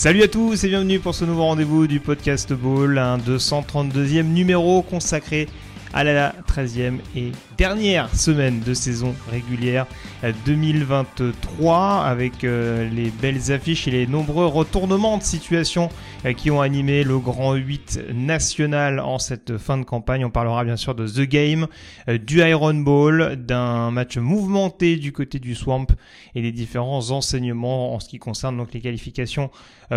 Salut à tous et bienvenue pour ce nouveau rendez-vous du podcast Ball, un 232e numéro consacré à la 13e et dernière semaine de saison régulière 2023 avec euh, les belles affiches et les nombreux retournements de situation euh, qui ont animé le Grand 8 national en cette fin de campagne. On parlera bien sûr de The Game, euh, du Iron Ball, d'un match mouvementé du côté du Swamp et des différents enseignements en ce qui concerne donc les qualifications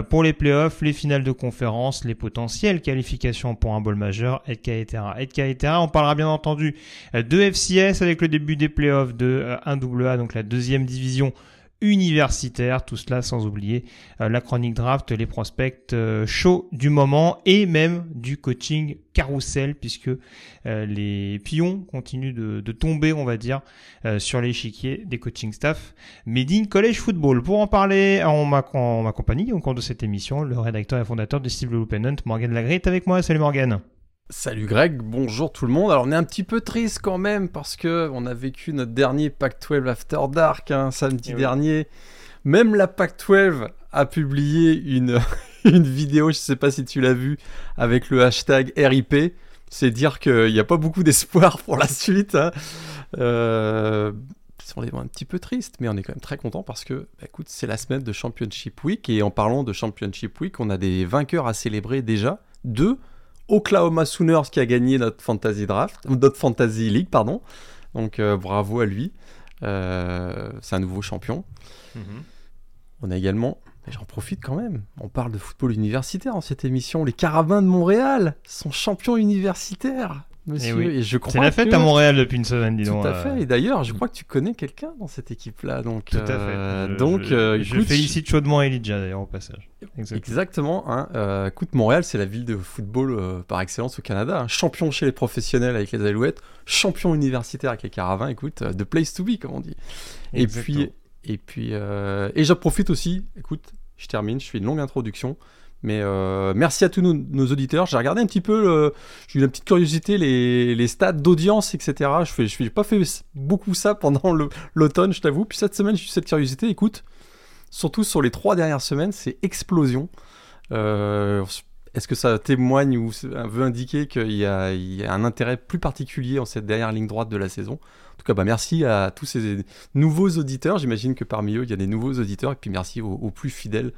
pour les playoffs, les finales de conférence, les potentielles qualifications pour un ball majeur, etc., etc. On parlera bien entendu de FCS avec le début des playoffs de 1AA, donc la deuxième division universitaire, tout cela sans oublier euh, la chronique draft, les prospects euh, chauds du moment et même du coaching carrousel puisque euh, les pions continuent de, tomber, on va dire, sur l'échiquier des coaching staff Made College Football. Pour en parler, on m'accompagne au cours de cette émission, le rédacteur et fondateur de Steve Loopennant, Morgan Lagré est avec moi. Salut Morgan. Salut Greg, bonjour tout le monde. Alors on est un petit peu triste quand même parce que on a vécu notre dernier Pac-12 After Dark hein, samedi Eh oui. dernier. Même la Pac-12 a publié une, une vidéo, je sais pas si tu l'as vu, avec le hashtag RIP. C'est dire qu'il n'y a pas beaucoup d'espoir pour la suite. hein. Euh, on est un petit peu triste, mais on est quand même très content parce que, bah, écoute, c'est la semaine de Championship Week et en parlant de Championship Week, on a des vainqueurs à célébrer déjà. Deux, Oklahoma Sooners qui a gagné notre Fantasy Draft, notre Fantasy League, pardon. Donc euh, bravo à lui. Euh, c'est un nouveau champion. On a également, j'en profite quand même, on parle de football universitaire dans cette émission. Les Carabins de Montréal sont champions universitaires, monsieur. Eh oui. Et je crois C'est la fête que- à Montréal depuis une semaine, dis Tout donc. à euh, fait. Et d'ailleurs, je crois que tu connais quelqu'un dans cette équipe-là. Donc, Tout à fait. euh, Je- donc, je, euh, je félicite chaudement Elijah d'ailleurs au passage. Exactement. Exactement. Hein, écoute, Montréal, c'est la ville de football par excellence au Canada. hein. Champion chez les professionnels avec les Alouettes, champion universitaire avec les Caravans. Écoute, the place to be, comme on dit. Et Exactement. puis, et puis, et j'en profite aussi. Écoute, je termine. Je fais une longue introduction. Mais euh, merci à tous nos, auditeurs. J'ai regardé un petit peu, le- j'ai eu la petite curiosité, les, les stats d'audience, etc. Je fais pas fait beaucoup ça pendant l'automne, je t'avoue. Puis cette semaine, j'ai eu cette curiosité. Écoute, surtout sur les trois dernières semaines, c'est explosion. Euh, Est-ce que ça témoigne ou veut indiquer qu'il y, a- un intérêt plus particulier en cette dernière ligne droite de la saison? En tout cas, bah, merci à tous ces nouveaux auditeurs. J'imagine que parmi eux, il y a des nouveaux auditeurs. Et puis merci aux plus fidèles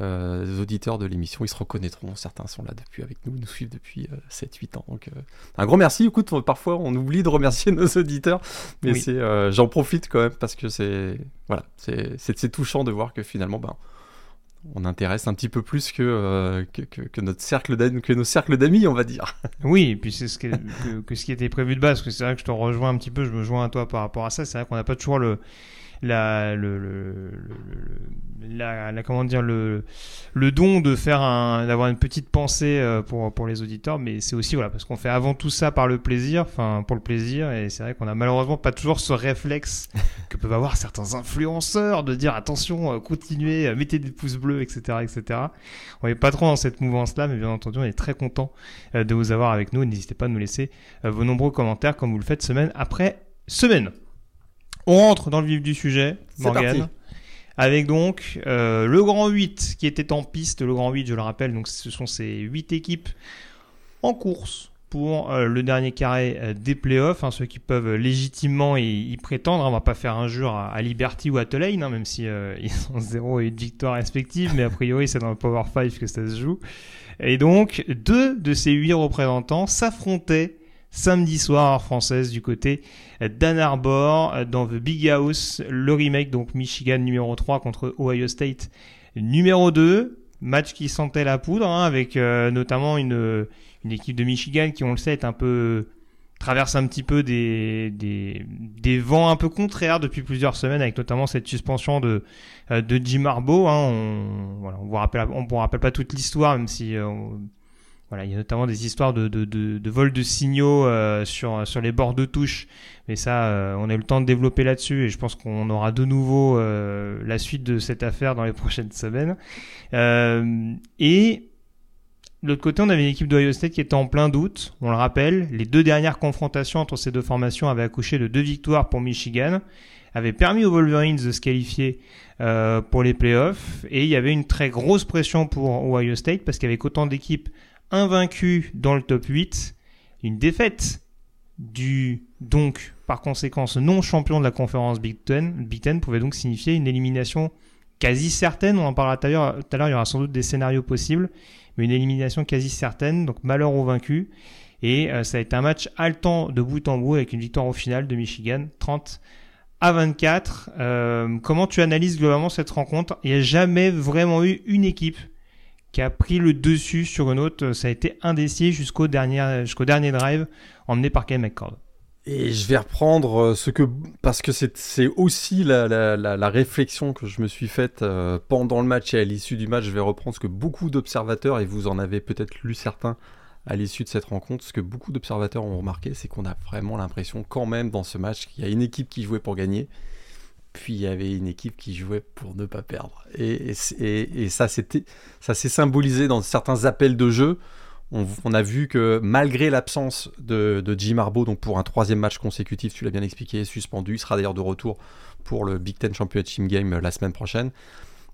euh, auditeurs de l'émission. Ils se reconnaîtront. Certains sont là depuis avec nous, nous suivent depuis 7-8 ans. Donc, euh, un grand merci. Écoute, parfois on oublie de remercier nos auditeurs, mais Oui. c'est, euh, j'en profite quand même parce que c'est, voilà, c'est, touchant de voir que finalement, ben, on intéresse un petit peu plus que, euh, que, que- que notre cercle que nos cercles d'amis, on va dire. Oui, et puis c'est ce que, que ce qui était prévu de base, parce que c'est vrai que je te rejoins un petit peu, je me joins à toi par rapport à ça. C'est vrai qu'on n'a pas toujours le, la, le, le, le- la, la- comment dire, le, le don de faire un, d'avoir une petite pensée euh, pour, pour les auditeurs, mais c'est aussi, voilà, parce qu'on fait avant tout ça par le plaisir, enfin, pour le plaisir, et c'est vrai qu'on a malheureusement pas toujours ce réflexe que peuvent avoir certains influenceurs de dire attention, euh, continuez, euh, mettez des pouces bleus, etc., etc. On est pas trop dans cette mouvance-là, mais bien entendu, on est très content de vous avoir avec nous. N'hésitez pas à nous laisser vos nombreux commentaires comme vous le faites semaine après semaine. On rentre dans le vif du sujet, Morgane. Avec donc euh, le Grand 8 qui était en piste. Le Grand 8, je le rappelle, donc ce sont ces 8 équipes en course pour euh, le dernier carré euh, des playoffs, hein, ceux qui peuvent légitimement y, y prétendre. On va pas faire injure à, à Liberty ou à Tulane, hein, même si euh, ils sont 0 et 8 victoires respectives, mais a priori c'est dans le Power 5 que ça se joue. Et donc, deux de ces huit représentants s'affrontaient samedi soir française du côté d'Ann Arbor dans The Big House, le remake donc Michigan numéro 3 contre Ohio State numéro 2. Match qui sentait la poudre hein, avec euh, notamment une, une équipe de Michigan qui on le sait est un peu traverse un petit peu des, des, vents un peu contraires depuis plusieurs semaines, avec notamment cette suspension de, euh, de Jim Harbaugh. Hein. On, voilà, on vous rappelle, on vous rappelle pas toute l'histoire, même si euh, voilà, il y a notamment des histoires de, de, de, de vol de signaux euh, sur, sur les bords de touche. Mais ça, on a eu le temps de développer là-dessus et je pense qu'on aura de nouveau la suite de cette affaire dans les prochaines semaines. et de l'autre côté, on avait une équipe d'Ohio State qui était en plein doute. On le rappelle, les deux dernières confrontations entre ces deux formations avaient accouché de deux victoires pour Michigan, avaient permis aux Wolverines de se qualifier euh, pour les playoffs, et il y avait une très grosse pression pour Ohio State parce qu'avec autant d'équipes invaincues dans le top 8, une défaite du donc par conséquence non champion de la conférence Big Ten, Big Ten pouvait donc signifier une élimination quasi certaine. On en parlera tout à l'heure. Il y aura sans doute des scénarios possibles mais une élimination quasi certaine, donc malheur aux vaincus. Et euh, ça a été un match haletant de bout en bout avec une victoire au final de Michigan, 30 à 24. Euh, comment tu analyses globalement cette rencontre? Il n'y a jamais vraiment eu une équipe qui a pris le dessus sur une autre. Ça a été indécis jusqu'au dernier, drive emmené par Ken McCord. Et je vais reprendre euh, ce que. Parce que c'est aussi la, la, la, réflexion que je me suis faite euh, pendant le match et à l'issue du match. Je vais reprendre ce que beaucoup d'observateurs, et vous en avez peut-être lu certains à l'issue de cette rencontre, ce que beaucoup d'observateurs ont remarqué, c'est qu'on a vraiment l'impression, quand même, dans ce match, qu'il y a une équipe qui jouait pour gagner, puis il y avait une équipe qui jouait pour ne pas perdre. Et, et, et ça s'est symbolisé dans certains appels de jeu on, a vu que malgré l'absence de, Jim Harbaugh, donc pour un troisième match consécutif, tu l'as bien expliqué, suspendu, il sera d'ailleurs de retour pour le Big Ten Championship Game la semaine prochaine.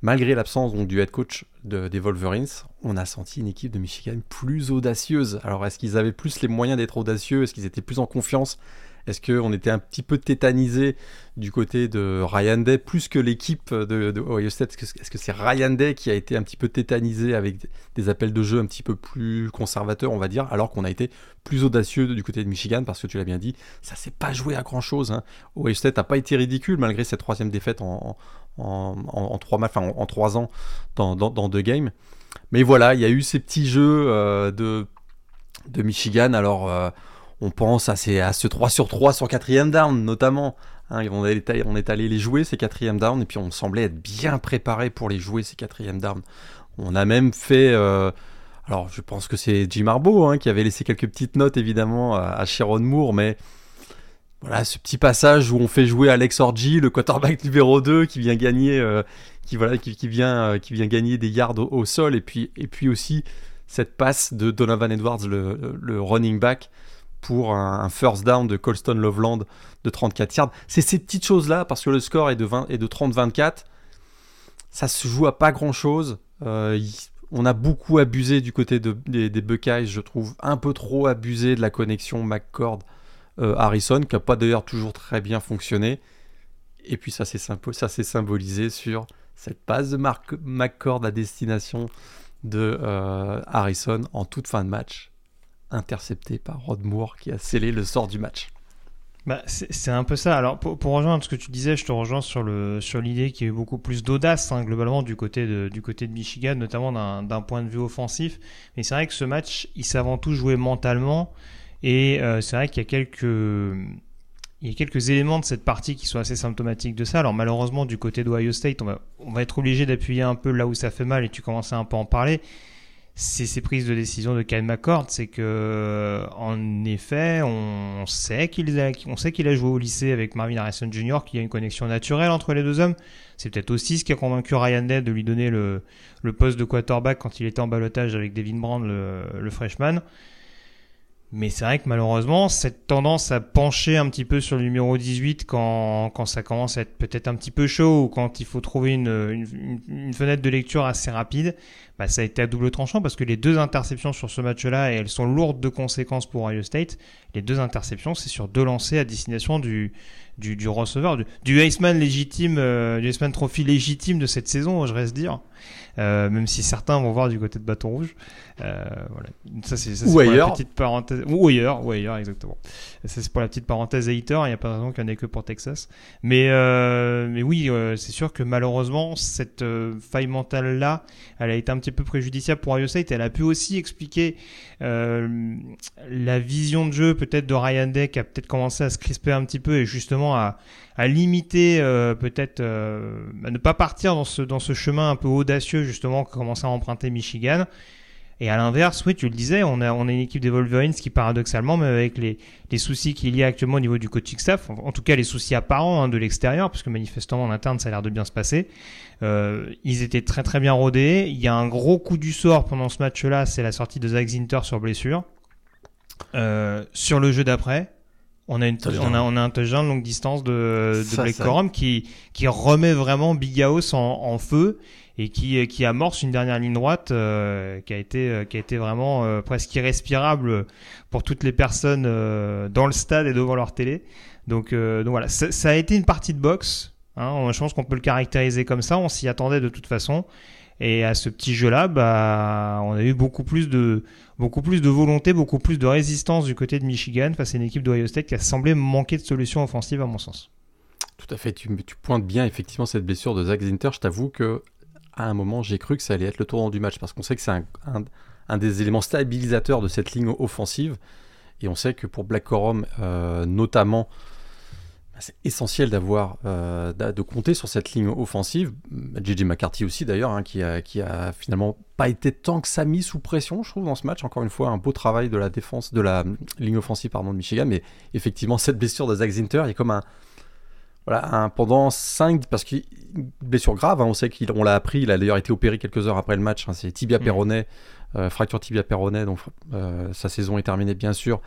Malgré l'absence du head coach des Wolverines, on a senti une équipe de Michigan plus audacieuse. Alors est-ce qu'ils avaient plus les moyens d'être audacieux? Est-ce qu'ils étaient plus en confiance? Est-ce qu'on était un petit peu tétanisé du côté de Ryan Day plus que l'équipe de, Ohio State? Est-ce que c'est Ryan Day qui a été un petit peu tétanisé avec des appels de jeu un petit peu plus conservateurs, on va dire, alors qu'on a été plus audacieux du côté de Michigan? Parce que tu l'as bien dit, ça s'est pas joué à grand chose. Hein. Ohio State n'a pas été ridicule malgré cette troisième défaite en, trois ans dans, deux games. Mais voilà, il y a eu ces petits jeux euh, de, de Michigan. Alors. Euh, on pense à, ces, à ce 3 sur 3 sur quatrième down notamment. Hein, on, est, on, est, allé les jouer ces quatrième down et puis on semblait être bien préparé pour les jouer ces quatrième down. On a même fait... Euh, alors je pense que c'est Jim Harbaugh hein, qui avait laissé quelques petites notes évidemment à, Sharon Moore, mais voilà ce petit passage où on fait jouer Alex Orgy, le quarterback numéro 2 qui vient gagner, euh, euh, qui vient gagner des yards au, sol et puis, aussi cette passe de Donovan Edwards, le running back, pour un, first down de Colston Loveland de 34 yards. C'est ces petites choses-là, parce que le score est de, de 30-24. Ça se joue à pas grand-chose. Euh, on a beaucoup abusé du côté des, Buckeyes, je trouve. Un peu trop abusé de la connexion McCord-Harrison, qui n'a pas d'ailleurs toujours très bien fonctionné. Et puis ça s'est symbolisé sur cette passe de McCord à destination de euh, Harrison en toute fin de match intercepté par Rod Moore qui a scellé le sort du match. Bah, c'est un peu ça. Alors pour, rejoindre ce que tu disais, je te rejoins sur le sur l'idée qu'il y a eu beaucoup plus d'audace hein, globalement du côté de du côté de Michigan, notamment d'un point de vue offensif. Mais c'est vrai que ce match, il s'est avant tout joué mentalement, et euh, c'est vrai qu'il y a quelques il y a quelques éléments de cette partie qui sont assez symptomatiques de ça. Alors malheureusement du côté d'Ohio State, on va on va être obligé d'appuyer un peu là où ça fait mal, et tu commençais un peu à en parler c'est ces prises de décision de Kyle McCord, c'est que en effet, on sait qu'il a, on sait qu'il a joué au lycée avec Marvin Harrison Jr., qu'il y a une connexion naturelle entre les deux hommes. C'est peut-être aussi ce qui a convaincu Ryan Day de lui donner le, le poste de quarterback quand il était en balotage avec Devin Brand, le, le freshman. Mais c'est vrai que malheureusement, cette tendance à pencher un petit peu sur le numéro 18 quand, quand ça commence à être peut-être un petit peu chaud ou quand il faut trouver une, une, une fenêtre de lecture assez rapide, bah, ça a été à double tranchant parce que les deux interceptions sur ce match-là, et elles sont lourdes de conséquences pour Ohio State, les deux interceptions, c'est sur deux lancers à destination du, du, du receveur, du, du Iceman légitime, euh, du Iceman Trophy légitime de cette saison, je reste dire. Euh, même si certains vont voir du côté de Bâton Rouge. Euh, voilà. Ça, c'est, ou ailleurs. La petite parenthèse. Ou ailleurs, ou ailleurs, exactement. Ça, c'est pour la petite parenthèse hater. Il n'y a pas de raison qu'il n'y en ait que pour Texas. Mais, euh, mais oui, euh, c'est sûr que malheureusement, cette euh, faille mentale-là, elle a été un petit peu préjudiciable pour Ohio State. Elle a pu aussi expliquer euh, la vision de jeu peut-être de Ryan Day qui a peut-être commencé à se crisper un petit peu et justement à, à limiter euh, peut-être euh, à ne pas partir dans ce dans ce chemin un peu audacieux justement que commençait à emprunter Michigan. Et à l'inverse, oui, tu le disais, on a, on a une équipe des Wolverines qui paradoxalement, même avec les, les soucis qu'il y a actuellement au niveau du coaching staff, en, tout cas les soucis apparents hein, de l'extérieur, parce que manifestement en interne ça a l'air de bien se passer, euh, ils étaient très très bien rodés. Il y a un gros coup du sort pendant ce match-là, c'est la sortie de Zach Zinter sur blessure. Euh, sur le jeu d'après, on a, une, on, a, on a un touchdown longue distance de, de Blake Corum qui, qui remet vraiment Big House en, en feu et qui, qui amorce une dernière ligne droite euh, qui a été euh, qui a été vraiment euh, presque irrespirable pour toutes les personnes dans le stade et devant leur télé. Donc, donc voilà, ça, ça, a été une partie de boxe. Hein, je pense qu'on peut le caractériser comme ça. On s'y attendait de toute façon. Et à ce petit jeu-là, bah, on a eu beaucoup plus de beaucoup plus de volonté, beaucoup plus de résistance du côté de Michigan face à une équipe d'Ohio State qui a semblé manquer de solutions offensives à mon sens. Tout à fait, tu, pointes bien effectivement cette blessure de Zach Zinter. Je t'avoue que à un moment, j'ai cru que ça allait être le tournant du match parce qu'on sait que c'est un, des éléments stabilisateurs de cette ligne offensive. Et on sait que pour Black Corum, euh, notamment, c'est essentiel d'avoir, euh, de compter sur cette ligne offensive. JJ McCarthy aussi d'ailleurs, hein, qui, a, qui a finalement pas été tant que ça mis sous pression, je trouve, dans ce match. Encore une fois, un beau travail de la défense, de la ligne offensive pardon, de Michigan. Mais effectivement, cette blessure de Zach Zinter, il y a comme un, voilà, pendant 5, parce qu'il blessure grave, hein, on sait qu'on l'a appris, il a d'ailleurs été opéré quelques heures après le match, hein, c'est tibia mm. péroné, euh, fracture tibia péroné, donc euh, sa saison est terminée bien sûr.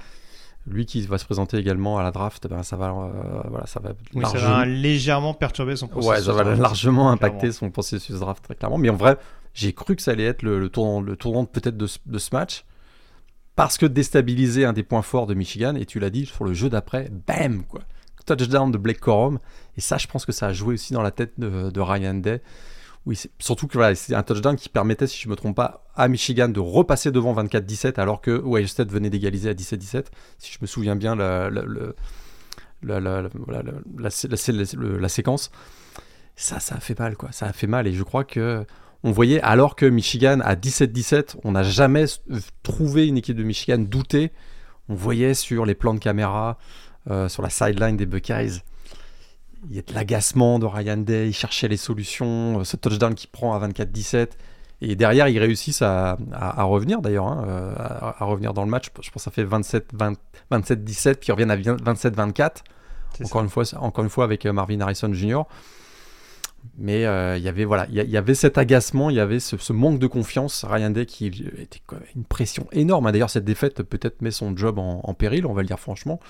Lui qui va se présenter également à la draft, ben, ça va, euh, voilà, ça va, ça va légèrement perturber son processus. Ouais, ça va largement impacter son processus draft très clairement. Mais en vrai, j'ai cru que ça allait être le, tournant, le tournant peut-être de, de, ce match parce que déstabiliser un des points forts de Michigan et tu l'as dit sur le jeu d'après, bam quoi touchdown de Blake Corum. Et ça, je pense que ça a joué aussi dans la tête de, Ryan Day. Oui, surtout que c'est un touchdown qui permettait, si je ne me trompe pas, à Michigan de repasser devant 24-17 alors que Ohio venait d'égaliser à 17-17. Si je me souviens bien la, séquence. Ça, a fait mal, quoi. Ça a fait mal. Et je crois que on voyait, alors que Michigan à 17-17, on n'a jamais trouvé une équipe de Michigan douter. On voyait sur les plans de caméra, euh, sur la sideline des Buckeyes. Il y a de l'agacement de Ryan Day, il cherchait les solutions, euh, ce touchdown qui prend à 24-17. Et derrière, ils réussissent à, revenir d'ailleurs, hein, euh, à, revenir dans le match. Je pense que ça fait 27-17, puis ils reviennent à 27-24. Encore une, fois, encore une fois avec Marvin Harrison Jr. Mais il y avait voilà, il y, avait cet agacement, il y avait ce, manque de confiance. Ryan Day qui était une pression énorme. D'ailleurs, cette défaite peut-être met son job en, en, péril, on va le dire franchement.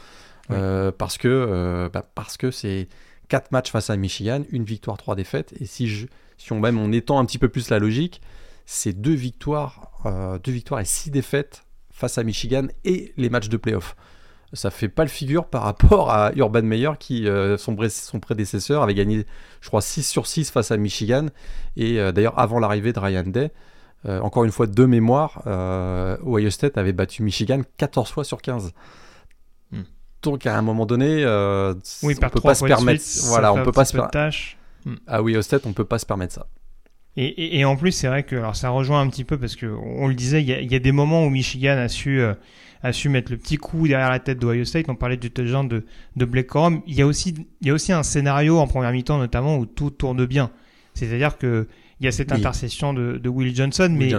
Euh, parce que euh, bah, parce que c'est 4 matchs face à Michigan, une victoire, 3 défaites. Et si, on étend un petit peu plus la logique, c'est deux victoires, euh, victoires et 6 défaites face à Michigan et les matchs de playoff. Ça fait pas le figure par rapport à Urban Meyer qui, son, son, prédécesseur, avait gagné, je crois, 6 sur 6 face à Michigan. Et d'ailleurs, avant l'arrivée de Ryan Day, encore une fois, de mémoire, Ohio State avait battu Michigan 14 fois sur 15. Donc à un moment donné, euh, oui, on peut pas se permettre. voilà, on peut pas se permettre. Hmm. Ah oui, au stade, on peut pas se permettre ça. Et, et, en plus, c'est vrai que alors ça rejoint un petit peu parce que on le disait, il y, y, a des moments où Michigan a su euh, a su mettre le petit coup derrière la tête d'Ohio State. On parlait du touchdown de de Blake Corum. Il y a aussi il y a aussi un scénario en première mi-temps notamment où tout tourne bien. C'est-à-dire que il y a cette intercession de, Will Johnson, mais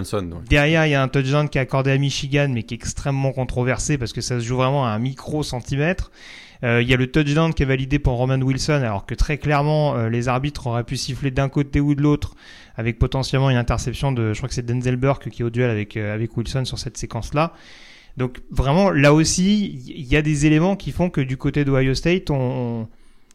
derrière, il y a un touchdown qui est accordé à Michigan, mais qui est extrêmement controversé parce que ça se joue vraiment à un micro centimètre. Euh, il y a le touchdown qui est validé pour Roman Wilson, alors que très clairement, euh, les arbitres auraient pu siffler d'un côté ou de l'autre, avec potentiellement une interception de, je crois que c'est Denzel Burke qui est au duel avec, euh, avec Wilson sur cette séquence-là. Donc vraiment, là aussi, il y a des éléments qui font que du côté d'Ohio State, on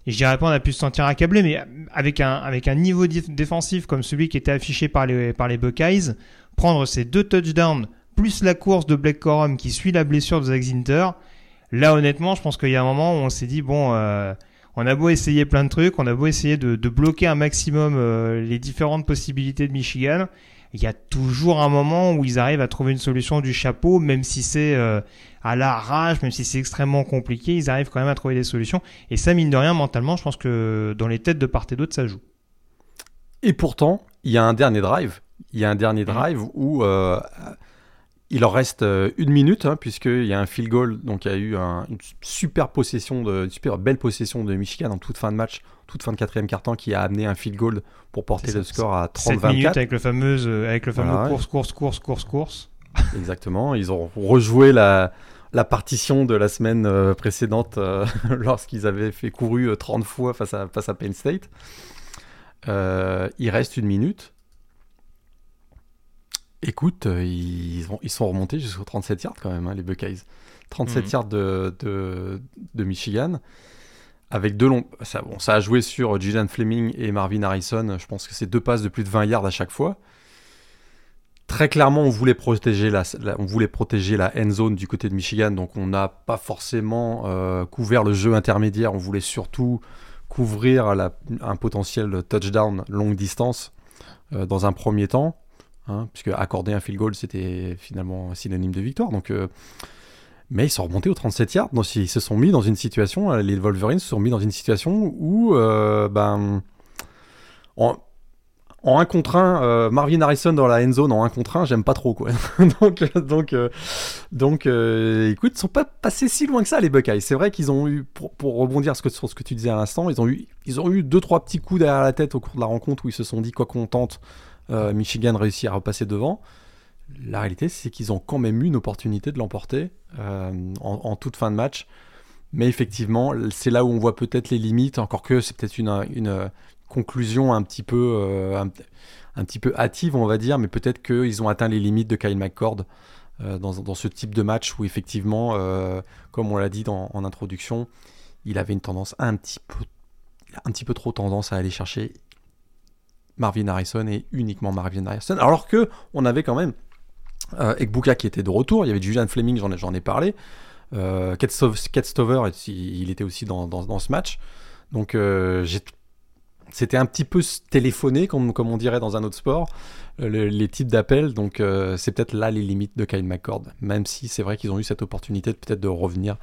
et je dirais pas on a pu se sentir accablé, mais avec un, avec un niveau défensif comme celui qui était affiché par les, par les Buckeyes, prendre ces deux touchdowns plus la course de Blake Corum qui suit la blessure de Zach Zinter, là honnêtement, je pense qu'il y a un moment où on s'est dit bon, euh, on a beau essayer plein de trucs, on a beau essayer de, de bloquer un maximum euh, les différentes possibilités de Michigan, il y a toujours un moment où ils arrivent à trouver une solution du chapeau, même si c'est euh, à la rage, même si c'est extrêmement compliqué, ils arrivent quand même à trouver des solutions. Et ça, mine de rien, mentalement, je pense que dans les têtes de part et d'autre, ça joue. Et pourtant, il y a un dernier drive il y a un dernier drive où euh, il leur reste euh, une minute, hein, puisqu'il y a un field goal. Donc il y a eu un- une super possession, de, une super belle possession de Michigan en toute fin de match, toute fin de quatrième quart-temps, qui a amené un field goal pour porter le score à 7 minutes 30-24. avec le fameux, euh, avec le fameux Voilà, course, course, course, course, course. Exactement. Ils ont rejoué la, la partition de la semaine euh, précédente euh, lorsqu'ils avaient fait couru euh, 30 fois face à, face à Penn State. Euh, il reste une minute. Écoute, euh, ils, ont- ils sont remontés jusqu'aux 37 yards quand même, hein, les Buckeyes. 37 Mhm. yards de, de, de Michigan. Avec deux longs. Ça, bon, ça a joué sur Julian Fleming et Marvin Harrison. Je pense que c'est deux passes de plus de 20 yards à chaque fois. Très clairement, on voulait protéger la, la- on voulait protéger la end zone du côté de Michigan, donc on n'a pas forcément euh, couvert le jeu intermédiaire. On voulait surtout couvrir la- un potentiel touchdown longue distance euh, dans un premier temps, hein, puisque accorder un field goal c'était finalement synonyme de victoire. Donc, euh, mais ils sont remontés aux 37 yards, donc ils se sont mis dans une situation, euh, les Wolverines se sont mis dans une situation où, euh, ben, en, en 1 contre 1, euh, Marvin Harrison dans la end zone en 1 contre 1, j'aime pas trop quoi. donc, donc, donc écoute, ils sont pas passés si loin que ça les Buckeyes. C'est vrai qu'ils ont eu, pour, pour rebondir sur ce que- ce que tu disais à l'instant, ils ont eu, ils ont eu deux trois petits coups derrière la tête au cours de la rencontre où ils se sont dit quoi qu'on tente, euh, Michigan réussit à repasser devant. La réalité, c'est qu'ils ont quand même eu une opportunité de l'emporter euh, en, toute fin de match. Mais effectivement, c'est là où on voit peut-être les limites, encore que c'est peut-être une, conclusion un petit peu, euh, un, petit peu hâtive, on va dire, mais peut-être qu'ils ont atteint les limites de Kyle McCord dans, ce type de match où effectivement, comme on l'a dit en introduction, il avait une tendance un un petit peu trop tendance à aller chercher Marvin Harrison et uniquement Marvin Harrison, alors que on avait quand même euh, Ekbuka qui était de retour, il y avait Julian Fleming, j'en ai, parlé, euh, Stover, il était aussi dans, dans- ce match, donc euh, c'était un petit peu téléphoné, comme, comme on dirait dans un autre sport, le- les types d'appels. Donc, euh, c'est peut-être là les limites de Kyle McCord. Même si c'est vrai qu'ils ont eu cette opportunité de peut-être de revenir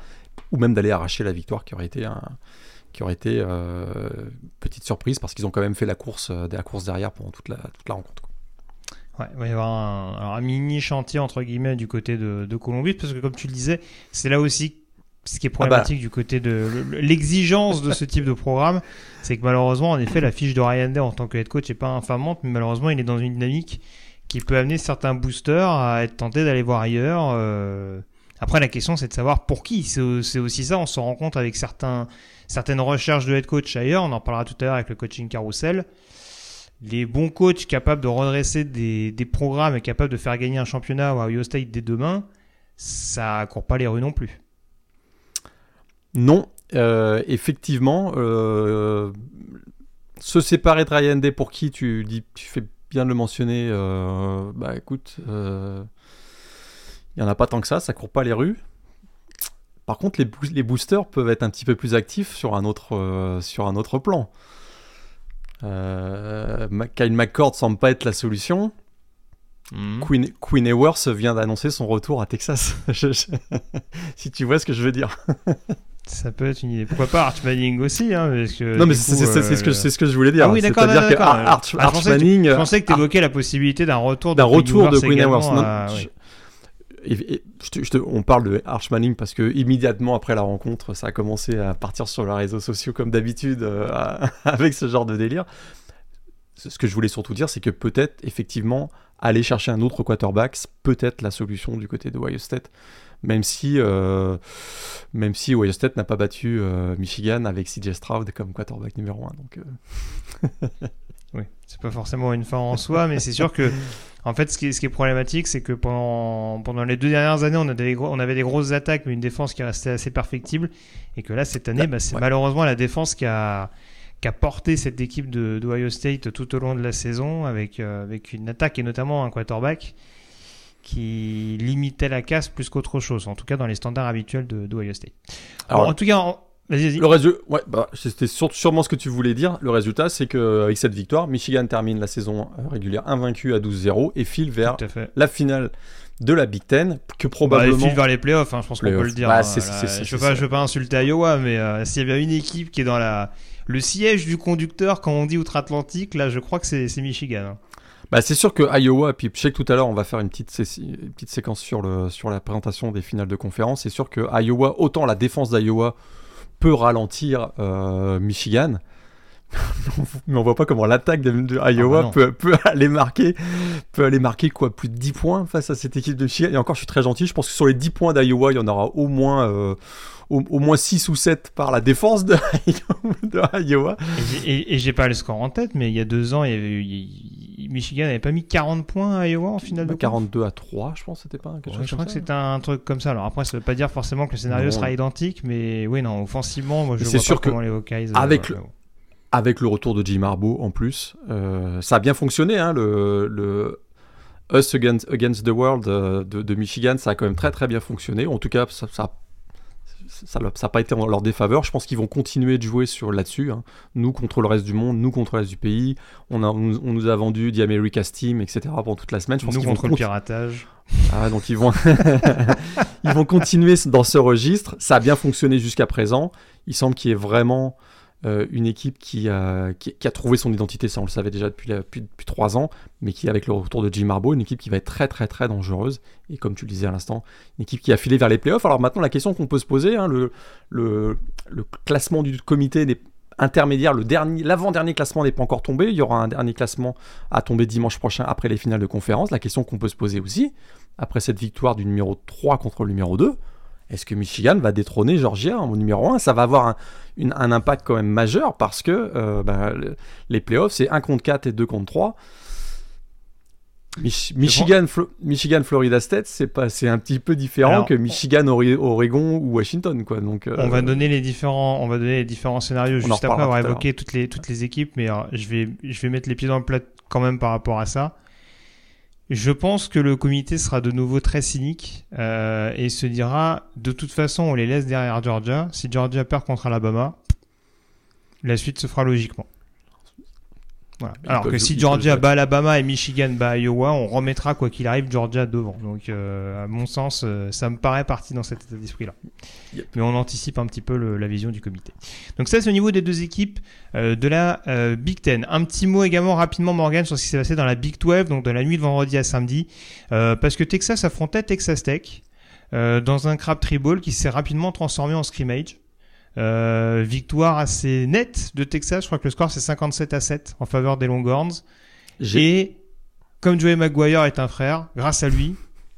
ou même d'aller arracher la victoire, qui aurait été un, qui aurait été euh, petite surprise parce qu'ils ont quand même fait la course, euh, la course derrière pendant toute la, toute la rencontre. quoi. Ouais, il va y avoir un, alors un mini chantier entre guillemets du côté de, de Colombie, parce que comme tu le disais, c'est là aussi ce qui est problématique du côté de le- l'exigence de ce type de programme, c'est que malheureusement, en effet, la fiche de Ryan Day en tant que head coach est pas infamante, mais malheureusement, il est dans une dynamique qui peut amener certains boosters à être tentés d'aller voir ailleurs. euh. Après, la question, c'est de savoir pour qui. C'est aussi ça, on se rend compte avec certaines recherches de head coach ailleurs, on en parlera tout à l'heure avec le coaching carousel les bons coachs capables de redresser des, des programmes et capables de faire gagner un championnat à Ohio State dès demain, ça court pas les rues non plus. Non, euh, effectivement, euh, se séparer de Ryan Day pour qui tu dis, tu fais bien de le mentionner. euh, bah écoute, il y en a pas tant que ça, ça court pas les rues. Par contre, les, boo- les boosters peuvent être un petit peu plus actifs sur un autre, euh, sur un autre plan. Euh, Kyle McCord semble pas être la solution. Queen, Queen Ewers vient d'annoncer son retour à Texas. Je- je- si tu vois ce que je veux dire. Ça peut être une idée. Pourquoi pas Arch Manning aussi hein, parce que, Non, mais c'est euh, ce, que, c'est ce que je voulais dire. Ah oui, d'accord, C'est-à-dire. Arch, Ah, je Arch pensais que tu- Manning. Je pensais que tu Ar- évoquais la possibilité d'un retour de retour Queen Ewers. à- oui. On parle de Arch Manning parce que immédiatement après la rencontre, ça a commencé à partir sur les réseaux sociaux comme d'habitude euh, avec ce genre de délire. Ce que je voulais surtout dire, c'est que peut-être effectivement aller chercher un autre quarterback, c'est peut-être la solution du côté de Ohio State. Même si, euh, même si Ohio State n'a pas battu euh, Michigan avec CJ Stroud comme quarterback numéro 1. Donc, euh, c'est pas forcément une fin en soi, mais c'est sûr que, en fait, ce qui est, ce qui est problématique, c'est que pendant, pendant les deux dernières années, on, a des gros- on avait des grosses attaques, mais une défense qui restait assez perfectible, et que là, cette année, bah, c'est ouais. malheureusement la défense qui a, qui a porté cette équipe de d'Ohio State tout au long de la saison, avec, euh, avec une attaque et notamment un quarterback qui limitait la casse plus qu'autre chose, en tout cas dans les standards habituels de d'Ohio State. Alors, Bon, en tout cas, en- vas-y, vas-y. Le résultat, ouais, bah, c'était sûrement ce que tu voulais dire. Le résultat, c'est qu'avec cette victoire, Michigan termine la saison euh, régulière invaincu à 12-0 et file vers la finale de la Big Ten, que Bah, probablement. file vers les playoffs, hein, je pense qu'on peut le dire. Bah, hein, c'est- je veux pas, je veux pas insulter Iowa, mais euh, s'il y a bien une équipe qui est dans la le siège du conducteur, quand on dit outre-Atlantique, là, je crois que c'est Michigan. hein. Bah, c'est sûr que Iowa, puis je sais que tout à l'heure on va faire une petite, une petite séquence sur, le, sur la présentation des finales de conférence. C'est sûr que Iowa, autant la défense d'Iowa peut ralentir euh, Michigan, mais on voit pas comment l'attaque de, Iowa ah bah peut, peut, aller marquer peut aller marquer quoi plus de 10 points face à cette équipe de Michigan. Et encore, je suis très gentil. Je pense que sur les 10 points d'Iowa, il y en aura au moins euh, au, moins 6 ou 7 par la défense de, Iowa. Et, j'ai pas le score en tête, mais il y a deux ans, Michigan n'avait pas mis 40 points à Iowa en finale de 42 à 3, je pense, c'était pas quelque Je crois que c'était un truc comme ça. Alors après, ça veut pas dire forcément que le scénario sera identique, mais oui, non, offensivement, moi je vois sûr pas comment les Hawkeyes. Euh, avec le, avec le retour de Jim Harbaugh en plus, euh, ça a bien fonctionné, hein, le, le Us Against, against the World euh, de, de, Michigan, ça a quand même très très bien fonctionné. En tout cas, ça, ça ça n'a pas été en leur défaveur. Je pense qu'ils vont continuer de jouer sur là-dessus. Hein. Nous contre le reste du monde, nous contre le reste du pays. On, a, on, nous a vendu The America's Team, etc. pendant toute la semaine. Je pense nous contre vont le piratage. Ah, donc ils vont, ils vont continuer dans ce registre. Ça a bien fonctionné jusqu'à présent. Il semble qu'il y ait vraiment euh, une équipe qui a, trouvé son identité, ça on le savait déjà depuis, trois ans, mais qui avec le retour de Jim Harbaugh, une équipe qui va être très très très dangereuse, et comme tu le disais à l'instant, une équipe qui a filé vers les playoffs. Alors maintenant la question qu'on peut se poser, hein, le, classement du comité n'est intermédiaire, le dernier, l'avant-dernier classement n'est pas encore tombé, il y aura un dernier classement à tomber dimanche prochain après les finales de conférence. La question qu'on peut se poser aussi, après cette victoire du numéro 3 contre le numéro 2, est-ce que Michigan va détrôner Georgia en numéro 1 Ça va avoir un, un, impact quand même majeur parce que euh, bah, les playoffs, c'est 1 contre 4 et 2 contre 3. Michigan, Michigan, Florida State, c'est pas, c'est un petit peu différent que Michigan, Oregon ou Washington, quoi. Donc, on va euh, donner les différents, on va donner les différents scénarios juste après. On va évoquer toutes les toutes les équipes, mais je vais je vais mettre les pieds dans le plat quand même par rapport à ça. Je pense que le comité sera de nouveau très cynique euh, et se dira de toute façon on les laisse derrière Georgia. Si Georgia perd contre Alabama, la suite se fera logiquement. Alors que si Georgia bat Alabama et Michigan bat Iowa, on remettra quoi qu'il arrive Georgia devant. Donc euh, à mon sens, euh, ça me paraît parti dans cet état d'esprit-là. Mais on anticipe un petit peu la vision du comité. Donc ça c'est au niveau des deux équipes euh, de la Big Ten. Un petit mot également rapidement Morgan sur ce qui s'est passé dans la Big 12, donc de la nuit de vendredi à samedi, parce que Texas affrontait Texas Tech dans un crab tribal qui s'est rapidement transformé en scrimmage. Euh, victoire assez nette de Texas. Je crois que le score c'est 57 à 7 en faveur des Longhorns. Et comme Joey Maguire est un frère, grâce à lui,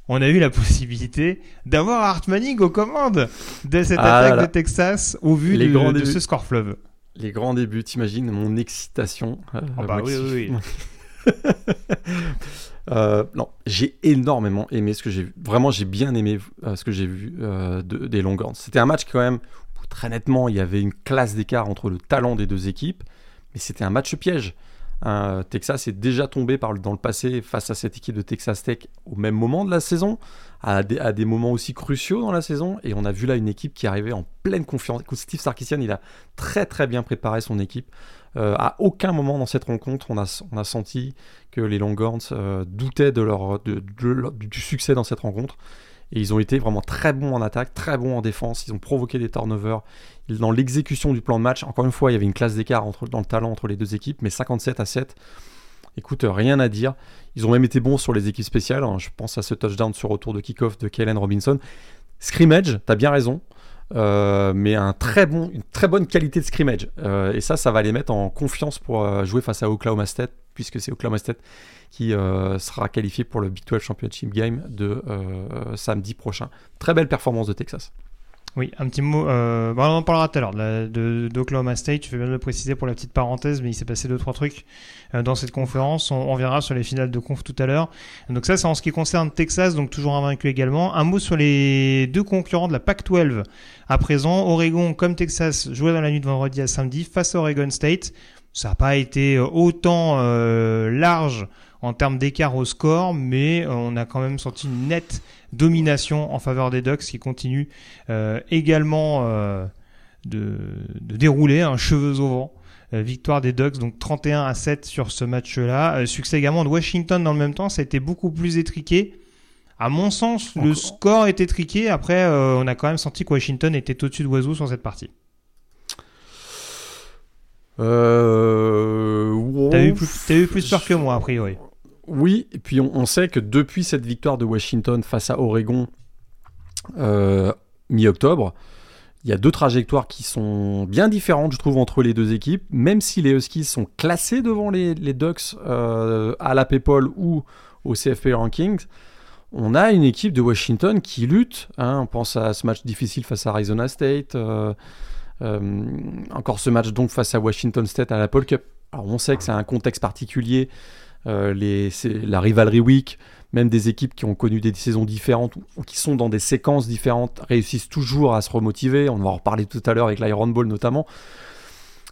on a eu la possibilité d'avoir Art Manning aux commandes de cette ah attaque de Texas au vu de, ce score fleuve. Les grands débuts, t'imagines mon excitation. Euh, oh bah oui, oui, oui. Euh, non, j'ai énormément aimé ce que j'ai vu. Vraiment, j'ai bien aimé ce que j'ai vu des Longhorns. C'était un match quand même très nettement, il y avait une classe d'écart entre le talent des deux équipes, mais c'était un match piège. Texas est déjà tombé dans le passé face à cette équipe de Texas Tech au même moment de la saison, à des, moments aussi cruciaux dans la saison, et on a vu là une équipe qui arrivait en pleine confiance. Steve Sarkisian, il a très très bien préparé son équipe. Euh, à aucun moment dans cette rencontre, on a, senti que les Longhorns euh, doutaient du succès dans cette rencontre. Et ils ont été vraiment très bons en attaque, très bons en défense. Ils ont provoqué des turnovers. Dans l'exécution du plan de match, encore une fois, il y avait une classe d'écart dans le talent entre les deux équipes, mais 57 à 7. Écoute, rien à dire. Ils ont même été bons sur les équipes spéciales. Hein. Je pense à ce touchdown sur retour de kick-off de Kellen Robinson. Scrimmage, t'as bien raison. Euh, mais une très bonne qualité de scrimmage. Euh, et ça, ça va les mettre en confiance pour euh, jouer face à Oklahoma State, puisque c'est Oklahoma State qui sera qualifié pour le Big 12 Championship Game de samedi prochain. Très belle performance de Texas. Oui, un petit mot. Euh, on en parlera tout à l'heure d'Oklahoma State. Tu fais bien le préciser pour la petite parenthèse, mais il s'est passé deux trois trucs euh, dans cette conférence. On, on, verra sur les finales de conf tout à l'heure. Donc ça, c'est en ce qui concerne Texas, donc toujours invaincu également. Un mot sur les deux concurrents de la Pac-12 à présent. Oregon, comme Texas, jouait dans la nuit de vendredi à samedi face à Oregon State. Ça n'a pas été autant euh, large en termes d'écart au score, mais on a quand même senti une nette domination en faveur des Ducks qui continue euh, également euh, de, dérouler un cheveux au vent. Euh, victoire des Ducks, donc 31 à 7 sur ce match-là. succès également de Washington dans le même temps, ça a été beaucoup plus étriqué. À mon sens, le score était étriqué. Après, on a quand même senti que Washington était au-dessus de Oiseau sur cette partie. Euh... T'as eu, plus peur que moi, a priori. Oui, et puis on, sait que depuis cette victoire de Washington face à Oregon euh, mi-octobre, il y a deux trajectoires qui sont bien différentes, je trouve, entre les deux équipes. Même si les Huskies sont classés devant les, Ducks euh, à la PayPal ou au CFP Rankings, on a une équipe de Washington qui lutte. Hein. on pense à ce match difficile face à Arizona State. Euh, encore ce match donc face à Washington State à la Paul Cup. Alors on sait que c'est un contexte particulier les, la rivalry week, même des équipes qui ont connu des saisons différentes ou qui sont dans des séquences différentes réussissent toujours à se remotiver. On va en reparler tout à l'heure avec l'Iron Ball notamment.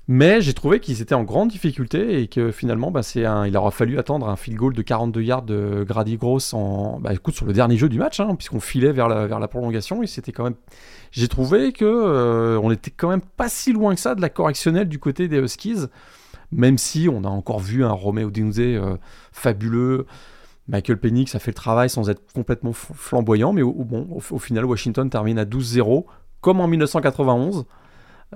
Mais j'ai trouvé qu'ils étaient en grande difficulté et que finalement, bah, un, il aura fallu attendre un field goal de 42 yards de Grady Gross bah, écoute, sur le dernier jeu du match, hein, puisqu'on filait vers la, prolongation. Et même, j'ai trouvé que euh, quand même pas si loin que ça de la correctionnelle du côté des Huskies même si on a encore vu un Romeo Dinze euh, fabuleux. Michael Penix a fait le travail sans être complètement flamboyant, mais au, bon, au, final, Washington termine à 12-0, comme en 1991,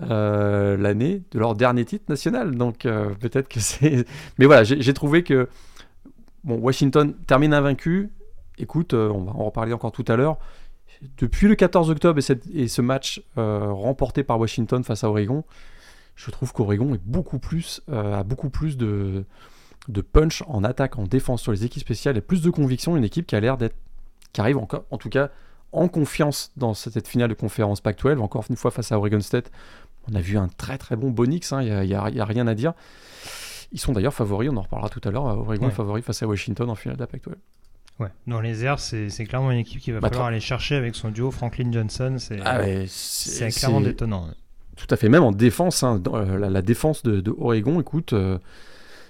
euh, l'année de leur dernier titre national. Donc euh, peut-être que c'est. Mais voilà, j'ai trouvé que Washington termine invaincu. Écoute, on va en reparler encore tout à l'heure. Depuis le 14 octobre et ce match remporté par Washington face à Oregon, je trouve qu'Oregon est beaucoup plus, euh, a beaucoup plus de, de punch en attaque, en défense sur les équipes spéciales et plus de conviction. Une équipe qui a l'air d'être, qui arrive encore, en tout cas, en confiance dans cette finale de conférence Pac-12. Encore une fois face à Oregon State, on a vu un très très bon Bonix, il hein, n'y a, a, rien à dire. Ils sont d'ailleurs favoris, on en reparlera tout à l'heure. Oregon est favori face à Washington en finale de la Pac-12. Ouais, dans les airs, c'est clairement une équipe qui va bah, falloir aller chercher avec son duo Franklin Johnson. C'est ah clairement détonnant. Tout à fait, même en défense, hein, euh, la, défense de, Oregon, écoute, euh,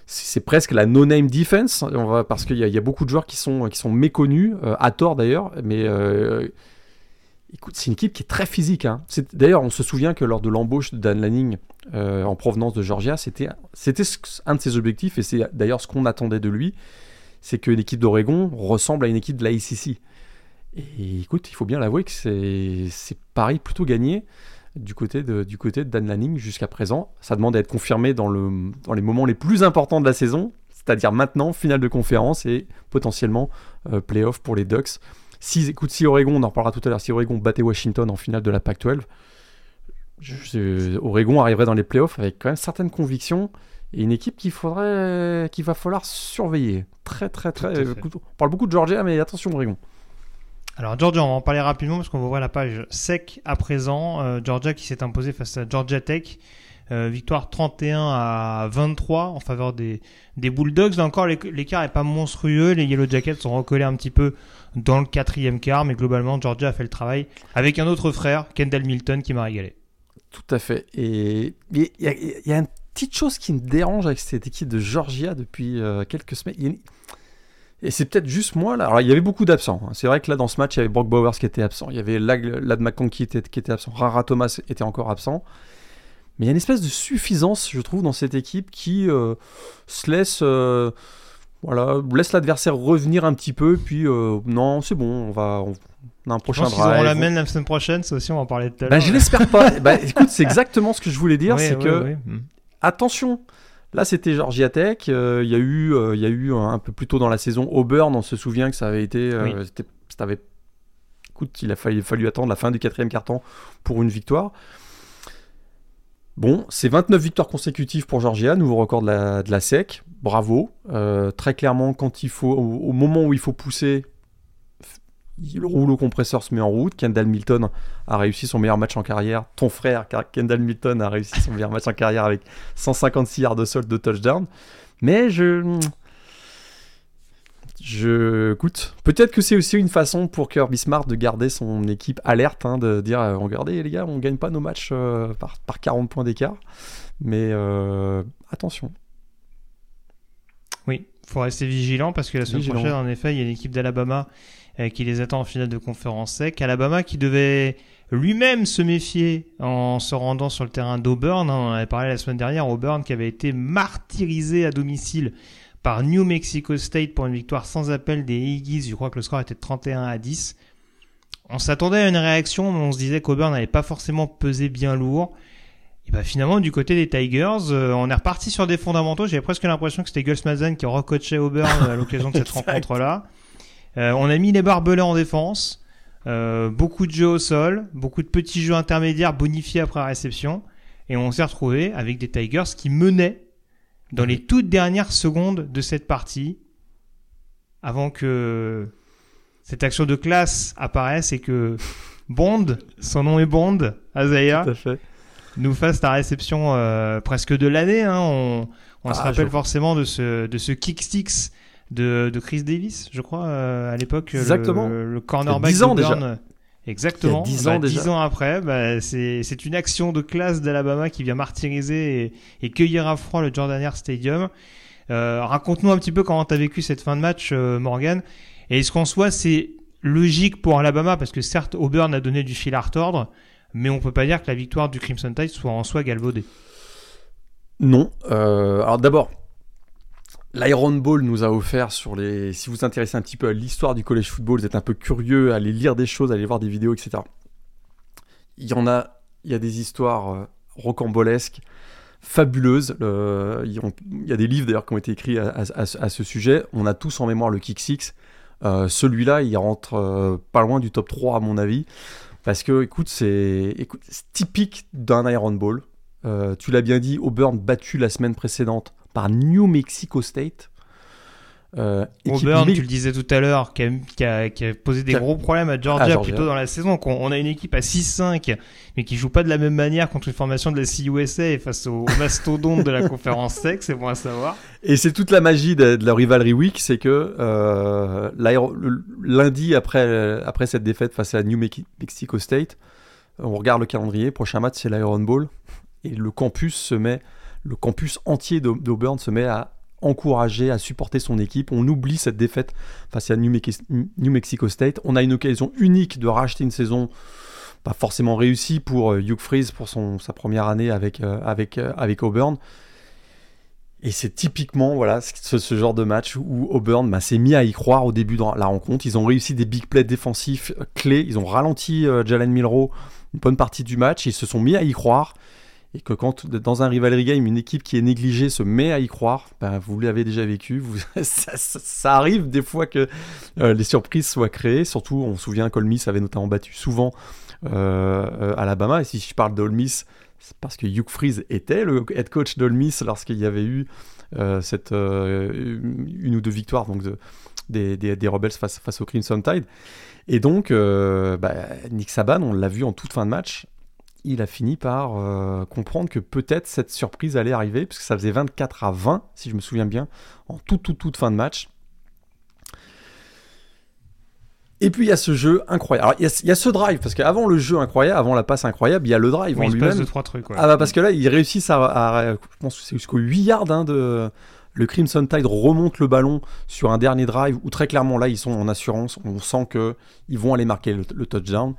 c'est presque la no-name defense, parce qu'il y, a beaucoup de joueurs qui sont, méconnus, euh, à tort d'ailleurs, mais écoute, c'est une équipe qui est très physique. Hein. D'ailleurs, on se souvient que lors de l'embauche de Dan Lanning en provenance de Georgia, c'était un de ses objectifs, et c'est d'ailleurs ce qu'on attendait de lui, c'est que l'équipe d'Oregon ressemble à une équipe de la ACC. Et écoute, il faut bien l'avouer que c'est pareil plutôt gagné du côté de, du côté de Dan Lanning jusqu'à présent. Ça demande à être confirmé dans, le, dans les moments les plus importants de la saison, c'est-à-dire maintenant, finale de conférence et potentiellement euh, playoff pour les Ducks. Si, écoute, si Oregon, on en reparlera tout à l'heure, si Oregon battait Washington en finale de la Pac-12, Oregon arriverait dans les playoffs avec quand même certaines convictions et une équipe qu'il faudrait, qu'il va falloir surveiller. Très, très, très. On parle beaucoup de Georgia, mais attention Oregon. Alors Georgia, on va en parler rapidement parce qu'on va voir la page sec à présent. Euh, Georgia qui s'est imposé face à Georgia Tech. Euh, victoire 31 à 23 en faveur des, des Bulldogs. Là encore, l'écart est pas monstrueux. Les Yellow Jackets sont recollés un petit peu dans le quatrième quart, mais globalement, Georgia a fait le travail avec un autre frère, Kendall Milton, qui m'a régalé. Tout à fait. Et il y, y, a une petite chose qui me dérange avec cette équipe de Georgia depuis euh, quelques semaines. Et c'est peut-être juste moi là. Alors il y avait beaucoup d'absents. Hein. C'est vrai que là dans ce match il y avait Brock Bowers qui était absent. Il y avait Lad, McConkey qui était, qui était absent. Rara Thomas était encore absent. Mais il y a une espèce de suffisance, je trouve, dans cette équipe qui euh, se laisse, euh, voilà, laisse l'adversaire revenir un petit peu. Puis euh, non, c'est bon, on va, on, a un prochain drive. On l'amène la semaine prochaine, ça aussi on va en parler tout à bah, l'heure. je l'espère pas. bah, écoute, c'est exactement ce que je voulais dire, c'est que hmm. attention, Là, c'était Georgia Tech. Euh, il y a eu, euh, y a eu un, peu plus tôt dans la saison Auburn. On se souvient que ça avait été, euh, écoute, il a fallu, fallu, attendre la fin du quatrième carton pour une victoire. Bon, c'est 29 victoires consécutives pour Georgia, nouveau record de la, de la SEC. Bravo. très clairement, quand il faut, au, moment où il faut pousser, le rouleau compresseur se met en route. Kendall Milton a réussi son meilleur match en carrière. Ton frère, Kendall Milton, a réussi son meilleur match en carrière avec 156 yards de sol de touchdown. Mais je. Je. Écoute, peut-être que c'est aussi une façon pour Kirby Smart de garder son équipe alerte, hein, de dire euh, regardez les gars, on gagne pas nos matchs euh, par, par, 40 points d'écart. Mais euh, attention. Oui, il faut rester vigilant parce que la semaine prochaine, en effet, il y a l'équipe d'Alabama qui les attend en finale de conférence sec. Alabama qui devait lui-même se méfier en se rendant sur le terrain d'Auburn. Hein, on en avait parlé la semaine dernière. Auburn qui avait été martyrisé à domicile par New Mexico State pour une victoire sans appel des Eagles. Je crois que le score était de 31 à 10. On s'attendait à une réaction, mais on se disait qu'Auburn n'allait pas forcément peser bien lourd. Et bah finalement, du côté des Tigers, euh, on est reparti sur des fondamentaux. J'avais presque l'impression que c'était Gus Mazen qui recoachait Auburn à l'occasion de cette rencontre-là. Euh, on a mis les barbelés en défense, euh, beaucoup de jeux au sol, beaucoup de petits jeux intermédiaires bonifiés après réception, et on s'est retrouvé avec des Tigers qui menaient dans les toutes dernières secondes de cette partie, avant que cette action de classe apparaisse et que Bond, son nom est Bond, Azaya, nous fasse la réception euh, presque de l'année. Hein. On, on se Ah, rappelle je- forcément de ce, de ce kick sticks de, de Chris Davis, je crois, euh, à l'époque. Exactement. Le, cornerback Il y a 10 ans d'Auburn. Exactement. Il y a 10 Bah, ans déjà. 10 ans après, bah, c'est c'est une action de classe d'Alabama qui vient martyriser et, et cueillir à froid le Jordan Air Stadium. Euh, Raconte-nous un petit peu comment tu as vécu cette fin de match, euh, Morgan. Et est-ce qu'en soi, c'est logique pour Alabama? Parce que certes, Auburn a donné du fil à retordre, mais on peut pas dire que la victoire du Crimson Tide soit en soi galvaudée. Non. Euh, alors d'abord, l'Iron Ball nous a offert sur les. Si vous vous intéressez un petit peu à l'histoire du college football, vous êtes un peu curieux, allez lire des choses, allez voir des vidéos, etc. Il y en a, il y a des histoires euh, rocambolesques, fabuleuses. Le- il y a- des livres d'ailleurs qui ont été écrits à, ce sujet. On a tous en mémoire le Kick Six. Euh, Celui-là, il rentre euh, pas loin du top 3 à mon avis. Parce que, écoute, c'est typique d'un Iron Ball. Euh, tu l'as bien dit, Auburn battu la semaine précédente par New Mexico State. Euh, Auburn, tu le disais tout à l'heure, qui a, qui a- qui a posé des gros problèmes à Georgia, À Georgia. plutôt dans la saison. On, on a une équipe à 6-5, mais qui joue pas de la même manière contre une formation de la CUSA et face au, au mastodonte de la conférence SEC, c'est bon à savoir. Et c'est toute la magie de, de la Rivalry Week, c'est que euh, le- lundi après, après cette défaite face à New Mex- Mexico State, on regarde le calendrier, prochain match c'est l'Iron Bowl, et le campus se met, le campus entier d'Au- d'Auburn se met à encourager, à supporter son équipe. On oublie cette défaite face à New, Mex- New Mexico State. On a une occasion unique de racheter une saison pas forcément réussie pour euh, Hugh Freeze pour son, sa première année avec, euh, avec, euh, avec Auburn. Et c'est typiquement voilà ce, ce genre de match où Auburn bah, s'est mis à y croire au début de la rencontre. Ils ont réussi des big plays défensifs clés. Ils ont ralenti Jalen Milrow une bonne partie du match. Ils se sont mis à y croire. Et que quand dans un rivalry game, une équipe qui est négligée se met à y croire, bah, vous l'avez déjà vécu. Ça, arrive des fois que euh, les surprises soient créées. Surtout, on se souvient qu'Ole Miss avait notamment battu souvent euh, euh, Alabama. Et si je parle d'Ole Miss, c'est parce que Hugh Freeze était le head coach d'Ole Miss lorsqu'il y avait eu euh, cette, une ou deux victoires des, Rebels face, face au Crimson Tide. Et donc, bah, Nick Saban, on l'a vu en toute fin de match, il a fini par euh, comprendre que peut-être cette surprise allait arriver, puisque ça faisait 24 à 20, si je me souviens bien, en toute, toute, toute fin de match. Et puis il y a ce jeu incroyable. Alors il y a, il y a ce drive, parce qu'avant le jeu incroyable, avant la passe incroyable, il y a le drive Oui, en il se passe lui-même. deux, trois trucs. ouais. Ah bah parce que là, ils réussissent à, à- je pense que c'est jusqu'au 8 yards hein, de le Crimson Tide remonte le ballon sur un dernier drive où très clairement là ils sont en assurance, on sent que ils vont aller marquer le, le touchdown.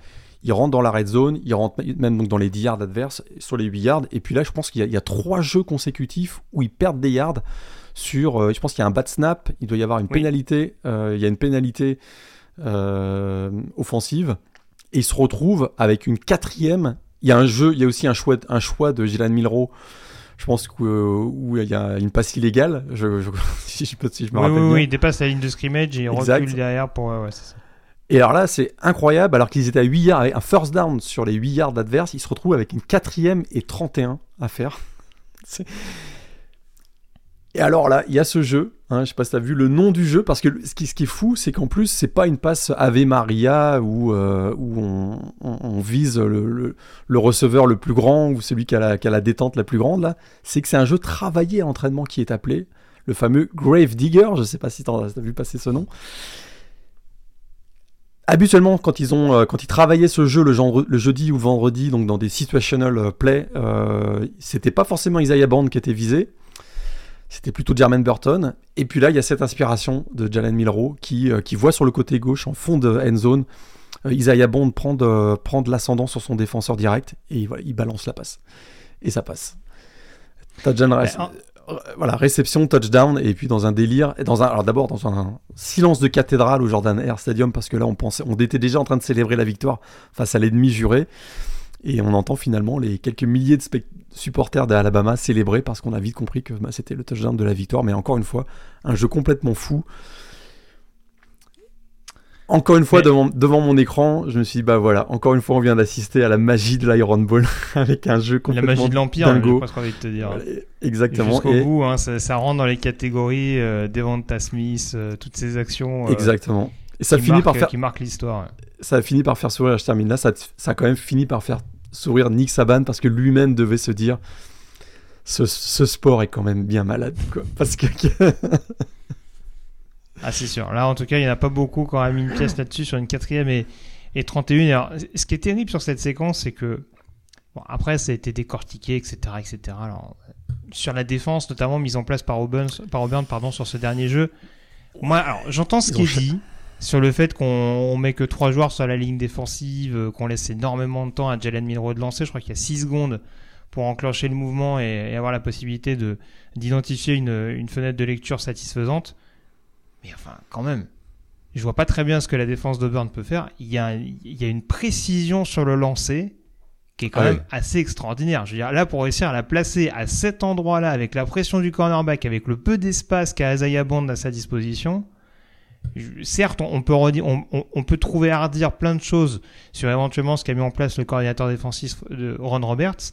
Ils rentrent dans la red zone, ils rentrent même donc dans les 10 yards adverses sur les 8 yards et puis là je pense qu'il y, a- il y a trois jeux consécutifs où ils perdent des yards sur euh, je pense qu'il y a un bad snap, il doit y avoir une Oui. pénalité, euh, il y a une pénalité euh, offensive et ils se retrouvent avec une quatrième il y a un jeu, il y a aussi un choix, un choix de Jalen Milrow. Je pense que, où il y a une passe illégale. Je, je- si, je, peux- si je me Oui, rappelle oui, bien. oui, il dépasse la ligne de scrimmage et il recule derrière pour. ouais, ça. Et alors là, c'est incroyable. Alors qu'ils étaient à 8 yards, avec un first down sur les 8 yards adverses, ils se retrouvent avec une quatrième et 31 à faire. Et alors là, il y a ce jeu. Hein, je sais pas si tu as vu le nom du jeu, parce que ce qui, est fou, c'est qu'en plus, c'est pas une passe Ave Maria où, euh, on, vise le, receveur le plus grand ou celui qui a, la, qui a la détente la plus grande. là. C'est que c'est un jeu travaillé à entraînement qui est appelé le fameux Grave Digger. Je sais pas si tu as vu passer ce nom. Habituellement, quand ils ont, euh, quand ils travaillaient ce jeu le, jeudi ou vendredi, dans des situational euh, play, euh, c'était pas forcément Isaiah Bond qui était visé, c'était plutôt Jermaine Burton. Et puis là, il y a cette inspiration de Jalen Milrow qui, euh, voit sur le côté gauche, en fond de end zone, Isaiah Bond prend de, prend de l'ascendant sur son défenseur direct et il balance la passe. Et ça passe. Voilà, réception, touchdown, et puis dans un délire, dans un, alors d'abord dans un silence de cathédrale au Jordan Air Stadium, parce que là on pensait, on était déjà en train de célébrer la victoire face à l'ennemi juré. Et on entend finalement les quelques milliers de supporters d'Alabama célébrer parce qu'on a vite compris que bah, c'était le touchdown de la victoire. Mais encore une fois, un jeu complètement fou. Encore une fois, devant, devant, mon écran, je me suis dit, bah voilà, encore une fois, on vient d'assister à la magie de l'Iron Ball avec un jeu complètement. La magie de l'Empire, presque envie de te dire. exactement. Jusqu'au bout, hein, ça, rentre dans les catégories euh, Devonta Smith, euh, toutes ces actions. Euh, exactement. Et ça finit par faire. Qui marque l'histoire. Ça a fini par faire sourire, je termine là, ça, ça a quand même fini par faire sourire Nick Saban parce que lui-même devait se dire ce, ce, sport est quand même bien malade, quoi. Parce que. Ah, c'est sûr. Là, en tout cas, il n'y en a pas beaucoup qui auraient mis une pièce là-dessus sur une quatrième et, et 31. Alors, ce qui est terrible sur cette séquence, c'est que. Bon, après, ça a été décortiqué, etc. etc. Alors, sur la défense, notamment mise en place par Auburn, par Auburn pardon, sur ce dernier jeu. Moi, alors, j'entends ce qui est dit sur le fait qu'on met que trois joueurs sur la ligne défensive, euh, qu'on laisse énormément de temps à Jalen Milrow de lancer. Je crois qu'il y a 6 secondes pour enclencher le mouvement et, avoir la possibilité de d'identifier une, une, fenêtre de lecture satisfaisante. Mais enfin, quand même, je vois pas très bien ce que la défense d'Auburn peut faire. Il y, a, il y a une précision sur le lancer qui est quand même assez extraordinaire. Je veux dire, là, pour réussir à la placer à cet endroit-là, avec la pression du cornerback, avec le peu d'espace qu'a Isaiah Bond à sa disposition, certes, on peut, on, on, peut trouver à redire plein de choses sur éventuellement ce qu'a mis en place le coordinateur défensif de Ron Roberts,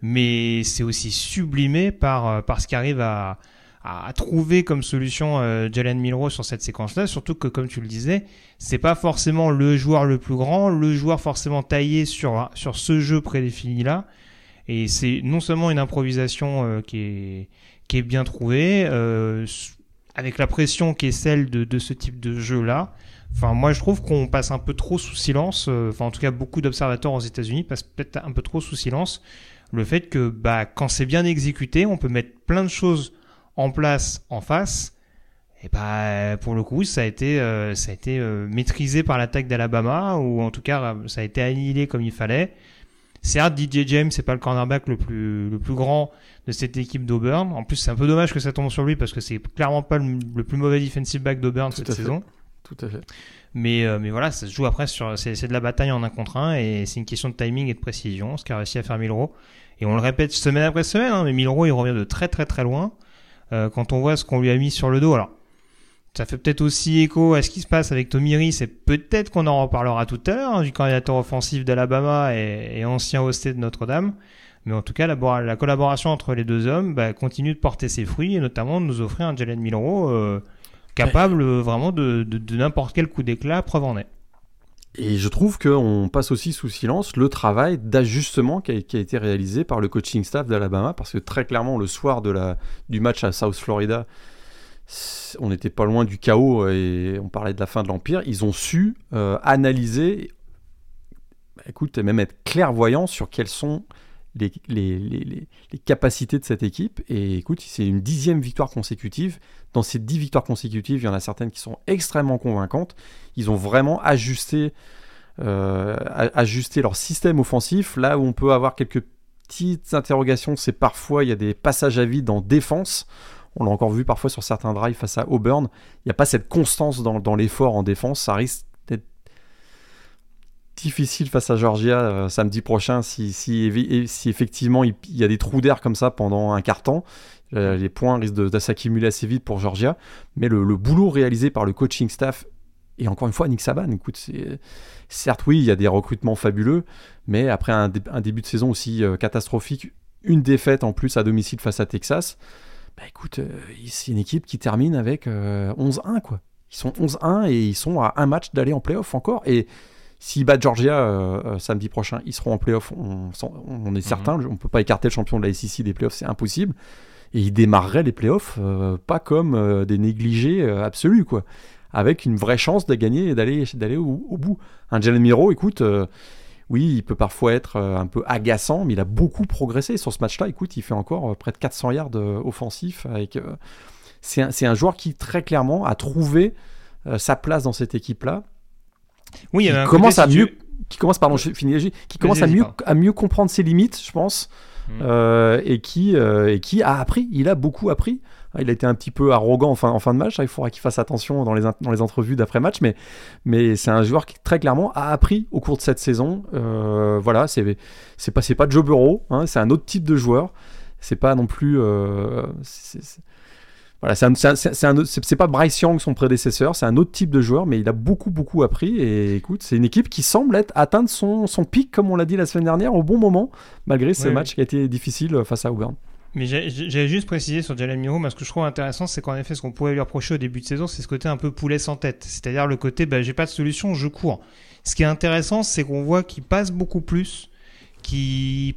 mais c'est aussi sublimé par, par ce qui arrive à, trouver comme solution euh, Jalen Milrow sur cette séquence-là, surtout que comme tu le disais, c'est pas forcément le joueur le plus grand, le joueur forcément taillé sur sur ce jeu prédéfini là, et c'est non seulement une improvisation euh, qui est qui est bien trouvée, euh, avec la pression qui est celle de, de ce type de jeu là. Enfin, moi, je trouve qu'on passe un peu trop sous silence. Enfin, en tout cas, beaucoup d'observateurs aux États-Unis passent peut-être un peu trop sous silence le fait que, bah, quand c'est bien exécuté, on peut mettre plein de choses en place en face, et bah pour le coup ça a été euh, ça a été euh, maîtrisé par l'attaque d'Alabama ou en tout cas ça a été annihilé comme il fallait. Certes, DJ James c'est pas le cornerback le plus le plus grand de cette équipe d'Auburn. En plus, c'est un peu dommage que ça tombe sur lui parce que c'est clairement pas le, plus mauvais defensive back d'Auburn cette saison. Tout à fait. Mais, euh, mais voilà, ça se joue après sur. C'est de la bataille en un contre un et c'est une question de timing et de précision, ce qu'a réussi à faire Milro. Et on le répète semaine après semaine, hein, mais Milro il revient de très très très loin. Euh, quand on voit ce qu'on lui a mis sur le dos. Alors, ça fait peut-être aussi écho à ce qui se passe avec Tomiri. C'est peut-être qu'on en reparlera tout à l'heure, hein, du coordinateur offensif d'Alabama et, ancien hosté de Notre-Dame. Mais en tout cas, la, collaboration entre les deux hommes bah, continue de porter ses fruits et notamment de nous offrir un Jalen Milro euh, capable vraiment de, de n'importe quel coup d'éclat, preuve en est. Et je trouve qu'on passe aussi sous silence le travail d'ajustement qui, a été réalisé par le coaching staff d'Alabama, parce que très clairement, le soir du match à South Florida, on n'était pas loin du chaos et on parlait de la fin de l'Empire. Ils ont su euh, analyser, écoute, et même être clairvoyants sur quels sont les, les, capacités de cette équipe. Et écoute, c'est une dixième victoire consécutive. Dans ces dix victoires consécutives, il y en a certaines qui sont extrêmement convaincantes. Ils ont vraiment ajusté, euh, ajusté leur système offensif. Là où on peut avoir quelques petites interrogations, c'est parfois il y a des passages à vide en défense. On l'a encore vu parfois sur certains drives face à Auburn. Il n'y a pas cette constance dans, l'effort en défense. Ça risque difficile face à Georgia euh, samedi prochain si, si, si effectivement il, y a des trous d'air comme ça pendant un quart temps. Euh, les points risquent de, s'accumuler assez vite pour Georgia. Mais le, boulot réalisé par le coaching staff, et encore une fois, Nick Saban, écoute, c'est, certes, oui, il y a des recrutements fabuleux, mais après un, début de saison aussi euh, catastrophique, une défaite en plus à domicile face à Texas, bah écoute, c'est une équipe qui termine avec 11-1, quoi. Ils sont 11-1 et ils sont à un match d'aller en playoff encore. Et S'ils battent Georgia euh, euh, samedi prochain, ils seront en playoff, on, on est certain. Mhm. On ne peut pas écarter le champion de la SEC des playoffs, c'est impossible. Et ils démarreraient les playoffs euh, pas comme des négligés absolus, quoi. Avec une vraie chance de gagner et d'aller, d'aller au, bout. Un Jalen Miro, écoute, oui, il peut parfois être un peu agaçant, mais il a beaucoup progressé sur ce match-là. Écoute, il fait encore près de 400 yards offensifs. Avec, c'est, un, c'est un joueur qui, très clairement, a trouvé sa place dans cette équipe-là oui, il y qui commence à mieux, qui commence, pardon, je finis, qui commence à mieux, à mieux comprendre ses limites, je pense, mm. euh, et qui, euh, et qui a appris. Il a beaucoup appris Il a été un petit peu arrogant en fin, en fin de match. Il faudra qu'il fasse attention dans les, dans les entrevues d'après-match. Mais, mais c'est un joueur qui, très clairement, a appris au cours de cette saison. Euh, voilà, c'est pas, pas Joe Burrow. Hein, c'est un autre type de joueur. C'est pas non plus. Euh, voilà, c'est pas Bryce Young, son prédécesseur, c'est un autre type de joueur, mais il a beaucoup, beaucoup appris. Et écoute, c'est une équipe qui semble être atteindre son, son pic, comme on l'a dit la semaine dernière, au bon moment, malgré ce match qui a été difficile face à Auburn. Mais j'avais juste précisé sur Jalen Miro, mais ce que je trouve intéressant, c'est qu'en effet, ce qu'on pouvait lui reprocher au début de saison, c'est ce côté un peu poulet sans tête. C'est-à-dire le côté, bah, j'ai pas de solution, je cours. Ce qui est intéressant, c'est qu'on voit qu'il passe beaucoup plus, qu'il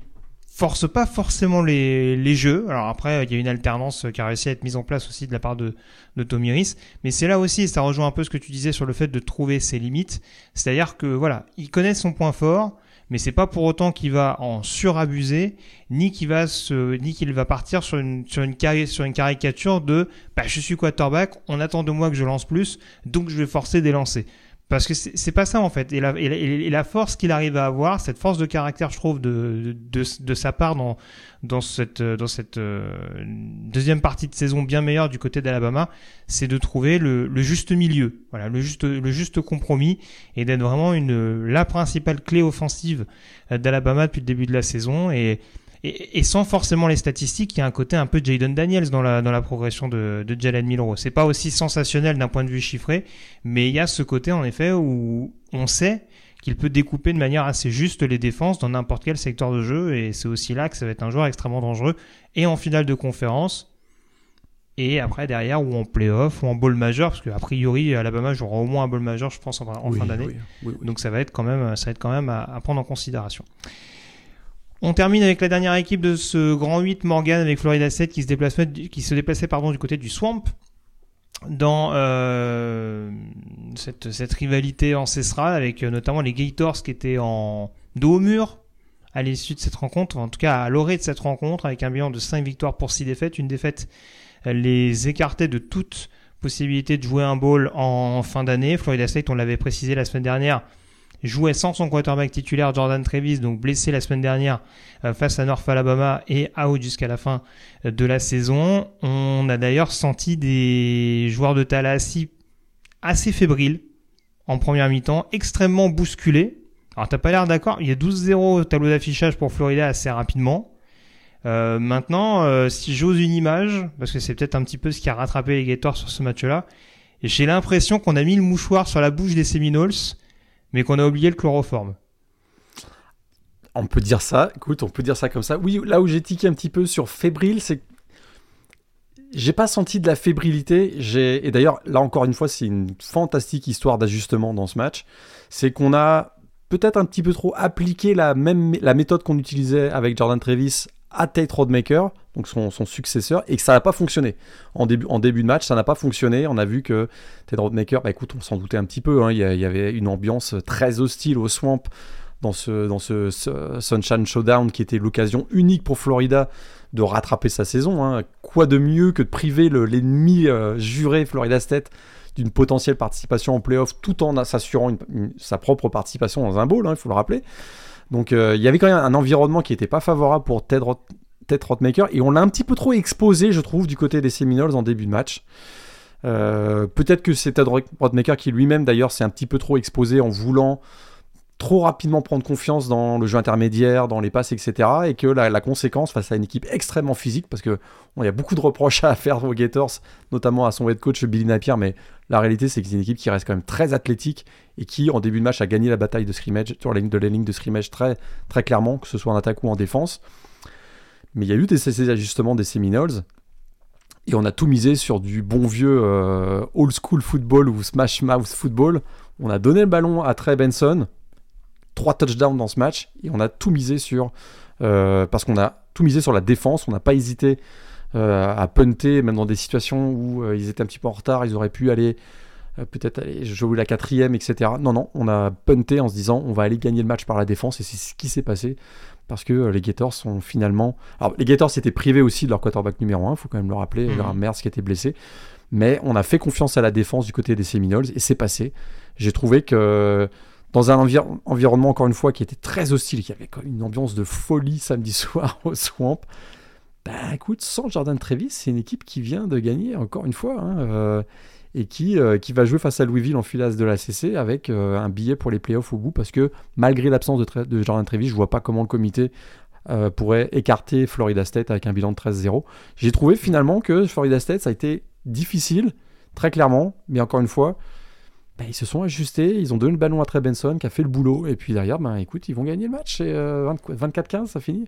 force pas forcément les, les, jeux. Alors après, il y a une alternance qui a réussi à être mise en place aussi de la part de, de Tomiris. Mais c'est là aussi, ça rejoint un peu ce que tu disais sur le fait de trouver ses limites. C'est-à-dire que voilà, il connaît son point fort, mais c'est pas pour autant qu'il va en surabuser, ni qu'il va se, ni qu'il va partir sur une, sur une, caricature de, bah, je suis quarterback, on attend de moi que je lance plus, donc je vais forcer des lancers. Parce que c'est pas ça en fait. Et la, force qu'il arrive à avoir, cette force de caractère, je trouve, de, de, sa part dans, dans cette, dans cette euh, deuxième partie de saison bien meilleure du côté d'Alabama, c'est de trouver le, le, juste milieu, voilà, le juste, le juste compromis et d'être vraiment une, la principale clé offensive d'Alabama depuis le début de la saison. Et, et, sans forcément les statistiques, il y a un côté un peu Jaden Daniels dans la, dans la progression de, de Jalen Milrow. C'est pas aussi sensationnel d'un point de vue chiffré, mais il y a ce côté en effet où on sait qu'il peut découper de manière assez juste les défenses dans n'importe quel secteur de jeu, et c'est aussi là que ça va être un joueur extrêmement dangereux, et en finale de conférence, et après derrière, ou en playoff, ou en bowl majeur, parce qu'a priori, Alabama jouera au moins un bowl majeur, je pense, en, fin d'année. Donc ça va être quand même, ça va être quand même à prendre en considération. On termine avec la dernière équipe de ce grand 8, Morgan, avec Florida 7 qui se déplaçait, du côté du Swamp dans euh, cette, rivalité ancestrale avec euh, notamment les Gators qui étaient en dos au mur à l'issue de cette rencontre, en tout cas à l'orée de cette rencontre, avec un bilan de 5 victoires pour 6 défaites. Une défaite les écartait de toute possibilité de jouer un bowl en fin d'année. Florida State, on l'avait précisé la semaine dernière, jouait sans son quarterback titulaire Jordan Travis, donc blessé la semaine dernière euh, face à North Alabama et out jusqu'à la fin euh, de la saison. On a d'ailleurs senti des joueurs de Tallahassee assez fébriles en première mi-temps, extrêmement bousculés. Alors t'as pas l'air d'accord, il y a 12-0 au tableau d'affichage pour Florida assez rapidement. Euh, maintenant, si j'ose une image, parce que c'est peut-être un petit peu ce qui a rattrapé les Gators sur ce match-là, j'ai l'impression qu'on a mis le mouchoir sur la bouche des Seminoles mais qu'on a oublié le chloroforme. On peut dire ça, écoute, on peut dire ça comme ça. Oui, là où j'ai tiqué un petit peu sur fébrile, c'est j'ai pas senti de la fébrilité. Et d'ailleurs là encore une fois, c'est une fantastique histoire d'ajustement dans ce match. C'est qu'on a peut-être un petit peu trop appliqué la même la méthode qu'on utilisait avec Jordan Travis à Tate Rodmaker, donc son, successeur, et que ça n'a pas fonctionné. En début, de match, ça n'a pas fonctionné. On a vu que Tate Rodmaker, bah écoute, on s'en doutait un petit peu. Hein. il, y avait une ambiance très hostile au Swamp dans ce, dans ce, Sunshine Showdown qui était l'occasion unique pour Florida de rattraper sa saison. Hein. Quoi de mieux que de priver l'ennemi euh, juré Florida State d'une potentielle participation en playoff tout en s'assurant sa propre participation dans un bowl, hein, il faut le rappeler. Donc euh, il y avait quand même un environnement qui n'était pas favorable pour Ted, Rothmaker et on l'a un petit peu trop exposé, je trouve, du côté des Seminoles en début de match. Euh, peut-être que c'est Ted Rothmaker qui lui-même d'ailleurs s'est un petit peu trop exposé en voulant trop rapidement prendre confiance dans le jeu intermédiaire, dans les passes, etc. Et que la, conséquence face à une équipe extrêmement physique, parce que y a beaucoup de reproches à faire aux Gators, notamment à son head coach Billy Napier, mais la réalité c'est que c'est une équipe qui reste quand même très athlétique et qui en début de match a gagné la bataille de scrimmage sur la ligne de la ligne de scrimmage très très clairement, que ce soit en attaque ou en défense. Mais il y a eu des, ajustements des Seminoles. Et on a tout misé sur du bon vieux euh, old school football ou smash mouth football. On a donné le ballon à Trey Benson, trois touchdowns dans ce match et on a tout misé sur euh, parce qu'on a tout misé sur la défense. On n'a pas hésité euh, à punter, même dans des situations où euh, ils étaient un petit peu en retard, ils auraient pu aller peut-être aller jouer la quatrième, etc. Non, non, on a punté en se disant on va aller gagner le match par la défense et c'est ce qui s'est passé parce que les Gators sont finalement. Alors les Gators étaient privés aussi de leur quarterback numéro 1, il faut quand même le rappeler, mmh. un Merz qui était blessé. Mais on a fait confiance à la défense du côté des Seminoles et c'est passé. J'ai trouvé que dans un environnement, encore une fois, qui était très hostile, qui avait une ambiance de folie samedi soir au Swamp, bah écoute, sans Jordan Travis, c'est une équipe qui vient de gagner encore une fois. Hein, et qui, qui va jouer face à Louisville en filas de la CC avec un billet pour les playoffs au bout parce que malgré l'absence de, de, Jordan Travis, je vois pas comment le comité pourrait écarter Florida State avec un bilan de 13-0. J'ai trouvé finalement que Florida State, ça a été difficile, très clairement, mais encore une fois, bah, ils se sont ajustés, ils ont donné le ballon à Trey Benson qui a fait le boulot, et puis derrière, ben écoute, ils vont gagner le match, et 24-15, ça finit.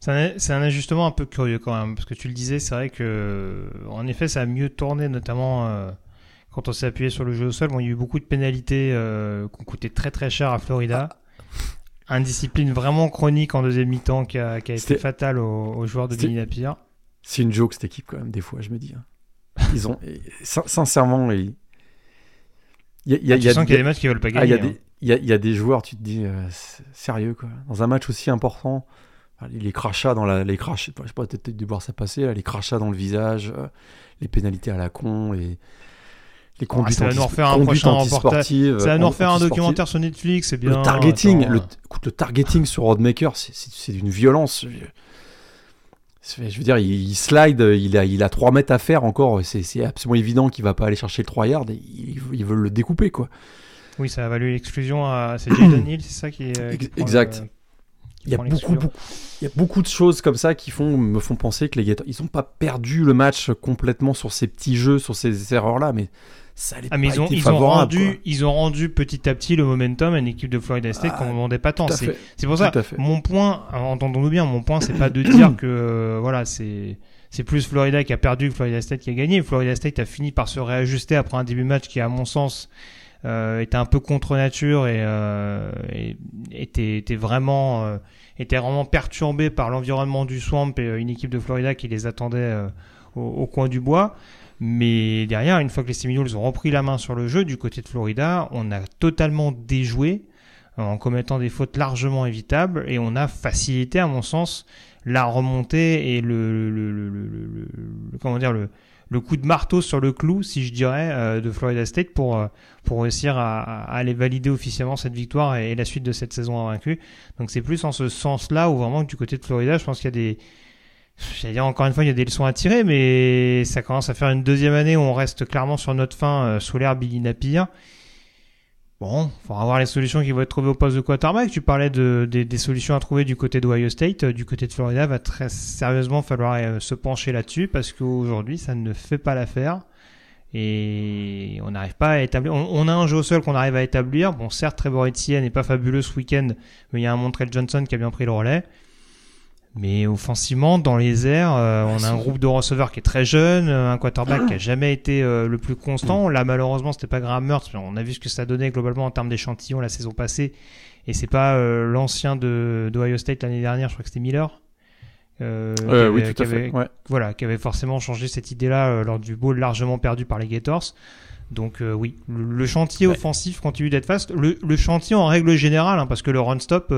C'est un, ajustement un peu curieux quand même, parce que tu le disais, c'est vrai que, en effet, ça a mieux tourné, notamment euh, quand on s'est appuyé sur le jeu au sol. Bon, il y a eu beaucoup de pénalités euh, qui ont coûté très très cher à Florida. Indiscipline vraiment chronique en deuxième mi-temps qui a, été fatale aux, joueurs de Billy Napier. C'est une joke cette équipe quand même, des fois, je me dis. Hein. Ils ont, sincèrement, il y a, y a, tu sens qu'il y a des matchs qui veulent pas gagner. Ah, il, y a des, y a des joueurs, tu te dis, euh, sérieux quoi. Dans un match aussi important, les crachats dans la, les crachats, je sais pas, peut-être dû voir ça passer, les crachats dans le visage, euh, les pénalités à la con, les les conduites ah, ça va nous refaire un prochain reportage. Ça va nous refaire un documentaire sur Netflix, c'est bien. Le targeting, le, écoute, le targeting sur Roadmaker, c'est d'une violence. Je veux dire, il, slide, il a, il a 3 mètres à faire encore. C'est absolument évident qu'il va pas aller chercher le 3 yards. ils, veulent le découper, quoi. Oui, ça a valu l'exclusion à. C'est Jaden Hill, c'est ça qui. est exact. il, y a beaucoup, beaucoup, il y a beaucoup de choses comme ça qui font, me font penser que les Gators, ils n'ont pas perdu le match complètement sur ces petits jeux, sur ces erreurs-là, mais ah, mais ils ont, ils ont rendu, ils ont rendu petit à petit le momentum à une équipe de Florida State qu'on ne demandait pas tant. C'est pour ça, mon point, entendons-nous bien, mon point, c'est pas de dire que, euh, voilà, c'est, c'est plus Florida qui a perdu que Florida State qui a gagné. Florida State a fini par se réajuster après un début de match qui, à mon sens, euh, était un peu contre nature et, euh, était, était vraiment, euh, était vraiment perturbé par l'environnement du swamp et une équipe de Florida qui les attendait au, au, coin du bois. Mais derrière, une fois que les Seminoles ont repris la main sur le jeu, du côté de Florida, on a totalement déjoué euh, en commettant des fautes largement évitables et on a facilité, à mon sens, la remontée et le, le, le, le comment dire le, le coup de marteau sur le clou, si je dirais, euh, de Florida State pour euh, pour réussir à, à, aller valider officiellement cette victoire et, la suite de cette saison invaincue. Donc c'est plus en ce sens-là où vraiment du côté de Florida, je pense qu'il y a des J'allais dire encore une fois, il y a des leçons à tirer, mais ça commence à faire une deuxième année où on reste clairement sur notre fin euh, sous l'air Billy Napier. Bon, il faudra voir les solutions qui vont être trouvées au poste de quarterback. Tu parlais de, des solutions à trouver du côté d'Ohio State, euh, du côté de Florida, va très sérieusement falloir euh, se pencher là-dessus parce qu'aujourd'hui, ça ne fait pas l'affaire. Et on n'arrive pas à établir. On, a un jeu au sol qu'on arrive à établir. Bon, certes, Trevor Etienne n'est pas fabuleux ce week-end, mais il y a un Montrell Johnson qui a bien pris le relais. Mais offensivement, dans les airs, euh, on a un groupe de receveurs qui est très jeune, euh, un quarterback qui a jamais été euh, le plus constant. Là, malheureusement, c'était pas Graham Mertz. On a vu ce que ça donnait globalement en termes d'échantillons la saison passée. Et c'est pas l'ancien de d'Ohio State l'année dernière, je crois que c'était Miller. oui, tout à fait. Voilà, qui avait forcément changé cette idée-là lors du bowl largement perdu par les Gators. Donc oui, le, chantier offensif continue d'être vaste. Le, le, chantier en règle générale, hein, parce que le run-stop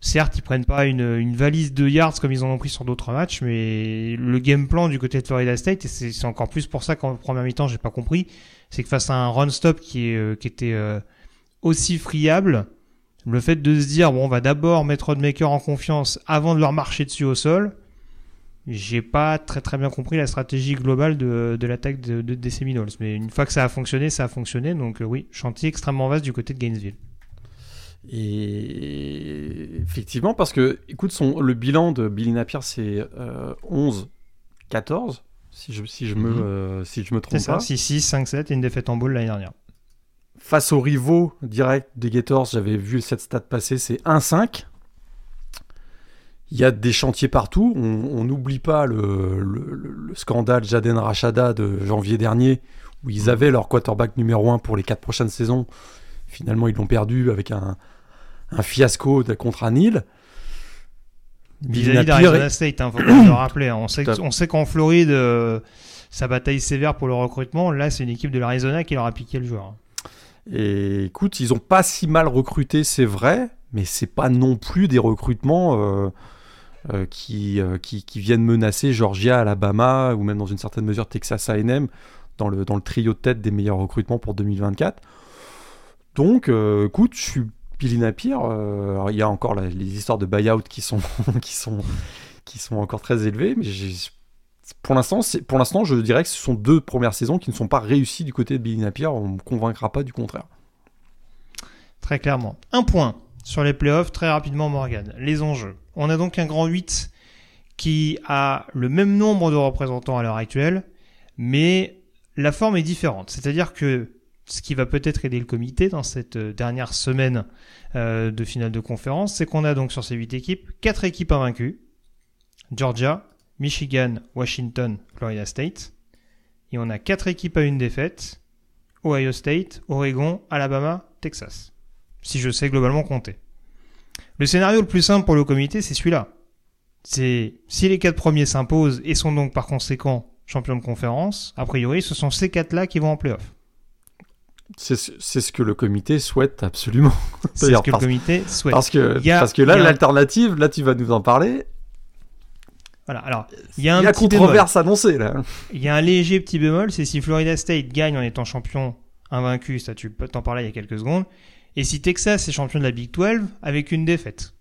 Certes, ils prennent pas une, valise de yards comme ils en ont pris sur d'autres matchs, mais le game plan du côté de Florida State, et c'est encore plus pour ça qu'en première mi-temps, j'ai pas compris, c'est que face à un run-stop qui, euh, qui était euh, aussi friable, le fait de se dire, bon, on va d'abord mettre Rodmaker en confiance avant de leur marcher dessus au sol, j'ai pas très très bien compris la stratégie globale de, l'attaque de, des Seminoles. Mais une fois que ça a fonctionné, ça a fonctionné. Donc euh, oui, chantier extrêmement vaste du côté de Gainesville. Et effectivement, parce que, écoute, son, le bilan de Billy Napier, c'est 11-14, euh, si je, si, je me, mhm. euh, si je me trompe pas. C'est ça, 6-6, 5-7 et une défaite en boule l'année dernière. Face aux rivaux directs des Gators, j'avais vu cette stat passer, c'est 1-5. Il y a des chantiers partout. On n'oublie pas le, le, scandale Jaden Rachada de janvier dernier, où ils mhm. avaient leur quarterback numéro 1 pour les 4 prochaines saisons. Finalement, ils l'ont perdu avec un, un fiasco de, contre un île. Vis-à-vis d'Arizona State, hein, faut le rappeler. Hein. On sait, on sait qu'en Floride, euh, sa bataille sévère pour le recrutement, là, c'est une équipe de l'Arizona qui leur a piqué le joueur. Hein. Et écoute, ils ont pas si mal recruté, c'est vrai, mais c'est pas non plus des recrutements euh, euh, qui, qui, qui, viennent menacer Georgia, Alabama ou même dans une certaine mesure Texas A&M dans le, dans le trio de tête des meilleurs recrutements pour 2024. Donc, écoute, je suis Napier, euh, alors il y a encore les histoires de buyout qui sont, qui sont, encore très élevées, mais pour l'instant, pour l'instant, je dirais que ce sont deux premières saisons qui ne sont pas réussies du côté de Billy Napier. On ne me convaincra pas du contraire. Très clairement. Un point sur les playoffs, très rapidement, Morgan. Les enjeux. On a donc un grand 8 qui a le même nombre de représentants à l'heure actuelle, mais la forme est différente. C'est-à-dire que ce qui va peut-être aider le comité dans cette euh, dernière semaine euh, de finale de conférence, c'est qu'on a donc sur ces 8 équipes, 4 équipes invaincues. Georgia, Michigan, Washington, Florida State. Et on a 4 équipes à une défaite. Ohio State, Oregon, Alabama, Texas si je sais globalement compter. Le scénario le plus simple pour le comité, c'est celui-là. C'est si les quatre premiers s'imposent et sont donc par conséquent champions de conférence, a priori, ce sont ces quatre-là qui vont en playoff. C'est ce que le comité souhaite absolument. C'est ce que le parce- comité souhaite. Parce que, a- parce que là, l'alternative, là, tu vas nous en parler. Voilà. Alors, il y a un y a petit bémol. controverse annoncée, là. Il y a un léger petit bémol, c'est si Florida State gagne en étant champion invaincu, ça tu peux t'en parler il y a quelques secondes, et si Texas est champion de la Big 12 avec une défaite.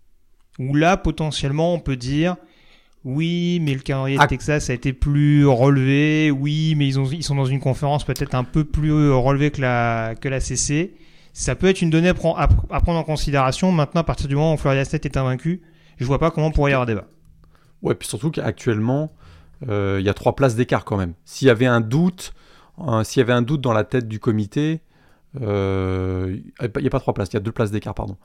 Où là, potentiellement, on peut dire, oui, mais le calendrier de Ah. Texas a été plus relevé, oui, mais ils, ont, ils sont dans une conférence peut-être un peu plus relevée que la, que la CC. Ça peut être une donnée à, pre- à- à prendre en considération. Maintenant, à partir du moment où Florida State est invaincu, je vois pas comment pourrait y avoir débat. Ouais, puis surtout qu'actuellement, euh, il y a trois places d'écart quand même. S'il y avait un doute, euh, s'il y avait un doute dans la tête du comité, euh, il n'y a pas trois places, il y a deux places d'écart, pardon.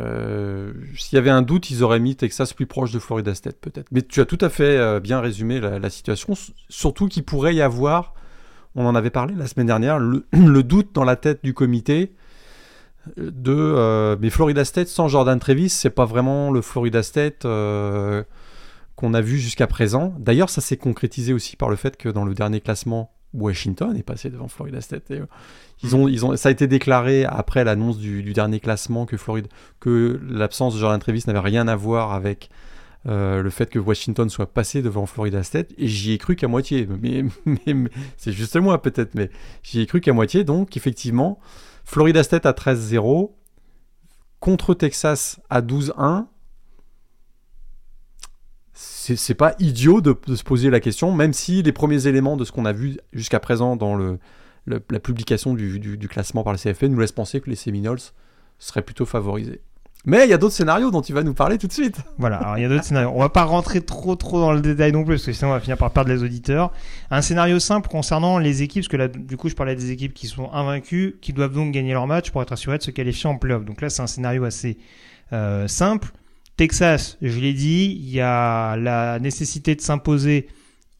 Euh, S'il y avait un doute, ils auraient mis Texas plus proche de Florida State, peut-être. Mais tu as tout à fait euh, bien résumé la, situation, surtout qu'il pourrait y avoir, on en avait parlé la semaine dernière, le, doute dans la tête du comité euh, de mais Florida State sans Jordan Travis, c'est pas vraiment le Florida State qu'on a vu jusqu'à présent. D'ailleurs, ça s'est concrétisé aussi par le fait que dans le dernier classement, Washington est passé devant Florida State. Et, euh, ils ont, ils ont, ça a été déclaré après l'annonce du, du dernier classement que, Floride, que l'absence de Jordan Travis n'avait rien à voir avec euh, le fait que Washington soit passé devant Florida State. Et j'y ai cru qu'à moitié. Mais, mais- mais- c'est juste moi peut-être, mais j'y ai cru qu'à moitié. Donc, effectivement, Florida State à 13-0 contre Texas à 12-1 c'est pas idiot de, se poser la question, même si les premiers éléments de ce qu'on a vu jusqu'à présent dans le, la publication du, classement par le CFP nous laissent penser que les Seminoles seraient plutôt favorisés. Mais il y a d'autres scénarios dont il va nous parler tout de suite. Voilà, alors il y a d'autres scénarios. On va pas rentrer trop trop dans le détail non plus, parce que sinon on va finir par perdre les auditeurs. Un scénario simple concernant les équipes, parce que là, du coup, je parlais des équipes qui sont invaincues, qui doivent donc gagner leur match pour être assurées de se qualifier en playoff. Donc là, c'est un scénario assez euh, simple. Texas, je l'ai dit, il y a la nécessité de s'imposer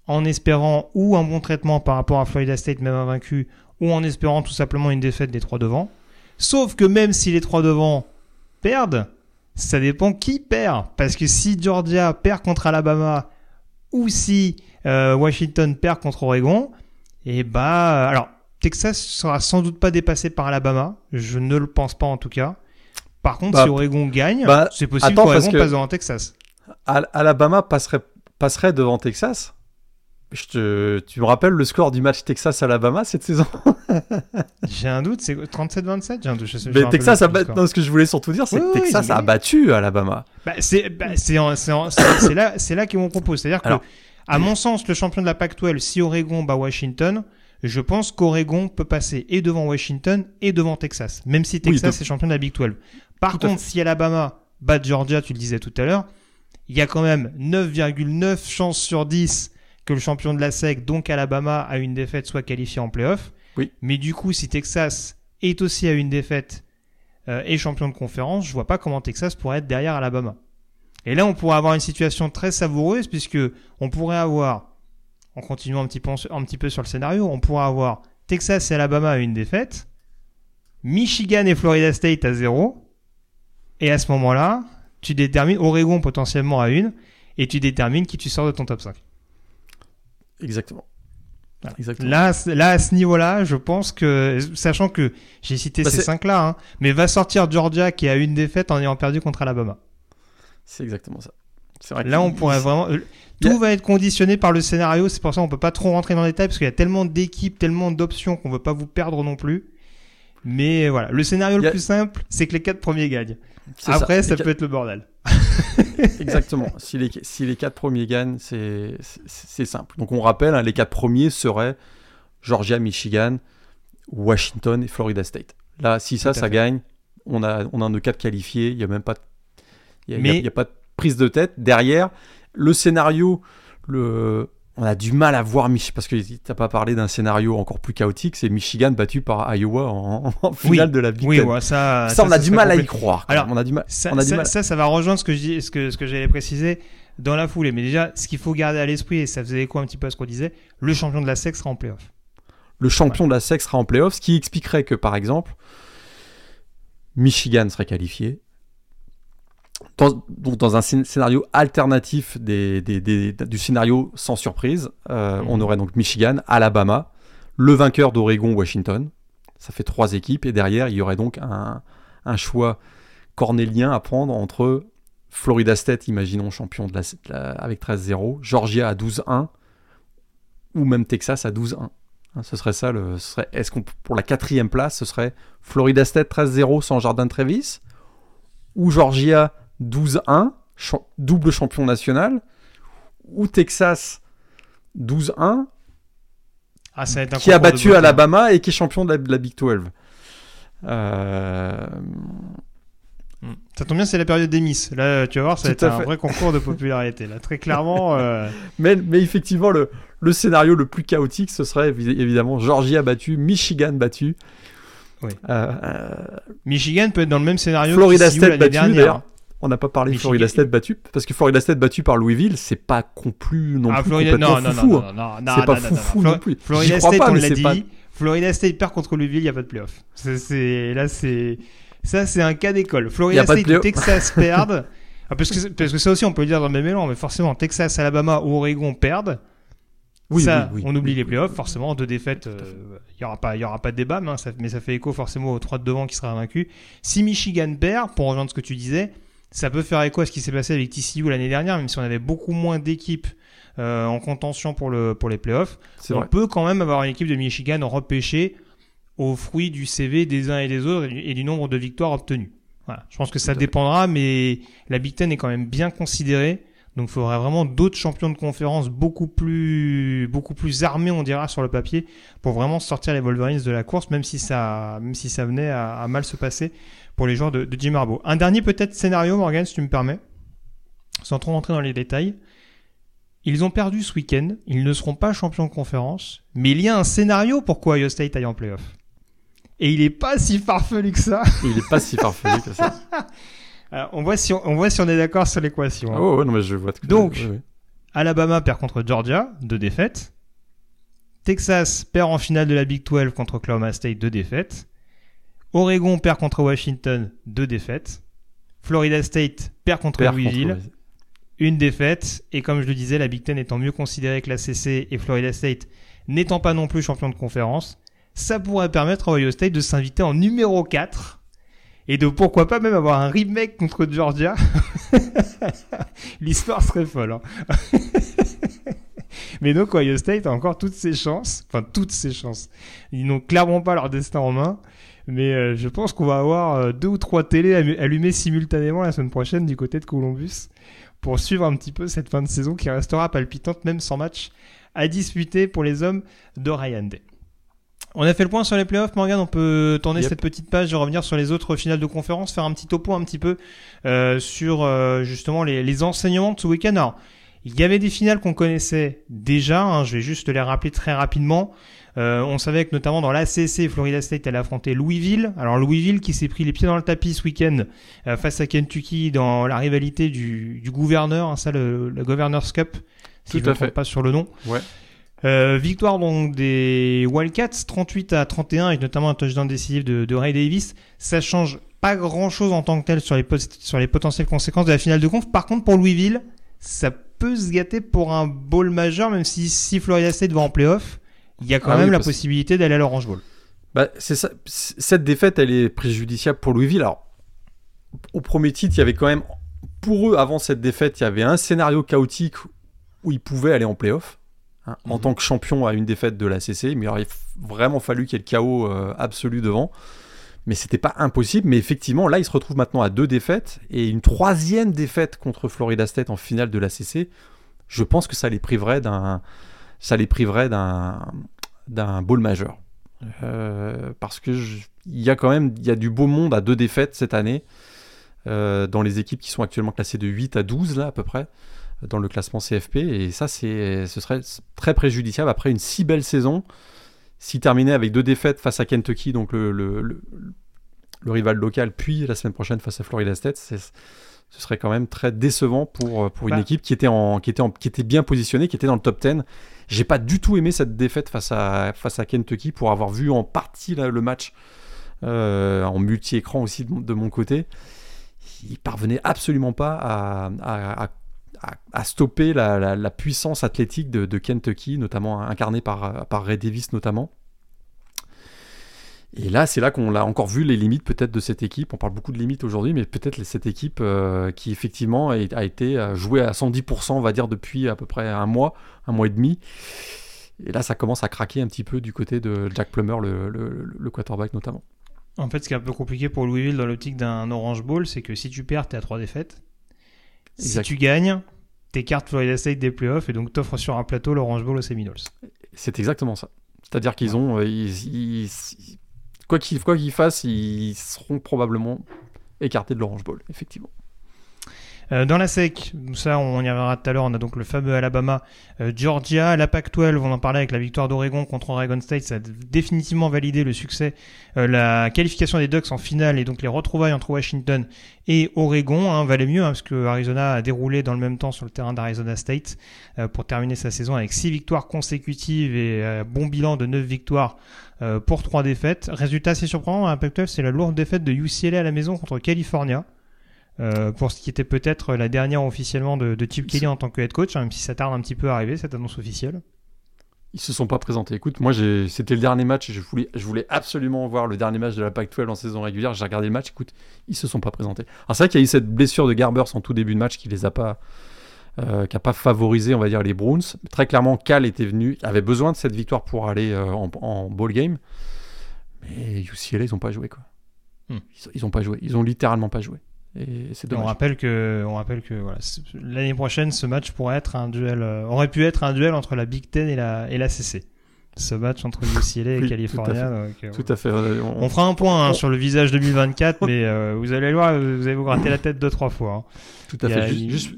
en espérant ou un bon traitement par rapport à Florida State, même invaincu, ou en espérant tout simplement une défaite des trois devant. Sauf que même si les trois devant perdent, ça dépend qui perd. Parce que si Georgia perd contre Alabama ou si euh, Washington perd contre Oregon, et bah alors Texas sera sans doute pas dépassé par Alabama, je ne le pense pas en tout cas. Par contre, Bah, si Oregon gagne, bah, c'est possible attends, qu'Oregon que- passe devant Texas. Al- Alabama passerait, passerait devant Texas? Je te, tu me rappelles le score du match Texas-Alabama cette saison? J'ai un doute, c'est 37-27 J'ai un doute, je sais- Mais Texas a battu. Non, ce que je voulais surtout dire, c'est Oui, que Texas a battu Alabama. Bah, c'est bah, c'est en- c'est en- c'est- c'est là, c'est là qu'ils m'ont proposé. C'est-à-dire que, Alors- à mon sens, le champion de la Pac-12, si Oregon bat Washington, je pense qu'Oregon peut passer et devant Washington et devant Texas, même si Texas est champion de la Big 12. Par contre, si Alabama bat Georgia, tu le disais tout à l'heure, il y a quand même 9,9 chances sur 10 que le champion de la SEC, donc Alabama, à une défaite, soit qualifié en playoff. Oui. Mais du coup, si Texas est aussi à une défaite euh, et champion de conférence, je vois pas comment Texas pourrait être derrière Alabama. Et là, on pourrait avoir une situation très savoureuse puisque on pourrait avoir, en continuant un petit peu, un petit peu sur le scénario, on pourrait avoir Texas et Alabama à une défaite, Michigan et Florida State à zéro, et à ce moment-là, tu détermines Oregon potentiellement à une, et tu détermines qui tu sors de ton top 5. Exactement. Voilà. Exactement. Là, là, à ce niveau-là, je pense que, sachant que j'ai cité Bah, ces cinq-là, hein, mais va sortir Georgia qui a une défaite en ayant perdu contre Alabama. C'est exactement ça. Vrai Là, on pourrait vraiment. euh, Tout va être conditionné par le scénario. C'est pour ça qu'on peut pas trop rentrer dans les détails parce qu'il y a tellement d'équipes, tellement d'options qu'on veut pas vous perdre non plus. Mais voilà, le scénario a- le plus simple, c'est que les quatre premiers gagnent. Après, ça, peut être le bordel. Exactement. si, les, si les quatre premiers gagnent, c'est simple. Donc on rappelle, hein, les quatre premiers seraient Georgia, Michigan, Washington et Florida State. Là, si ça, ça gagne, on a, on a un de quatre qualifiés. Il n'y a même pas, de- il y a, il y a- Mais- il y a pas de prise de tête. Derrière, le scénario, le, on a du mal à voir Mich parce que tu n'as pas parlé d'un scénario encore plus chaotique. C'est Michigan battu par Iowa en, en finale de la Big Oui, Ten. ouais, ça, ça, on a du mal à y croire. Alors, on a du mal. Ça, on a du ça, mal. ça, ça va rejoindre ce que je dis, ce que, ce que j'allais préciser dans la foulée. Mais déjà, ce qu'il faut garder à l'esprit, et ça faisait écho un petit peu à ce qu'on disait, le champion de la SEC sera en playoff. le champion de la SEC sera en playoff, ce qui expliquerait que, par exemple, Michigan serait qualifié. Dans, donc dans un scén- scénario alternatif des, des- des- du scénario sans surprise, euh, Mhm. on aurait donc Michigan, Alabama, le vainqueur d'Oregon, Washington. Ça fait trois équipes. Et derrière, il y aurait donc un, un choix cornélien à prendre entre Florida State, imaginons champion de la, de la- avec 13-0, Georgia à 12-1, ou même Texas à 12-1. Hein, Ce serait ça. Le, ce serait, est-ce qu'on pour la quatrième place, ce serait Florida State 13-0 sans Jordan Travis ou Georgia 12-1, cha- double champion national, ou Texas 12-1 Ah, qui a battu. Alabama et qui est champion de la, de la Big 12. Euh, Mm. Ça tombe bien, c'est la période des Miss. Là, tu vas voir, ça va être un fait. vrai concours de popularité. Là, très clairement. euh, mais, mais effectivement, le, le scénario le plus chaotique, ce serait évi- évidemment Georgia battu, Michigan battu. Oui. Euh, Michigan peut être dans le même scénario Florida que State battu, dernière. On n'a pas parlé de Florida State battu, parce que Florida State battu par Louisville, c'est pas con plus non Ah, plus Florida, complètement non, foufou. non, non, non, non, C'est pas foufou non plus. Florida State, pas, on l'a dit. pas- Florida State perd contre Louisville, il n'y a pas de playoff. C'est, là, c'est, ça, c'est un cas d'école. Florida State playoff. Texas perdent. Ah, parce, que, parce que ça aussi, on peut le dire dans le même élan, mais forcément, Texas, Alabama ou Oregon perdent. Oui, ça, oui, oui, on oublie les playoffs, forcément, deux défaites, euh, il n'y aura, pas- il y aura pas de débat, mais, hein, ça, mais ça fait écho forcément aux trois de devant qui sera vaincu. Si Michigan perd, pour rejoindre ce que tu disais, ça peut faire écho à ce qui s'est passé avec TCU l'année dernière, même si on avait beaucoup moins d'équipes euh, en contention pour, le, pour les playoffs. On vrai. peut quand même avoir une équipe de Michigan repêchée au fruit du CV des uns et des autres et du, et du nombre de victoires obtenues. Voilà. Je pense que ça dépendra, mais la Big Ten est quand même bien considérée. Donc il faudrait vraiment d'autres champions de conférence beaucoup plus, beaucoup plus armés, on dira, sur le papier, pour vraiment sortir les Wolverines de la course, même si ça, même si ça venait à, à mal se passer pour les joueurs de, de Jim Harbaugh. Un dernier peut-être scénario, Morgan, si tu me permets, sans trop rentrer dans les détails. Ils ont perdu ce week-end, ils ne seront pas champions de conférence, mais il y a un scénario pour que Ohio State aille en playoff. Et il est pas si farfelu que ça. Il est pas si farfelu que ça. Alors, on, voit si on, on voit si on est d'accord sur l'équation. hein. Ouais, ouais, non, mais je vois. Donc, ouais, ouais. Alabama perd contre Georgia, deux défaites. Texas perd en finale de la Big 12 contre Oklahoma State, deux défaites. Oregon perd contre Washington, deux défaites. Florida State perd contre Perd contre Louisville, Louisville. une défaite. Et comme je le disais, la Big Ten étant mieux considérée que la CC et Florida State n'étant pas non plus champion de conférence, ça pourrait permettre à Ohio State de s'inviter en numéro 4 et de pourquoi pas même avoir un remake contre Georgia. L'histoire serait folle. hein. Mais donc Ohio State a encore toutes ses chances, enfin toutes ses chances. Ils n'ont clairement pas leur destin en main. Mais euh, je pense qu'on va avoir euh, deux ou trois télés allu- allumées simultanément la semaine prochaine du côté de Columbus pour suivre un petit peu cette fin de saison qui restera palpitante même sans match à disputer pour les hommes de Ryan Day. On a fait le point sur les playoffs, Morgan. On peut tourner Yep. cette petite page et revenir sur les autres finales de conférence, faire un petit topo un petit peu euh, sur euh, justement les, les enseignements de ce week-end. Alors, il y avait des finales qu'on connaissait déjà. hein, je vais juste les rappeler très rapidement. Euh, on savait que notamment dans l'ACC, Florida State allait affronter Louisville. Alors Louisville qui s'est pris les pieds dans le tapis ce week-end euh, face à Kentucky dans la rivalité du, du gouverneur, hein, ça le, le Governor's Cup, si Tout je ne me trompe pas sur le nom. Ouais. Euh, victoire donc des Wildcats 38 à 31 avec notamment un touchdown décisif de, de Ray Davis. Ça change pas grand chose en tant que tel sur les, post- sur les potentielles conséquences de la finale de conf. Par contre pour Louisville, ça peut se gâter pour un bowl majeur même si, si Florida State va en playoff. Il y a quand Ah même oui, la possibilité d'aller à l'Orange Bowl. Bah, ça. Cette défaite, elle est préjudiciable pour Louisville. Alors, au premier titre, il y avait quand même, pour eux, avant cette défaite, il y avait un scénario chaotique où ils pouvaient aller en playoff. hein, En Mhm. tant que champion à une défaite de la CC, mais il aurait f- vraiment fallu qu'il y ait le chaos euh, absolu devant. Mais c'était pas impossible. Mais effectivement, là, ils se retrouvent maintenant à deux défaites et une troisième défaite contre Florida State en finale de l'ACC. Je pense que ça les priverait d'un, ça les priverait d'un, d'un bowl majeur. Euh, parce que il y a quand même il y a du beau monde à deux défaites cette année euh, dans les équipes qui sont actuellement classées de 8 à 12 là à peu près dans le classement CFP et ça c'est ce serait très préjudiciable après une si belle saison si terminait avec deux défaites face à Kentucky donc le, le, le, rival local puis la semaine prochaine face à Florida State ce serait quand même très décevant pour, pour une bah. équipe qui était, en, qui, était en, qui était bien positionnée qui était dans le top 10 j'ai pas du tout aimé cette défaite face à, face à Kentucky pour avoir vu en partie le match euh, en multi-écran aussi de, mon côté. Il parvenait absolument pas à, à, stopper la, puissance athlétique de, de, Kentucky, notamment incarnée par, par Ray Davis notamment. Et là, c'est là qu'on a encore vu les limites peut-être de cette équipe. On parle beaucoup de limites aujourd'hui, mais peut-être cette équipe euh, qui effectivement a été euh, jouée à 110%, on va dire, depuis à peu près un mois, un mois et demi. Et là, ça commence à craquer un petit peu du côté de Jack Plummer, le, le, quarterback notamment. En fait, ce qui est un peu compliqué pour Louisville dans l'optique d'un Orange Bowl, c'est que si tu perds, tu es à trois défaites. Si tu gagnes, t'écartes Florida State des playoffs et donc t'offres sur un plateau l'Orange Bowl aux Seminoles. C'est exactement ça. C'est-à-dire qu'ils ont, euh, ils, quoi qu'ils fassent, ils seront probablement écartés de l'Orange Bowl, effectivement. Euh, dans la SEC, ça on y reviendra tout à l'heure, on a donc le fameux Alabama, euh, Georgia, la PAC-12, on en parlait avec la victoire d'Oregon contre Oregon State, ça a définitivement validé le succès, euh, la qualification des Ducks en finale et donc les retrouvailles entre Washington et Oregon hein, valait mieux hein, parce que Arizona a déroulé dans le même temps sur le terrain d'Arizona State pour terminer sa saison avec 6 victoires consécutives et bon bilan de 9 victoires pour 3 défaites. Résultat assez surprenant, la PAC-12 c'est la lourde défaite de UCLA à la maison contre California. Euh, pour ce qui était peut-être la dernière officiellement de, de Chip Kelly en tant que head coach, hein, même si ça tarde un petit peu à arriver, cette annonce officielle. Ils se sont pas présentés. Écoute, moi c'était le dernier match, je voulais, je voulais absolument voir le dernier match de la Pac-12 en saison régulière, j'ai regardé le match, écoute, ils se sont pas présentés. Alors c'est vrai qu'il y a eu cette blessure de Garbers en tout début de match qui les a pas, euh, qui a pas favorisé, on va dire, les Browns. très clairement, Cal était venu, avait besoin de cette victoire pour aller euh, en, en, ball game. Mais UCLA, ils ont pas joué quoi. Hmm. Ils, ils ont pas joué, ils ont littéralement pas joué. Et c'est On rappelle que, on rappelle que voilà, l'année prochaine, ce match pourrait être un duel, euh, aurait pu être un duel entre la Big Ten et la, et la CC. Ce match entre UCLA et California. Tout à fait. Euh, on, fera un point hein, sur le visage 2024, mais euh, vous allez voir, vous allez vous gratter la tête deux trois fois. Hein. Tout à fait. Juste,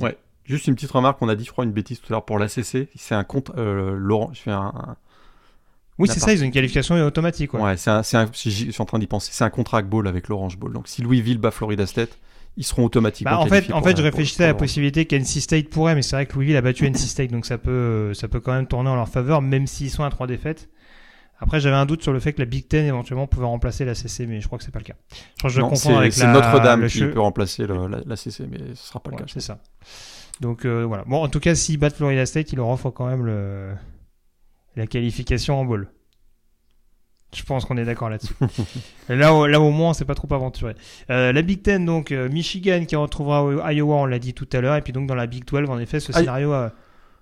ouais. Juste une petite remarque, on a dit, je crois, une bêtise tout à l'heure pour la CC. C'est un compte, Laurent, je fais un, oui, c'est ça, ils ont une qualification automatique. Ouais, c'est un, un, je suis en train d'y penser. C'est un contract ball avec l'Orange Bowl. Donc si Louisville bat Florida State, ils seront automatiquement. Bah, en fait, en fait, je réfléchissais à la possibilité qu'NC State pourrait, mais c'est vrai que Louisville a battu NC State, donc ça peut, ça peut quand même tourner en leur faveur, même s'ils sont à trois défaites. Après, j'avais un doute sur le fait que la Big Ten éventuellement pouvait remplacer la CC, mais je crois que c'est pas le cas. Je crois que je non, avec C'est Notre-Dame qui peut remplacer la, CC, mais ce sera pas le cas. C'est ça. Donc euh, voilà. Bon, en tout cas, s'ils battent Florida State, ils leur offrent quand même le... la qualification en bowl. Je pense qu'on est d'accord là-dessus. là, là, au moins, c'est pas trop aventuré. Euh, la Big Ten, donc, euh, Michigan qui retrouvera Iowa, on l'a dit tout à l'heure. Et puis donc dans la Big 12, en effet, ce scénario euh,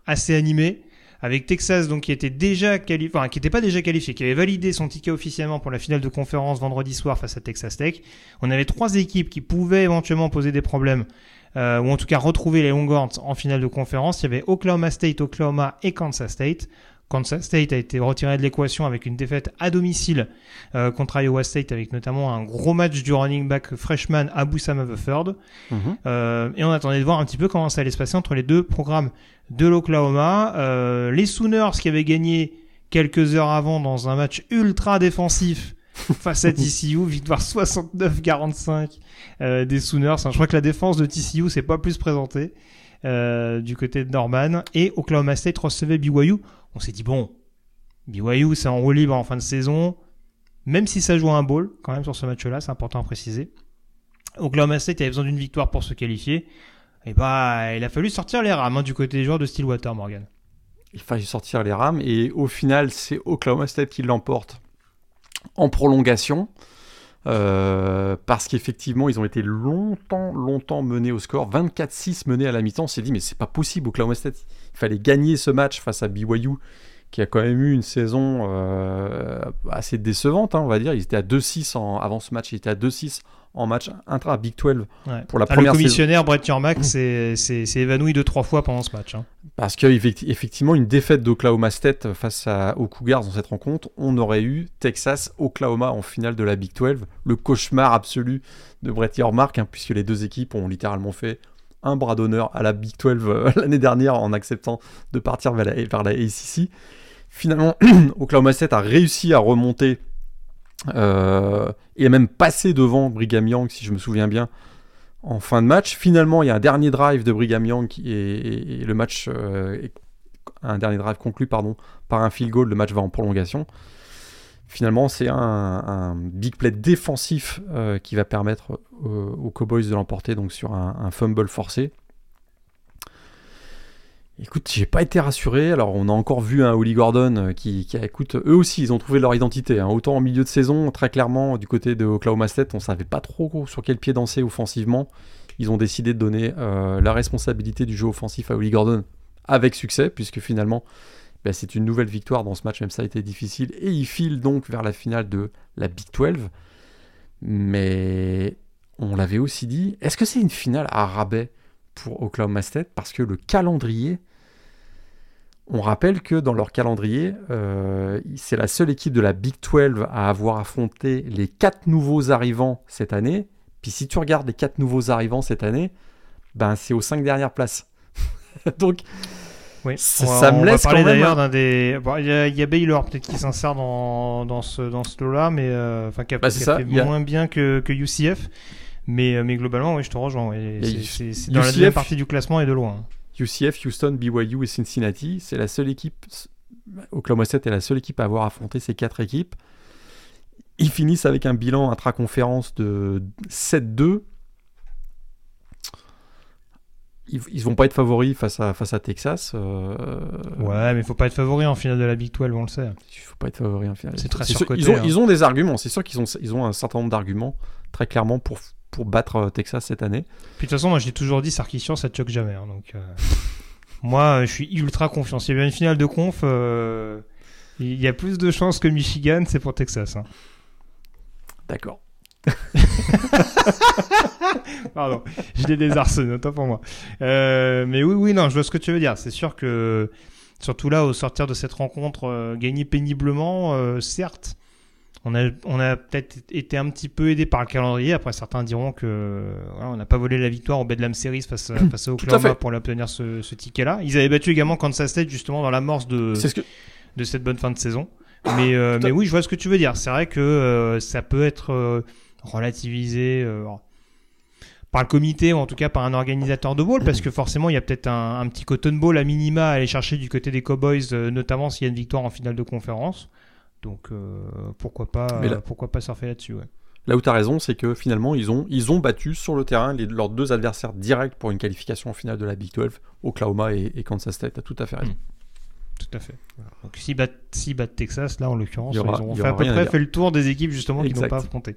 assez animé. Avec Texas, donc, qui était déjà qualifié, enfin, qui n'était pas déjà qualifié, qui avait validé son ticket officiellement pour la finale de conférence vendredi soir face à Texas Tech. On avait trois équipes qui pouvaient éventuellement poser des problèmes, ou en tout cas retrouver les Longhorns en finale de conférence. Il y avait Oklahoma State, Oklahoma et Kansas State. Kansas State a été retiré de l'équation avec une défaite à domicile euh, contre Iowa State avec notamment un gros match du running back freshman Abu Sam mhm. euh, et on attendait de voir un petit peu comment ça allait se passer entre les deux programmes de l'Oklahoma. Euh, les Sooners qui avaient gagné quelques heures avant dans un match ultra défensif face à TCU, victoire 69-45 des Sooners. je crois que la défense de TCU s'est pas plus présentée. du côté de Norman et Oklahoma State recevait BYU on s'est dit, bon, BYU, c'est en roue libre en fin de saison. Même si ça joue un ball, quand même, sur ce match-là, c'est important à préciser. Oklahoma State avait besoin d'une victoire pour se qualifier. Et bah, il a fallu sortir les rames hein, du côté des joueurs de Stillwater, Morgan. Il a fallu sortir les rames et au final, c'est Oklahoma State qui l'emporte en prolongation. Euh, parce qu'effectivement, ils ont été longtemps, longtemps menés au score. 24-6 menés à la mi-temps. On s'est dit, mais c'est pas possible, Oklahoma State. Il fallait gagner ce match face à BYU, qui a quand même eu une saison assez décevante, hein, on va dire. Ils étaient à 2-6 avant ce match, ils étaient à 2-6 en match intra Big 12 pour la ah, première Le commissionnaire Brett Yormack s'est évanoui deux trois fois pendant ce match. Hein. Parce qu'effectivement, une défaite d'Oklahoma State face à, aux Cougars dans cette rencontre, on aurait eu Texas-Oklahoma en finale de la Big 12, le cauchemar absolu de Brett Yormark, hein, puisque les deux équipes ont littéralement fait un bras d'honneur à la Big 12 euh, l'année dernière en acceptant de partir vers la, vers la ACC. Finalement, Oklahoma State a réussi à remonter et même passé devant Brigham Young, si je me souviens bien, en fin de match. Finalement, il y a un dernier drive de Brigham Young et, le match, euh, un dernier drive conclu pardon, par un field goal, le match va en prolongation. Finalement, c'est un, big play défensif euh, qui va permettre aux Cowboys de l'emporter donc sur un fumble forcé. Écoute, j'ai pas été rassuré. Alors, on a encore vu un Holly Gordon euh, qui, écoute, eux aussi, ils ont trouvé leur identité. Hein. Autant en milieu de saison, très clairement, du côté de Oklahoma State, on savait pas trop sur quel pied danser offensivement. Ils ont décidé de donner euh, la responsabilité du jeu offensif à Holly Gordon avec succès, puisque finalement, bah, c'est une nouvelle victoire dans ce match, même ça a été difficile. Et ils filent donc vers la finale de la Big 12. Mais on l'avait aussi dit, est-ce que c'est une finale à rabais pour Oklahoma State? Parce que le calendrier on rappelle que dans leur calendrier, euh, c'est la seule équipe de la Big 12 à avoir affronté les quatre nouveaux arrivants cette année. Puis si tu regardes les quatre nouveaux arrivants cette année, ben c'est aux cinq dernières places. Donc oui. ça, me laisse parler d'ailleurs d'un des. Il y, a Baylor peut-être qui s'insère dans, dans ce dans ce lot-là, mais euh, enfin qui a, bah, fait moins bien que, que UCF. Mais, euh, mais globalement, oui, je te rejoins. C'est dans la deuxième partie du classement et de loin. UCF, Houston, BYU et Cincinnati. C'est la seule équipe, Oklahoma State est la seule équipe à avoir affronté ces quatre équipes. Ils finissent avec un bilan intra-conférence de 7-2. Ils, ils vont pas être favoris face à, face à Texas. Euh, ouais, mais il faut pas être favori en finale de la Big 12, on le sait. Il faut pas être favori en finale. C'est très ils, ont, hein. ils ont des arguments, c'est sûr qu'ils ont, ils ont un certain nombre d'arguments, très clairement, pour, pour battre euh, Texas cette année. Puis de toute façon, moi j'ai toujours dit Sarkisian, ça choque jamais. Hein, donc, euh, moi, je suis ultra confiant. S'il y a une finale de conf, euh, il y a plus de chances que Michigan, c'est pour Texas. Hein. D'accord. Pardon, je l'ai désarçonné, autant pour moi. mais oui, oui, non, je vois ce que tu veux dire. C'est sûr que, surtout là, au sortir de cette rencontre, gagner péniblement, certes, on a, on a peut-être été un petit peu aidé par le calendrier. Après, certains diront que on n'a pas volé la victoire au Bedlam Series face, à, face à Oklahoma pour obtenir ce, ce ticket-là. Ils avaient battu également Kansas State justement dans l'amorce de, de cette bonne fin de saison. Mais, euh, mais oui, je vois ce que tu veux dire. C'est vrai que euh, ça peut être euh, relativisé par le comité ou en tout cas par un organisateur de bowl parce que forcément il y a peut-être un, un, petit cotton ball à minima à aller chercher du côté des Cowboys, notamment s'il y a une victoire en finale de conférence. Donc euh, pourquoi pas, pourquoi pas surfer là-dessus. Là où tu as raison, c'est que finalement, ils ont, ils ont battu sur le terrain les, leurs deux adversaires directs pour une qualification en finale de la Big 12, Oklahoma et, Kansas State. Tu as tout à fait raison. Mm. Tout à fait. Donc s'ils battent, si battent Texas, là en l'occurrence, ils ont fait à peu près fait le tour des équipes justement qui n'ont pas affronté.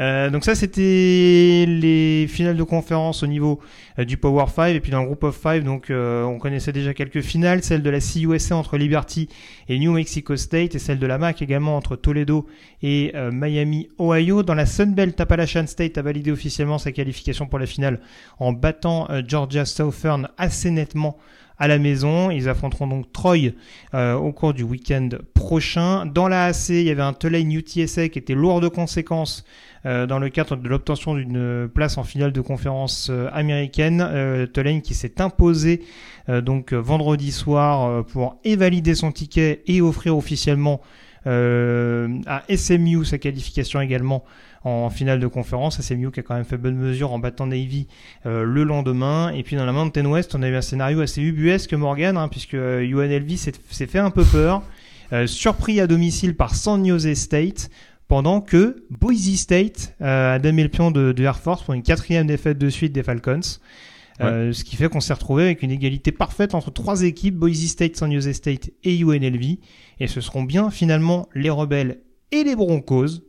Euh, donc ça, c'était les finales de conférence au niveau euh, du Power 5 et puis dans le Group of 5. Donc euh, on connaissait déjà quelques finales, celle de la CUSA entre Liberty et New Mexico State et celle de la MAC également entre Toledo et Miami, Ohio. Dans la Sunbelt, Appalachian State a validé officiellement sa qualification pour la finale en battant Georgia Southern assez nettement à la maison. Ils affronteront donc Troy euh, au cours du week-end prochain. Dans la AC, il y avait un Tulane UTSA qui était lourd de conséquences euh, dans le cadre de l'obtention d'une place en finale de conférence euh, américaine. Tulane qui s'est imposé donc vendredi soir pour évalider son ticket et offrir officiellement à SMU sa qualification également en finale de conférence. SMU qui a quand même fait bonne mesure en battant Navy euh, le lendemain. Et puis dans la Mountain West, on a eu un scénario assez ubuesque, Morgan, hein, puisque UNLV s'est fait un peu peur. Euh, surpris à domicile par San Jose State, pendant que Boise State euh, a damé le pion de, Air Force pour une quatrième défaite de suite des Falcons. ce qui fait qu'on s'est retrouvé avec une égalité parfaite entre trois équipes, Boise State, San Jose State et UNLV. Et ce seront bien finalement les rebelles et les Broncos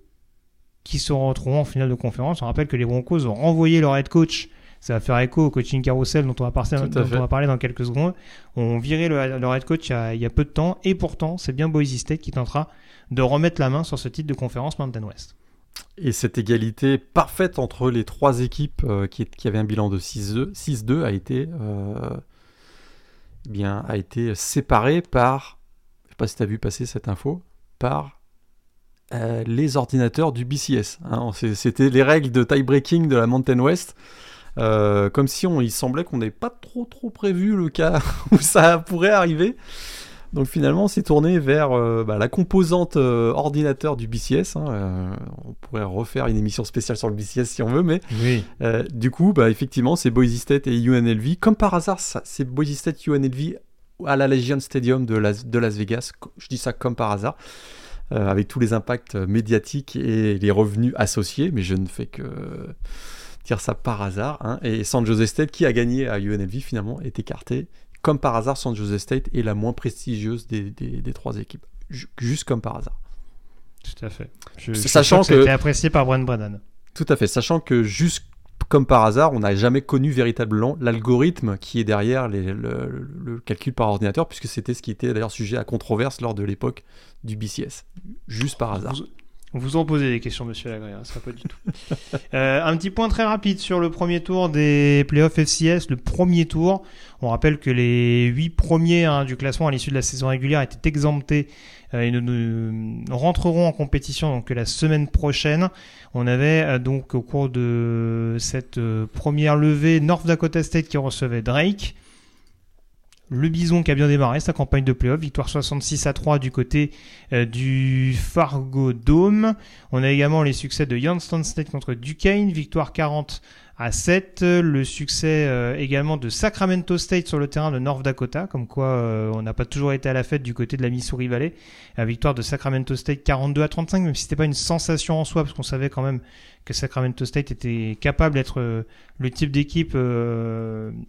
qui se retrouveront en finale de conférence. On rappelle que les Broncos ont renvoyé leur head coach ça va faire écho au coaching carousel dont on va parler, dont on va parler dans quelques secondes. On virait le, le head coach il y, a, il y, a, peu de temps et pourtant c'est bien Boise State qui tentera de remettre la main sur ce titre de conférence Mountain West. Et cette égalité parfaite entre les trois équipes euh, qui, qui, avaient un bilan de 6-2 a été euh, eh bien a été séparée par je sais pas si tu as vu passer cette info par euh, les ordinateurs du BCS. Hein. C'était les règles de tie breaking de la Mountain West. Euh, comme si on, il semblait qu'on n'ait pas trop trop prévu le cas où ça pourrait arriver. Donc finalement, c'est tourné vers euh, bah, la composante ordinateur du BCS. Hein. on pourrait refaire une émission spéciale sur le BCS si on veut, mais oui. du coup, bah, effectivement, c'est Boise State et UNLV. Comme par hasard, c'est Boise State UNLV à la Legion Stadium de Las, de Las Vegas. Je dis ça comme par hasard. Euh, avec tous les impacts médiatiques et les revenus associés, mais je ne fais que dire ça par hasard. Hein. Et San Jose State, qui a gagné à UNLV, finalement, est écarté. Comme par hasard, San Jose State est la moins prestigieuse des, des, trois équipes. Juste comme par hasard. Tout à fait. Je, Sachant que, que apprécié par Brian Brennan. Tout à fait. Sachant que juste comme par hasard, on n'a jamais connu véritablement l'algorithme qui est derrière le, calcul par ordinateur, puisque c'était ce qui était d'ailleurs sujet à controverse lors de l'époque du BCS. Juste par hasard. Vous, vous en posez des questions, monsieur Lagré, ça pas du tout. Euh, un petit point très rapide sur le premier tour des playoffs FCS. Le premier tour, on rappelle que les huit premiers hein, du classement à l'issue de la saison régulière étaient exemptés euh, et nous, rentrerons en compétition donc la semaine prochaine. On avait euh, donc au cours de cette euh, première levée North Dakota State qui recevait Drake. Le Bison qui a bien démarré sa campagne de playoff, victoire 66 à 3 du côté du Fargo Dome. On a également les succès de Youngstown State contre Duquesne, victoire 40 à 7. Le succès euh, également de Sacramento State sur le terrain de North Dakota, comme quoi euh, on n'a pas toujours été à la fête du côté de la Missouri Valley. La victoire de Sacramento State 42 à 35, même si c'était pas une sensation en soi, parce qu'on savait quand même que Sacramento State était capable d'être euh, le type d'équipe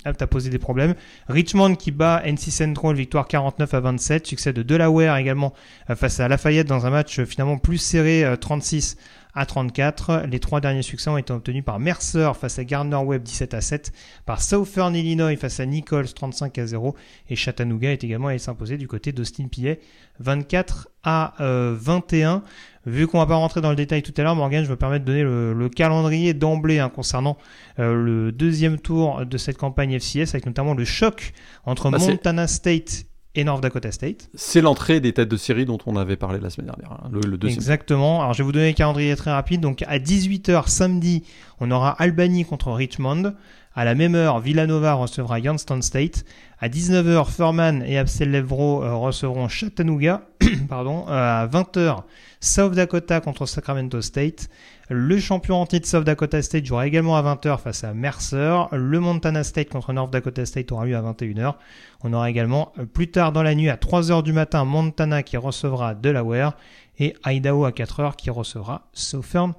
apte à poser des problèmes. Richmond qui bat NC Central, victoire 49 à 27. Succès de Delaware également face à Lafayette dans un match finalement plus serré 36 à 34. Les trois derniers succès ont été obtenus par Mercer face à Gardner Webb 17 à 7, par Southern Illinois face à Nichols 35 à 0 et Chattanooga est également allé s'imposer du côté d'Austin Pillet 24 à 21. Euh, Vu qu'on va pas rentrer dans le détail tout à l'heure, Morgan, je me permets de donner le, calendrier d'emblée hein, concernant euh, le deuxième tour de cette campagne FCS, avec notamment le choc entre bah, Montana State et North Dakota State. C'est l'entrée des têtes de série dont on avait parlé la semaine dernière, hein, le, deuxième. Exactement. Alors je vais vous donner un calendrier très rapide. Donc à 18h samedi, on aura Albany contre Richmond. À la même heure, Villanova recevra Youngstown State. À 19h, Furman et Absel Levro euh, recevront Chattanooga. Pardon. Euh, à 20h, South Dakota contre Sacramento State. Le champion en titre South Dakota State jouera également à 20h face à Mercer. Le Montana State contre North Dakota State aura lieu à 21h. On aura également euh, plus tard dans la nuit à 3h du matin Montana qui recevra Delaware et Idaho à 4h qui recevra Southern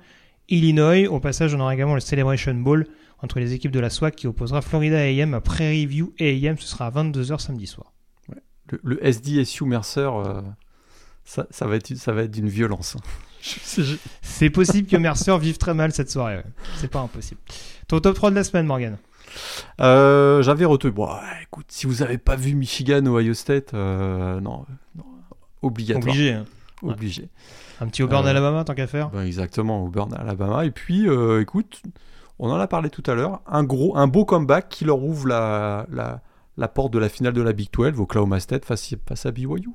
Illinois. Au passage, on aura également le Celebration Bowl entre les équipes de la SWAC qui opposera Florida AM à Prairie View AM. Ce sera à 22h samedi soir. Le, SDSU Mercer, euh, ça, va ça va être d'une violence. C'est possible que Mercer vive très mal cette soirée. C'est pas impossible. Ton top 3 de la semaine, Morgan euh, J'avais retenu. Bon, écoute, si vous avez pas vu Michigan ou Ohio State, euh, non, obligatoire. Obligé. Hein. Obligé. Un petit Auburn, euh, Alabama, tant qu'à faire. Ben exactement, Auburn, Alabama. Et puis, écoute, on en a parlé tout à l'heure. Un gros, un beau comeback qui leur ouvre la, la, la porte de la finale de la Big 12, Oklahoma State face, face à BYU.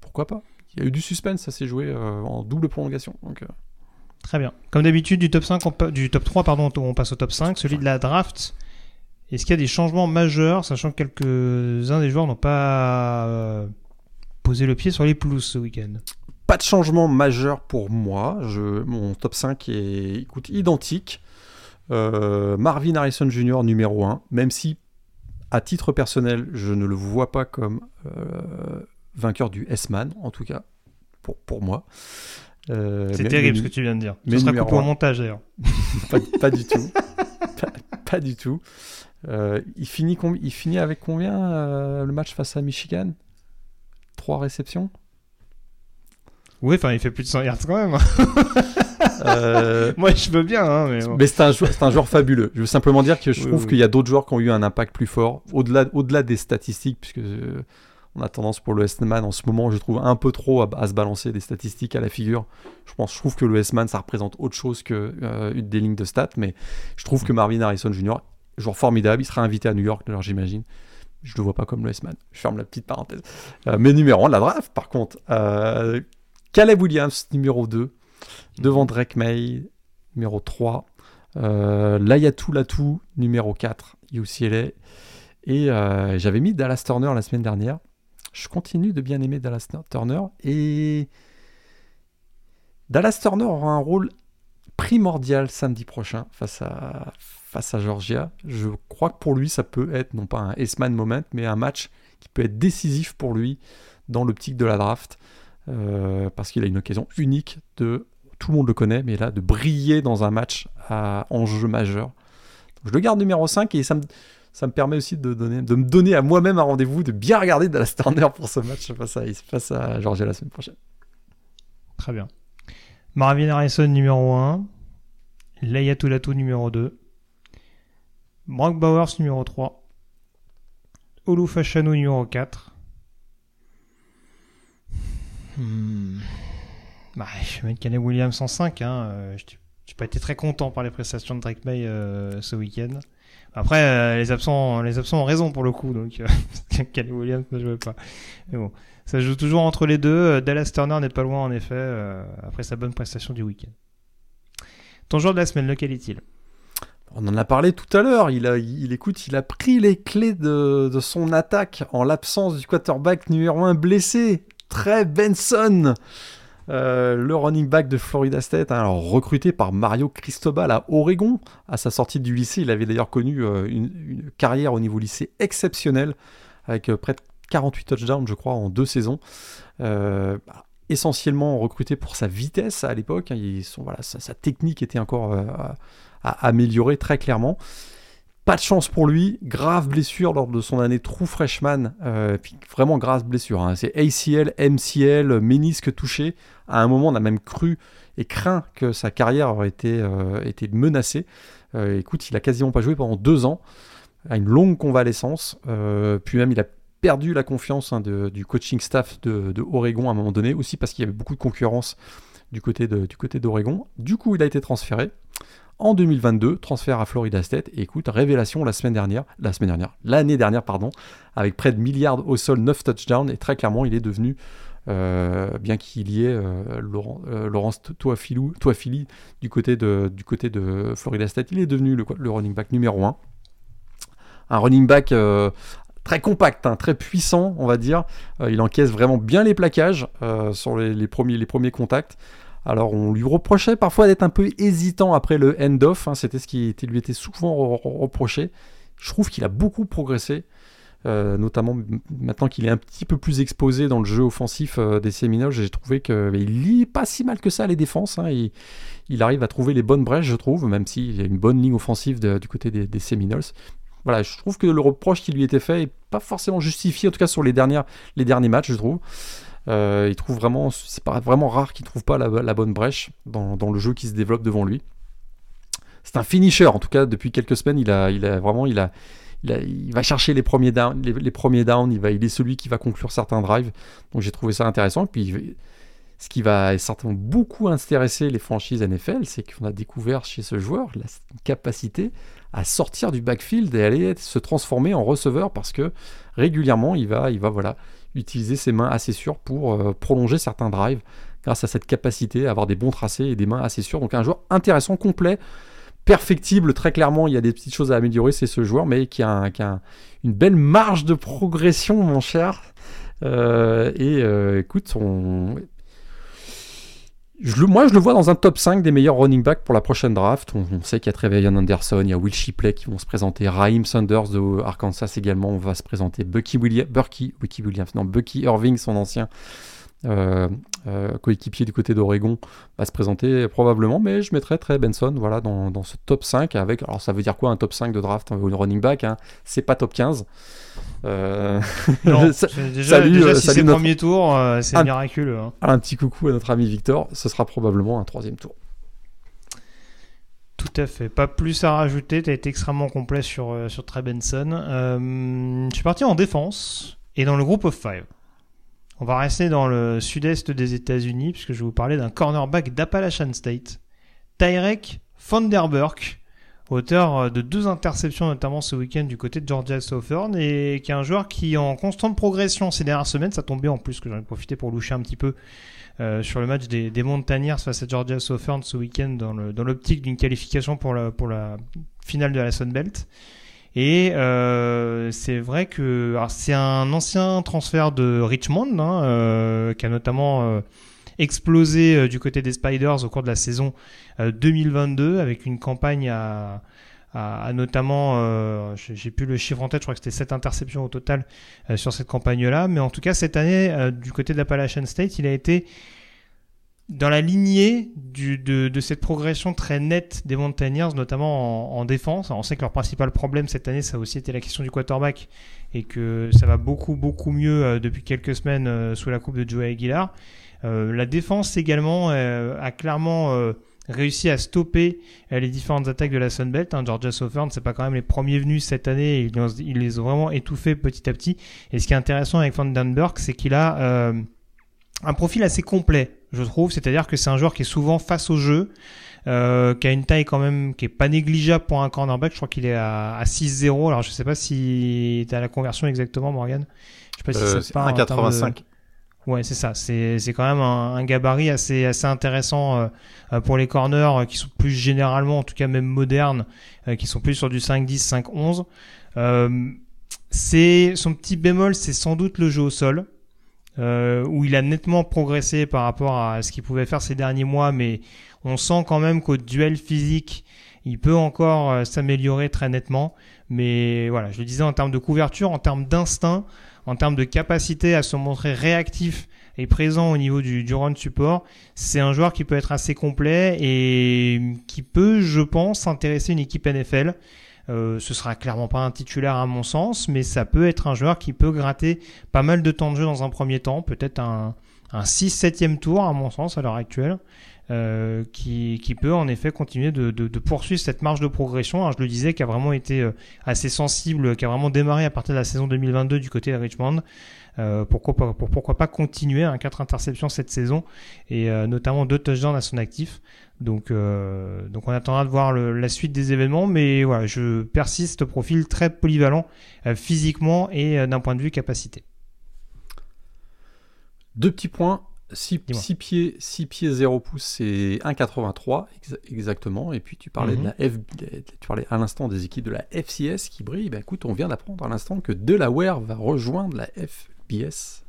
Pourquoi pas il y a eu du suspense, ça s'est joué euh, en double prolongation. Donc, euh. Très bien. Comme d'habitude, du top 5, du top 3, pardon, on passe au top 5. Celui de la draft. Est-ce qu'il y a des changements majeurs, sachant que quelques-uns des joueurs n'ont pas euh, posé le pied sur les pelouses ce week-end? Pas de changement majeur pour moi. Je, mon top 5 est écoute, identique. Marvin Harrison Jr. numéro 1, même si à titre personnel, je ne le vois pas comme vainqueur du S-Man, en tout cas, pour, pour moi. Euh, c'est terrible ce que tu viens de dire. Ce sera coupé au montage d'ailleurs. pas, du tout. pas, du tout. Euh, il, finit il finit avec combien euh, le match face à Michigan? Trois réceptions? Oui, enfin il fait plus de 100 yards quand même. Euh, Moi, je veux bien, hein, mais. bon. mais c'est un, joueur fabuleux. Je veux simplement dire que je Oui, trouve oui. qu'il y a d'autres joueurs qui ont eu un impact plus fort, au-delà au-delà des statistiques, puisque on a tendance pour le S-Man en ce moment, je trouve un peu trop à, à se balancer des statistiques à la figure. Je pense, je trouve que le S-Man, ça représente autre chose que euh, des lignes de stats, mais je trouve que Marvin Harrison Jr., joueur formidable, il sera invité à New York, d'ailleurs j'imagine. Je le vois pas comme le S-Man. Je ferme la petite parenthèse. Euh, mais numéro 1 de la draft, par contre, euh, Caleb Williams, numéro 2, devant Drake May, numéro 3. Euh, Layatou Latou, numéro 4, UCLA. Et euh, j'avais mis Dallas Turner la semaine dernière. Je continue de bien aimer Dallas Turner. Et Dallas Turner aura un rôle primordial samedi prochain face à, face à Georgia. Je crois que pour lui, ça peut être non pas un S-Man moment, mais un match qui peut être décisif pour lui dans l'optique de la draft. euh, parce qu'il a une occasion unique de, tout le monde le connaît, mais là, de briller dans un match à enjeu majeur. Je le garde numéro 5 et ça me, ça me permet aussi de, me donner à moi-même un rendez-vous, de bien regarder Dallas Turner pour ce match face à, face à Georgia la semaine prochaine. Très bien. Marvin Harrison numéro 1. Leia Tulatu numéro 2. Brock Bowers numéro 3. Olu Fashanu numéro 4. Hmm. Bah, je vais mettre Caleb Williams en 5. Hein. Euh, je n'ai pas été très content par les prestations de Drake May euh, ce week-end. Après, euh, les, absents, les absents ont raison pour le coup. Donc, euh, Caleb Williams ne jouait pas. Mais bon. Ça joue toujours entre les deux. Euh, Dallas Turner n'est pas loin en effet, euh, après sa bonne prestation du week-end. Ton joueur de la semaine, lequel est-il? On en a parlé tout à l'heure. Il, a, il, écoute, il a pris les clés de, de son attaque en l'absence du quarterback numéro 1 blessé. Trey Benson, euh, le running back de Florida State, hein, recruté par Mario Cristobal à Oregon. À sa sortie du lycée, il avait d'ailleurs connu euh, une, carrière au niveau lycée exceptionnelle, avec euh, près de 48 touchdowns, je crois, en deux saisons. Bah, essentiellement recruté pour sa vitesse à l'époque. hein, sa, technique était encore à améliorer très clairement. Pas de chance pour lui, grave blessure lors de son année true freshman, vraiment grave blessure. hein. C'est ACL, MCL, ménisque touché. À un moment, on a même cru et craint que sa carrière aurait été, euh, menacée. Euh, écoute, il a quasiment pas joué pendant deux ans, à une longue convalescence. Euh, puis même, il a perdu la confiance hein, du coaching staff de, Oregon à un moment donné, aussi parce qu'il y avait beaucoup de concurrence du côté d'Oregon. Du coup, il a été transféré. En 2022, transfert à Florida State. Et écoute, révélation la semaine dernière, la semaine dernière, l'année dernière, pardon, avec près de milliards au sol, 9 touchdowns. Et très clairement, il est devenu, bien qu'il y ait euh, Laurent, euh, Laurence Toafilou, Toafili du côté, de, du Florida State, il est devenu le, running back numéro 1. Un running back euh, très compact, hein, très puissant, on va dire. Euh, il encaisse vraiment bien les plaquages euh, sur les, premiers, contacts. Alors on lui reprochait parfois d'être un peu hésitant après le end-off, hein, c'était ce qui lui était souvent re- re- reproché. Je trouve qu'il a beaucoup progressé, euh, notamment m- maintenant qu'il est un petit peu plus exposé dans le jeu offensif euh, des Seminoles. J'ai trouvé qu'il lit pas si mal que ça les défenses. hein, il, arrive à trouver les bonnes brèches, je trouve, même s'il y a une bonne ligne offensive du côté des, Seminoles. Voilà, je trouve que le reproche qui lui était fait est pas forcément justifié, en tout cas sur les, derniers matchs, je trouve. Euh, il trouve vraiment, c'est vraiment rare qu'il trouve pas la, bonne brèche dans, dans le jeu qui se développe devant lui. C'est un finisher, en tout cas depuis quelques semaines, il a, il a vraiment, il a, il, va chercher les premiers downs, les, les premiers downs, il va, il est celui qui va conclure certains drives. Donc j'ai trouvé ça intéressant. Et puis ce qui va certainement beaucoup intéresser les franchises NFL, c'est qu'on a découvert chez ce joueur la capacité à sortir du backfield et aller se transformer en receveur parce que régulièrement il va, il va voilà, utiliser ses mains assez sûres pour euh, prolonger certains drives grâce à cette capacité à avoir des bons tracés et des mains assez sûres. Donc un joueur intéressant, complet, perfectible très clairement. Il y a des petites choses à améliorer, c'est ce joueur, mais qui a, une belle marge de progression, mon cher. Euh, et euh, écoute, moi, je le vois dans un top 5 des meilleurs running backs pour la prochaine draft. On, sait qu'il y a Trevelyan Anderson, il y a Will Shipley qui vont se présenter, Raheem Sanders de Arkansas également, on va se présenter, Bucky Williams, Bucky, Bucky Williams, non, Bucky Irving, son ancien coéquipier du côté d'Oregon, va se présenter probablement, mais je mettrais Trey Benson voilà, dans, dans ce top 5 avec, alors ça veut dire quoi un top 5 de draft, un running back, hein, c'est pas top 15. Euh, Non, ça- c'est déjà, salut, déjà euh, si c'est notre- premier tour, euh, c'est miraculeux. hein. un petit coucou à notre ami Victor, ce sera probablement un troisième tour. Tout à fait. Pas plus à rajouter. Tu as été extrêmement complet sur, euh, sur Trey Benson. Euh, je suis parti en défense et dans le groupe of five. On va rester dans le sud-est des États-Unis puisque je vais vous parler d'un cornerback d'Appalachian State, Tyrek Vanderburk, auteur euh, de deux interceptions notamment ce week-end du côté de Georgia Southern et qui est un joueur qui est en constante progression ces dernières semaines. Ça tombe bien en plus que j'en ai profité pour loucher un petit peu euh, sur le match des, des Mountaineers face à Georgia Southern ce week-end dans l'optique d'une qualification pour la, pour la finale de la Sun Belt. Et euh, c'est vrai que c'est un ancien transfert de Richmond hein, euh, qui a notamment euh, explosé du côté des Spiders au cours de la saison 2022 avec une campagne à, à, à notamment, j'ai plus le chiffre en tête, je crois que c'était 7 interceptions au total sur cette campagne-là. Mais en tout cas, cette année, du côté de l'Appalachian State, il a été dans la lignée du, de, de cette progression très nette des Mountaineers, notamment en, en défense. On sait que leur principal problème cette année, ça a aussi été la question du quarterback et que ça va beaucoup, beaucoup mieux euh, depuis quelques semaines euh, sous la coupe de Joe Aguilar. Euh, la défense également euh, a clairement euh, réussi à stopper euh, les différentes attaques de la Sunbelt. Hein. Georgia Southern, c'est pas quand même les premiers venus cette année. Ils, ils les ont vraiment étouffés petit à petit. Et ce qui est intéressant avec Vandenberg, c'est qu'il a un profil assez complet, je trouve. C'est-à-dire que c'est un joueur qui est souvent face au jeu, euh, qui a une taille quand même qui est pas négligeable pour un cornerback. Je crois qu'il est à, à 6-0. Alors je sais pas si tu as la conversion exactement, Morgan. Je sais pas si Euh, c'est de- 1,85. Ouais, c'est ça. C'est c'est quand même un, un gabarit assez assez intéressant euh, euh, pour les corners euh, qui sont plus généralement, en tout cas même modernes, euh, qui sont plus sur du 5-10, 5-11. Euh, c'est son petit bémol, c'est sans doute le jeu au sol. Euh, où il a nettement progressé par rapport à ce qu'il pouvait faire ces derniers mois, mais on sent quand même qu'au duel physique, il peut encore euh, s'améliorer très nettement. Mais voilà, je le disais en termes de couverture, en termes d'instinct, en termes de capacité à se montrer réactif et présent au niveau du, du run support, c'est un joueur qui peut être assez complet et qui peut, je pense, intéresser une équipe NFL. Euh, ce sera clairement pas un titulaire à mon sens, mais ça peut être un joueur qui peut gratter pas mal de temps de jeu dans un premier temps, peut-être un, un 6-7e tour à mon sens à l'heure actuelle, euh, qui, qui peut en effet continuer de, de, poursuivre cette marge de progression. Je le disais, qui a vraiment été euh, assez sensible, qui a vraiment démarré à partir de la saison 2022 du côté de Richmond. Euh, pourquoi, pas, pour, pourquoi pas continuer un 4 interceptions cette saison et notamment deux touchdowns à son actif. Donc, euh, donc on attendra de voir le- la suite des événements, mais voilà, je persiste profil très polyvalent euh, physiquement et euh, d'un point de vue capacité. Deux petits points. 6, Dis-moi. pieds, 6 pieds 0 pouces, c'est 1,83 exa- exactement. Et puis tu parlais, Mhm. de la F, tu parlais à l'instant des équipes de la FCS qui brillent. Ben, écoute, on vient d'apprendre à l'instant que Delaware va rejoindre la FBS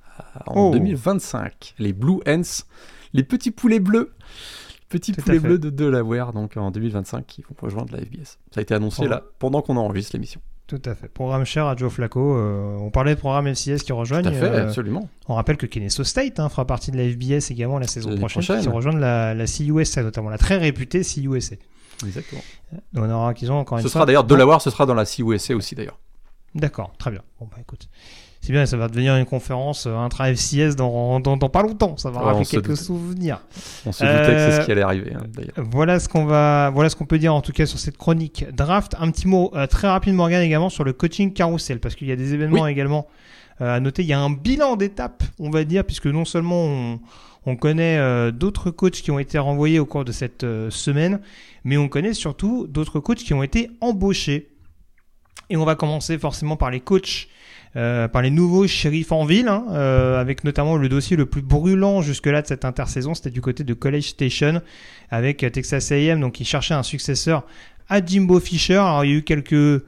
en Oh. 2025. Les Blue Hens, les petits poulets bleus. Petits Tout fait. bleus de Delaware, donc en 2025, qui vont rejoindre la FBS. Ça a été annoncé là pendant qu'on enregistre l'émission. Tout à fait. Programme cher à Joe Flacco. euh, on parlait de programme FCS qui rejoignent. Tout à fait, euh, absolument. on rappelle que Kennesaw State hein, fera partie de la FBS également la saison prochaine, prochaine. qui rejoindre la, la CUSA, notamment la très réputée CUSA. Exactement. Donc on aura qu'ils ont encore Ce une sera fois- d'ailleurs Delaware, ce sera dans la CUSA aussi d'ailleurs. D'accord, très bien. Bon bah écoute, c'est bien, ça va devenir une conférence euh, intra FCS dans, dans, dans pas longtemps. Ça va Ouais, rappeler quelques souvenirs. On se doutait que c'est ce Euh, qui allait arriver hein, d'ailleurs. Voilà ce qu'on va, voilà ce qu'on peut dire en tout cas sur cette chronique draft. Un petit mot euh, très rapide, Morgan, également sur le coaching carousel, parce qu'il y a des événements également euh, à noter. Il y a un bilan d'étape, on va dire, puisque non seulement on, on connaît euh, d'autres coachs qui ont été renvoyés au cours de cette euh, semaine, mais on connaît surtout d'autres coachs qui ont été embauchés. Et on va commencer forcément par les coachs, euh, par les nouveaux shérifs en ville, hein, euh, avec notamment le dossier le plus brûlant jusque-là de cette intersaison, c'était du côté de College Station, avec Texas A&M, donc qui cherchait un successeur à Jimbo Fisher. Alors il y a eu quelques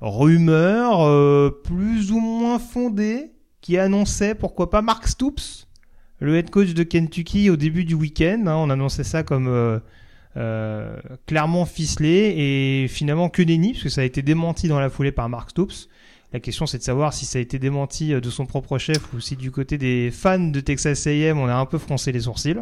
rumeurs euh, plus ou moins fondées qui annonçaient pourquoi pas Mark Stoops, le head coach de Kentucky au début du week-end. hein. on annonçait ça comme clairement ficelé et finalement que nenni parce que ça a été démenti dans la foulée par Mark Stoops. La question c'est de savoir si ça a été démenti euh, de son propre chef ou si du côté des fans de Texas A&M on a un peu froncé les sourcils.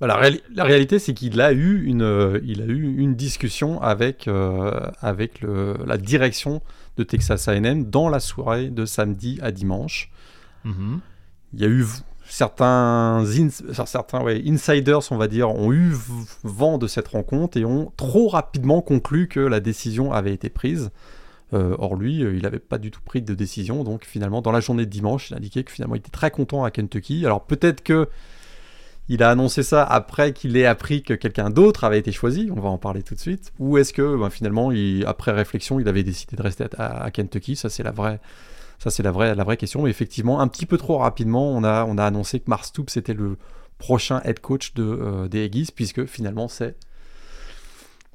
Bah, la, réali- la réalité, c'est qu'il a eu une, euh, il a eu une discussion avec, euh, avec le- la direction de Texas A&M dans la soirée de samedi à dimanche. Il y a eu, certains, certains insiders, on va dire, ont eu vent de cette rencontre et ont trop rapidement conclu que la décision avait été prise. Euh, or lui, euh, il n'avait pas du tout pris de décision, donc finalement, dans la journée de dimanche, il a indiqué que finalement, il était très content à Kentucky. Alors peut-être que il a annoncé ça après qu'il ait appris que quelqu'un d'autre avait été choisi, on va en parler tout de suite, ou est-ce que ben, finalement, après réflexion, il avait décidé de rester à, Kentucky? Ça, c'est la vraie, question. Mais effectivement, un petit peu trop rapidement, on a, on a annoncé que Mars Stoops était le prochain head coach euh, des Aggies, puisque finalement, c'est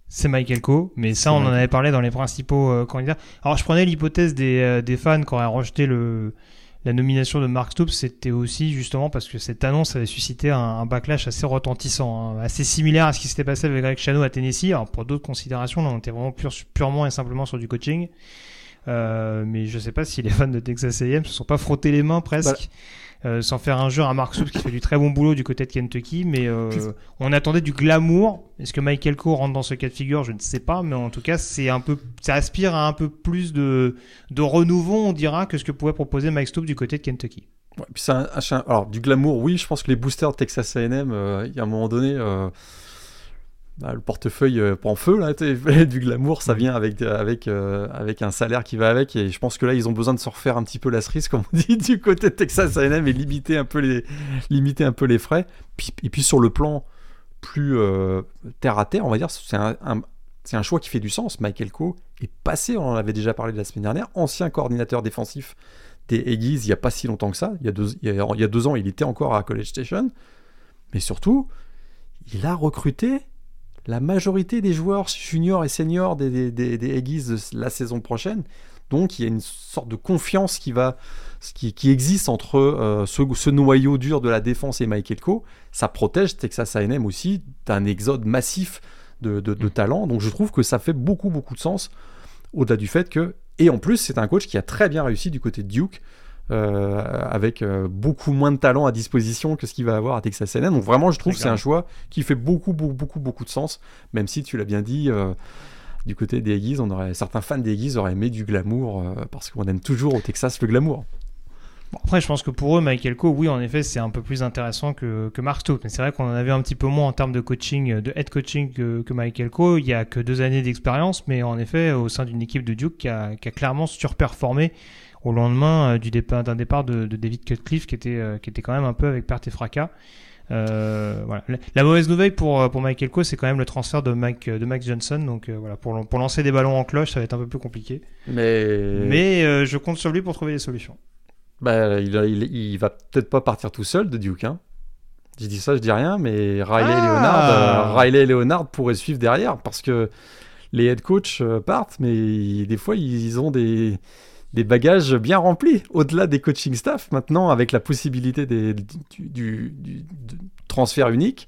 c'est Michael Coe, mais ça, on en avait parlé dans les principaux euh, candidats. Alors, je prenais l'hypothèse des, euh, des, fans qui auraient rejeté le, la nomination de Mark Stoops, c'était aussi justement parce que cette annonce avait suscité un, backlash assez retentissant, hein, assez similaire à ce qui s'était passé avec Greg Chano à Tennessee. Alors, pour d'autres considérations, là, on était vraiment purement et simplement sur du coaching. Euh, mais je sais pas si les fans de Texas A&M se sont pas frottés les mains presque. Bah, euh, sans faire un jeu à Mark Soups qui fait du très bon boulot du côté de Kentucky, mais euh, on attendait du glamour. Est-ce que Michael Coe rentre dans ce cas de figure? Je ne sais pas, mais en tout cas, c'est un peu, ça aspire à un peu plus de, de renouveau, on dira, que ce que pouvait proposer Mike Stoops du côté de Kentucky. Ouais, puis c'est un, alors du glamour, oui, je pense que les boosters de Texas A&M, euh, il y a un moment donné le portefeuille euh, en feu là, du glamour, ça mm. vient avec avec euh, avec un salaire qui va avec et je pense que là ils ont besoin de se refaire un petit peu la cerise comme on dit du côté de Texas A&M et limiter un peu les limiter un peu les frais. Puis, et puis sur le plan plus euh, terre à terre, on va dire, c'est un, c'est un choix qui fait du sens. Michael Coe est passé, on en avait déjà parlé la semaine dernière, ancien coordinateur défensif des Aggies il n'y a pas si longtemps que ça. Il y, a deux, il y a deux ans, il était encore à College Station. Mais surtout, il a recruté la majorité des joueurs juniors et seniors des, des, des, de la saison prochaine. Donc il y a une sorte de confiance qui, va, qui, qui existe entre euh, ce, noyau dur de la défense et Michael Co. Ça protège Texas A&M aussi d'un exode massif de, de, de, mm. talent. Donc je trouve que ça fait beaucoup beaucoup de sens au-delà du fait que... Et en plus c'est un coach qui a très bien réussi du côté de Duke. Euh, avec euh, beaucoup moins de talent à disposition que ce qu'il va avoir à Texas A&M. Donc vraiment, je trouve que c'est un choix qui fait beaucoup, beaucoup, beaucoup, beaucoup de sens, même si tu l'as bien dit. Euh, du côté des Aggies, on aurait, certains fans des Aggies auraient aimé du glamour parce qu'on aime toujours au Texas le glamour. après, je pense que pour eux, Michael Coe, oui, en effet, c'est un peu plus intéressant que, que Mark Stokes. Mais c'est vrai qu'on en avait un petit peu moins en termes de coaching, de head coaching que, que Michael Coe. Il y a que deux années d'expérience, mais en effet, au sein d'une équipe de Duke qui a, qui a clairement surperformé au lendemain euh, du départ d'un départ de, David Cutcliffe qui était euh, qui était quand même un peu avec perte et fracas. Euh, voilà. La mauvaise nouvelle pour, pour Michael Coe, c'est quand même le transfert de Mike, de Max Johnson. Donc voilà, pour, pour lancer des ballons en cloche, ça va être un peu plus compliqué. Mais, Mais je compte sur lui pour trouver des solutions. Bah, il, il, va peut-être pas partir tout seul de Duke. Hein. Je dis ça, je dis rien, mais Riley et ah Leonard, Riley et Leonard pourraient suivre derrière parce que les head coach partent, mais des fois ils ont des des bagages bien remplis, au-delà des coaching staff. Maintenant, avec la possibilité du, transfert unique,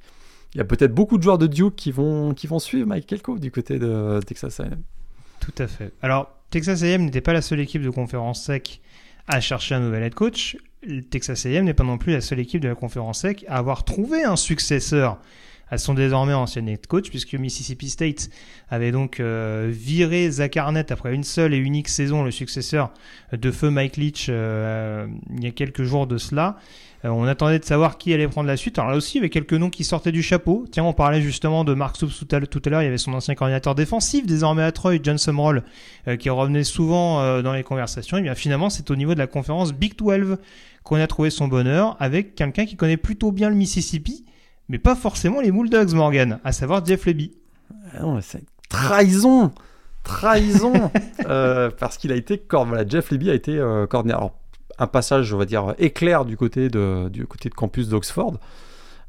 il y a peut-être beaucoup de joueurs de Duke qui vont, qui vont suivre Mike Kelko du côté de Texas A&M. Tout à fait. Alors, Texas A&M n'était pas la seule équipe de conférence sec à chercher un nouvel head coach. Texas A&M n'est pas non plus la seule équipe de la conférence sec à avoir trouvé un successeur à son désormais ancien head coach, puisque Mississippi State avait donc euh, viré Zach Arnett après une seule et unique saison, le successeur de feu Mike Leach, euh, il y a quelques jours de cela. Euh, on attendait de savoir qui allait prendre la suite. Alors là aussi, il y avait quelques noms qui sortaient du chapeau. Tiens, on parlait justement de Mark Stoops tout à, l'heure. Il y avait son ancien coordinateur défensif, désormais à Troy, John Sumroll, qui revenait souvent dans les conversations. Et bien finalement, c'est au niveau de la conférence Big 12 qu'on a trouvé son bonheur avec quelqu'un qui connaît plutôt bien le Mississippi mais pas forcément les Mouldogs, Morgan, à savoir Jeff Leby. Ah c'est trahison Trahison euh, Parce qu'il a été. Voilà, Jeff Leby a été euh, coordinateur. un passage, on va dire, éclair du côté de, du côté de campus d'Oxford.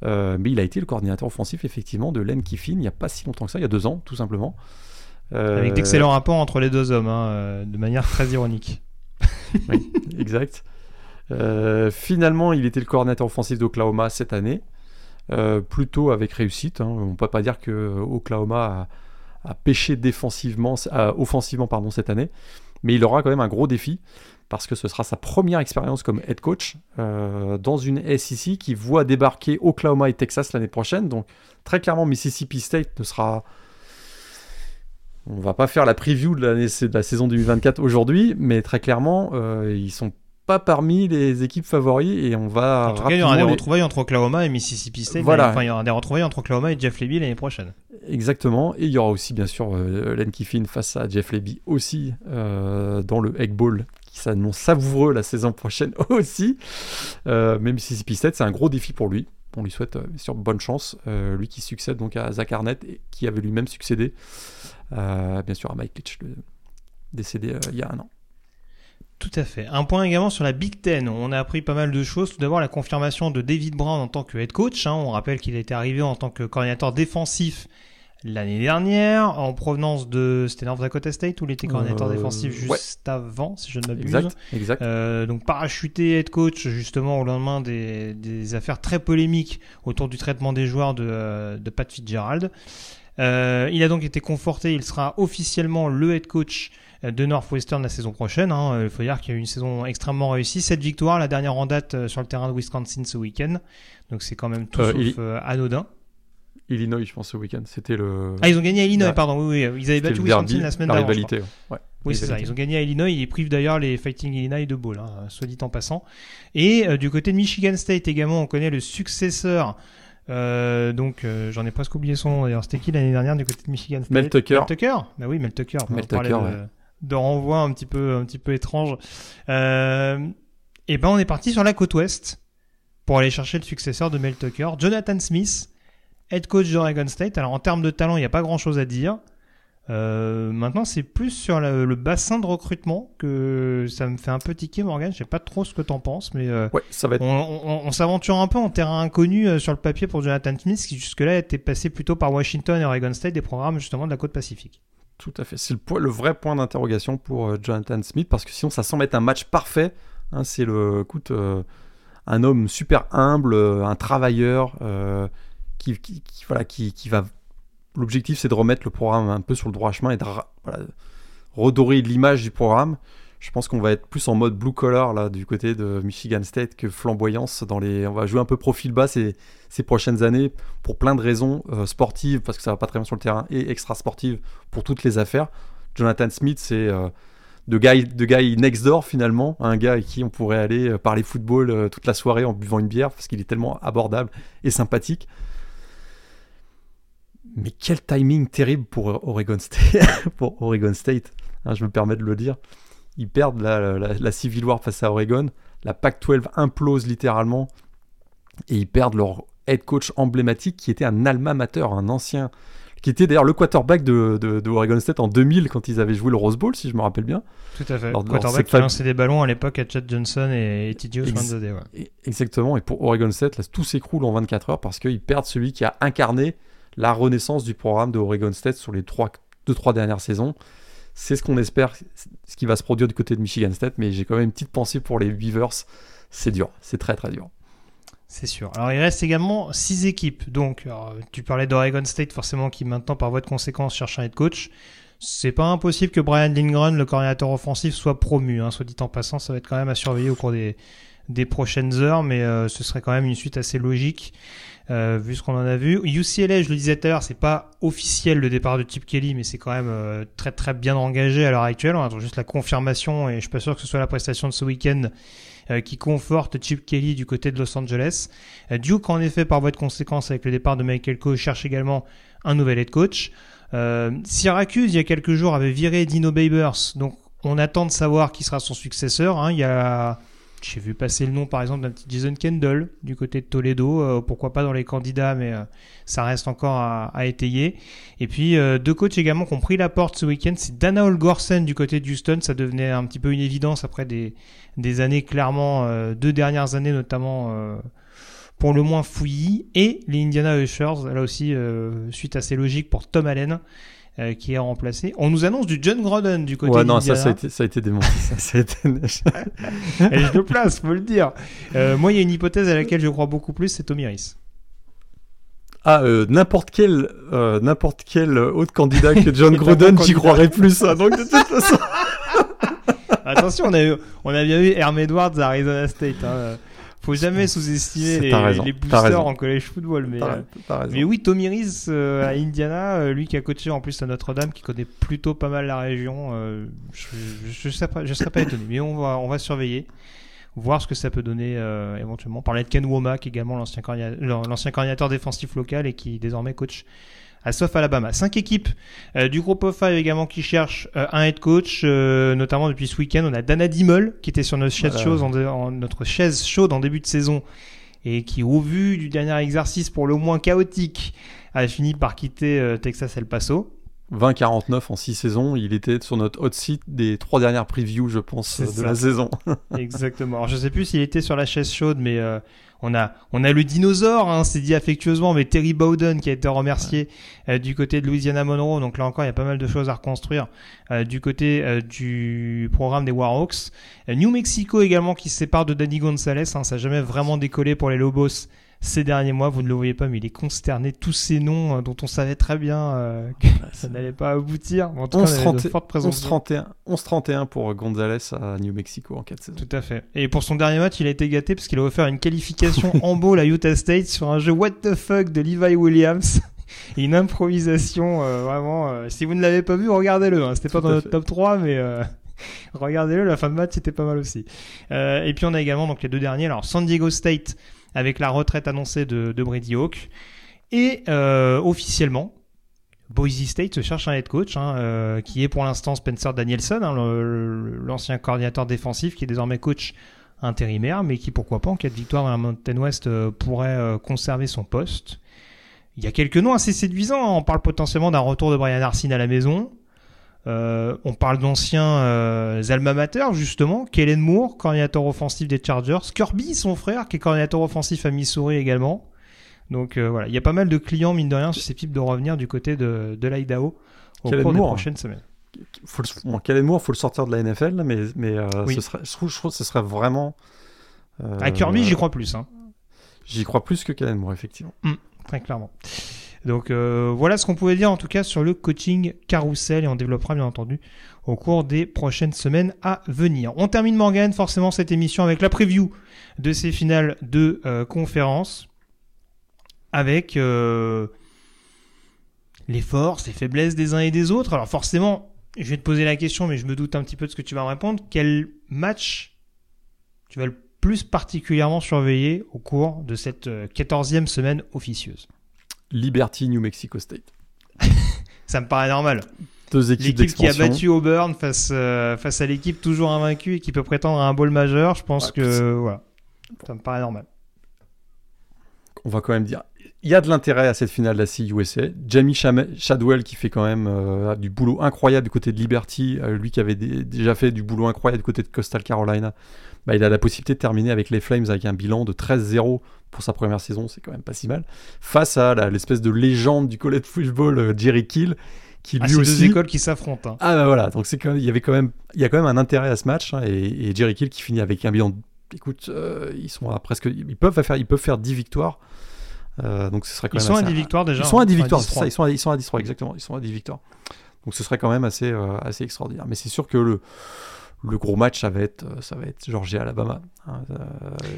Euh, mais il a été le coordinateur offensif, effectivement, de Len Kiffin il n'y a pas si longtemps que ça, il y a deux ans, tout simplement. Avec d'excellents rapports entre les deux hommes, hein, de manière très ironique. oui, exact. finalement, il était le coordinateur offensif d'Oklahoma cette année. Euh, plutôt avec réussite. Hein. On ne peut pas dire que Oklahoma a, pêché défensivement, offensivement pardon, cette année, mais il aura quand même un gros défi parce que ce sera sa première expérience comme head coach euh, dans une SEC qui voit débarquer Oklahoma et Texas l'année prochaine. Donc très clairement, Mississippi State ne sera... On va pas faire la preview de la, saison 2024 aujourd'hui, mais très clairement, euh, ils sont pas parmi les équipes favoris et on va. En tout cas, il y aura des les- retrouvailles entre Oklahoma et Mississippi State. Voilà. Enfin, il y aura des retrouvailles entre Oklahoma et Jeff Levy l'année prochaine. Exactement. Et il y aura aussi, bien sûr, euh, Len Kiffin face à Jeff Leby aussi euh, dans le Egg Bowl qui s'annonce savoureux la saison prochaine aussi. Euh, mais Mississippi State, c'est un gros défi pour lui. On lui souhaite bien sûr bonne chance. Lui qui succède donc à Zach Arnett et qui avait lui-même succédé, bien sûr, à Mike Leach, le décédé il y a un an. Tout à fait. Un point également sur la Big Ten. On a appris pas mal de choses. Tout d'abord, la confirmation de David Brown en tant que head coach. hein. On rappelle qu'il était arrivé en tant que coordinateur défensif l'année dernière, en provenance de. C'était North Dakota State où il était coordinateur Euh, défensif juste ouais. avant, si je ne m'abuse. Exact, exact. Euh, donc parachuté head coach justement au lendemain des, des affaires très polémiques autour du traitement des joueurs de, euh, de Pat Fitzgerald. Euh, il a donc été conforté, il sera officiellement le head coach de Northwestern la saison prochaine. hein. Il faut dire qu'il y a eu une saison extrêmement réussie. Cette victoire, la dernière en date euh, sur le terrain de Wisconsin ce week-end. Donc c'est quand même tout Euh, sauf il- euh, anodin. Illinois, je pense, ce week-end. C'était le. Ah, ils ont gagné à Illinois, pardon. Oui, oui, ils avaient battu Wisconsin derby, la semaine la je crois. rivalité. ouais. Oui, c'est ça. Ils ont gagné à Illinois. Ils privent d'ailleurs les Fighting Illinois de ball, hein, soit dit en passant. Et euh, du côté de Michigan State également, on connaît le successeur. euh, donc, euh, j'en ai presque oublié son nom. D'ailleurs, c'était qui l'année dernière du côté de Michigan State? Mel Tucker. Mel Tucker Bah oui, Mel Tucker. Mel Tucker, de, ouais. De renvoi un petit peu, un petit peu étrange. Euh, et ben, on est parti sur la côte ouest pour aller chercher le successeur de Mel Tucker, Jonathan Smith, head coach d'Oregon State. Alors, en termes de talent, il n'y a pas grand chose à dire. Euh, maintenant, c'est plus sur le, le bassin de recrutement que ça me fait un peu tiquer, Morgan. Je sais pas trop ce que t'en penses, mais euh, Ouais, ça va être. on, on- on s'aventure un peu en terrain inconnu euh, sur le papier pour Jonathan Smith, qui jusque-là était passé plutôt par Washington et Oregon State, des programmes justement de la côte pacifique. Tout à fait. C'est le, vrai point d'interrogation pour euh, Jonathan Smith parce que sinon ça semble être un match parfait. hein. c'est le, euh, un homme super humble, euh, un travailleur qui, voilà, qui, va. L'objectif c'est de remettre le programme un peu sur le droit chemin et de redorer l'image du programme. Je pense qu'on va être plus en mode blue collar là du côté de Michigan State que flamboyance dans les. On va jouer un peu profil bas ces, ces prochaines années pour plein de raisons euh, sportives parce que ça va pas très bien sur le terrain et extra sportives pour toutes les affaires. Jonathan Smith, c'est euh, de guy, de guy next door finalement, un gars avec qui on pourrait aller euh, parler football euh, toute la soirée en buvant une bière parce qu'il est tellement abordable et sympathique. Mais quel timing terrible pour Oregon State. pour Oregon State hein, je me permets de le dire. Ils perdent la, la, la Civil War face à Oregon. La Pac-12 implose littéralement. Et ils perdent leur head coach emblématique qui était un alma mater, un ancien qui était d'ailleurs le quarterback de, de, de Oregon State en 2000 quand ils avaient joué le Rose Bowl, si je me rappelle bien. Tout à fait. Alors, Quarterback qui lançait des ballons à l'époque à Chad Johnson et, et TJ Ex-. Ouais. Exactement, et pour Oregon State, là, tout s'écroule en 24 heures parce qu'ils perdent celui qui a incarné la renaissance du programme de Oregon State sur les 2-3 dernières saisons. C'est ce qu'on espère, ce qui va se produire du côté de Michigan State, mais j'ai quand même une petite pensée pour les Beavers. C'est dur, c'est très très dur. C'est sûr. Alors il reste également six équipes. Donc tu parlais d'Oregon State forcément qui maintenant par voie de conséquence cherche un head coach. C'est pas impossible que Brian Lindgren, le coordinateur offensif, soit promu. Hein, soit dit en passant, ça va être quand même à surveiller au cours des, des prochaines heures, mais euh, ce serait quand même une suite assez logique euh, vu ce qu'on en a vu. UCLA, je le disais tout à l'heure, c'est pas officiel le départ de Chip Kelly, mais c'est quand même euh, très très bien engagé à l'heure actuelle. On attend juste la confirmation et je suis pas sûr que ce soit la prestation de ce week-end euh, qui conforte Chip Kelly du côté de Los Angeles. Duke, en effet, par voie de conséquence, avec le départ de Michael Coe, cherche également un nouvel head coach. Syracuse, il y a quelques jours, avait viré Dino Babers, donc on attend de savoir qui sera son successeur. hein. Il y a, j'ai vu passer le nom, par exemple, d'un petit Jason Kendall du côté de Toledo. Euh, pourquoi pas dans les candidats, mais euh, ça reste encore à, à étayer. Et puis euh, deux coachs également qui ont pris la porte ce week-end, c'est Dana Olgorsen du côté de Houston. Ça devenait un petit peu une évidence après des des années clairement, euh, deux dernières années notamment, euh, pour le moins fouillis, et les Indiana Ushers, là aussi, euh, suite assez logique pour Tom Allen, euh, qui est remplacé. On nous annonce du John Groden du côté ouais, non, ça, ça a été, ça a été démenti. ça, ça a été... Et je le place, faut le dire. Euh, moi, il y a une hypothèse à laquelle je crois beaucoup plus, c'est Tommy Harris. Ah, euh, n'importe quel, n'importe quel autre candidat que John bon j'y croirais plus. hein. Donc de toute façon, Attention, on a, eu, on a bien vu Herm Edwards à Arizona State. Hein. Faut jamais sous-estimer les, les boosters en college football. Mais, euh. Mais oui, Tommy Rees euh, à Indiana, euh, lui qui a coaché en plus à Notre-Dame, qui connaît plutôt pas mal la région, euh, je, je serais pas, je serais pas étonné, mais on va, on va surveiller. voir ce que ça peut donner éventuellement. On parlait de Ken Womack également, l'ancien coordinateur défensif local et qui désormais coach à South Alabama. Cinq équipes du groupe of five également qui cherchent un head coach, notamment depuis ce week-end. On a Dana Dimmel qui était sur notre chaise, chaude en, notre chaise chaude en début de saison et qui, au vu du dernier exercice pour le moins chaotique, a fini par quitter Texas El Paso. 20-49 en 6 saisons. Il était sur notre hot seat des trois dernières previews, je pense, de la saison. Exactement. Alors, je sais plus s'il était sur la chaise chaude, mais euh, on a on a le dinosaure, hein, c'est dit affectueusement, mais Terry Bowden qui a été remercié euh, du côté de Louisiana Monroe. Donc là encore, il y a pas mal de choses à reconstruire euh, du côté du programme des Warhawks. New Mexico également qui se sépare de Danny Gonzalez. Hein, ça n'a jamais vraiment décollé pour les Lobos ces derniers mois. Vous ne le voyez pas, mais il est consterné. Tous ces noms euh, dont on savait très bien euh, que ça n'allait pas aboutir. En tout 11-31 pour Gonzalez à New Mexico en 4 saisons. Tout à fait. Et pour son dernier match, il a été gâté parce qu'il a offert une qualification en bowl à Utah State sur un jeu What the fuck de Levi Williams. une improvisation euh, vraiment. si vous ne l'avez pas vu, regardez-le. Hein. C'était pas dans notre top 3, mais. Regardez-le, la fin de match c'était pas mal aussi. et puis on a également donc les deux derniers. Alors San Diego State avec la retraite annoncée de, Brady Hawk. Et euh, officiellement, Boise State cherche un head coach, hein, euh, qui est pour l'instant Spencer Danielson, hein, l'ancien coordinateur défensif, qui est désormais coach intérimaire, mais qui, pourquoi pas, en cas de victoire dans la Mountain West, euh, pourrait conserver son poste. Il y a quelques noms assez séduisants. Hein. On parle potentiellement d'un retour de Brian Arsene à la maison. Euh, on parle d'anciens euh, alma mater, justement. Kellen Moore, coordinateur offensif des Chargers. Kirby, son frère, qui est coordinateur offensif à Missouri également. Donc euh, voilà, il y a pas mal de clients, mine de rien, susceptibles de revenir du côté de, de l'Idaho au cours des prochaines semaines. Faut Kellen Moore, faut le sortir de la NFL, mais, mais ce serait, je, trouve, que ce serait vraiment. à Kirby, j'y crois plus. Hein. J'y crois plus que Kellen Moore, effectivement. Hum, très clairement. Donc euh, voilà ce qu'on pouvait dire en tout cas sur le coaching carousel et on développera bien entendu au cours des prochaines semaines à venir. On termine Morgan forcément cette émission avec la preview de ces finales de euh, conférence avec euh, les forces et faiblesses des uns et des autres. Alors forcément, je vais te poser la question mais je me doute un petit peu de ce que tu vas me répondre. Quel match tu vas le plus particulièrement surveiller au cours de cette 14e semaine officieuse? Liberty New Mexico State. ça me paraît normal. Deux équipes L'équipe qui a battu Auburn face, euh, face à l'équipe toujours invaincue et qui peut prétendre à un bowl majeur, je pense que voilà, ça me paraît normal. On va quand même dire, il y a de l'intérêt à cette finale de la CUSA. Jamie Shadwell qui fait quand même euh, du boulot incroyable du côté de Liberty, euh, lui qui avait déjà fait du boulot incroyable du côté de Coastal Carolina. Bah, il a la possibilité de terminer avec les Flames avec un bilan de 13-0 pour sa première saison, c'est quand même pas si mal, face à l'espèce de légende du college football euh, Jerry Kill, qui ah, lui aussi... deux écoles qui s'affrontent. Hein. Ah bah voilà, donc c'est quand il y avait quand même, il y a quand même un intérêt à ce match, hein, et, Jerry Kill qui finit avec un bilan, écoute, euh, ils sont à presque, ils peuvent faire, ils peuvent faire 10 victoires. Euh, donc ce serait quand ils sont à 10 victoires déjà. Ils sont à 10 victoires, ça, ils sont à, ils sont à 10 exactement, ils sont à 10 victoires. Donc ce serait quand même assez, assez extraordinaire. Mais c'est sûr que le, le gros match, ça va être, euh, ça va être Georgia Alabama. Hein, euh,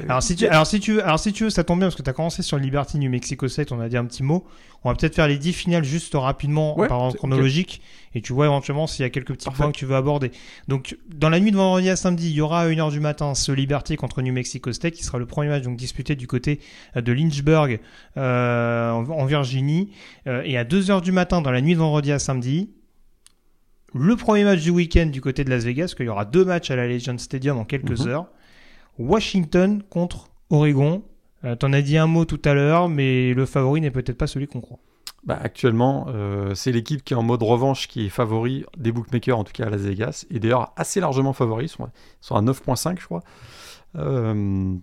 alors si tu, alors si tu, alors si tu veux, ça tombe bien parce que tu as commencé sur Liberty New Mexico State, on a dit un petit mot. On va peut-être faire les 10 finales juste rapidement par ordre chronologique et tu vois éventuellement s'il y a quelques petits points que tu veux aborder. Donc dans la nuit de vendredi à samedi, il y aura à 1h du matin ce Liberty contre New Mexico State qui sera le premier match donc disputé du côté euh, de Lynchburg euh, en, Virginie et à 2h du matin dans la nuit de vendredi à samedi, le premier match du week-end du côté de Las Vegas, qu'il y aura deux matchs à la Legend Stadium en quelques mhm. heures. Washington contre Oregon. Euh, T'en as dit un mot tout à l'heure, mais le favori n'est peut-être pas celui qu'on croit. Bah, actuellement, euh, c'est l'équipe qui est en mode revanche qui est favori des bookmakers, en tout cas à Las Vegas, et d'ailleurs assez largement favori, ils sont, à 9.5 je crois. Euh,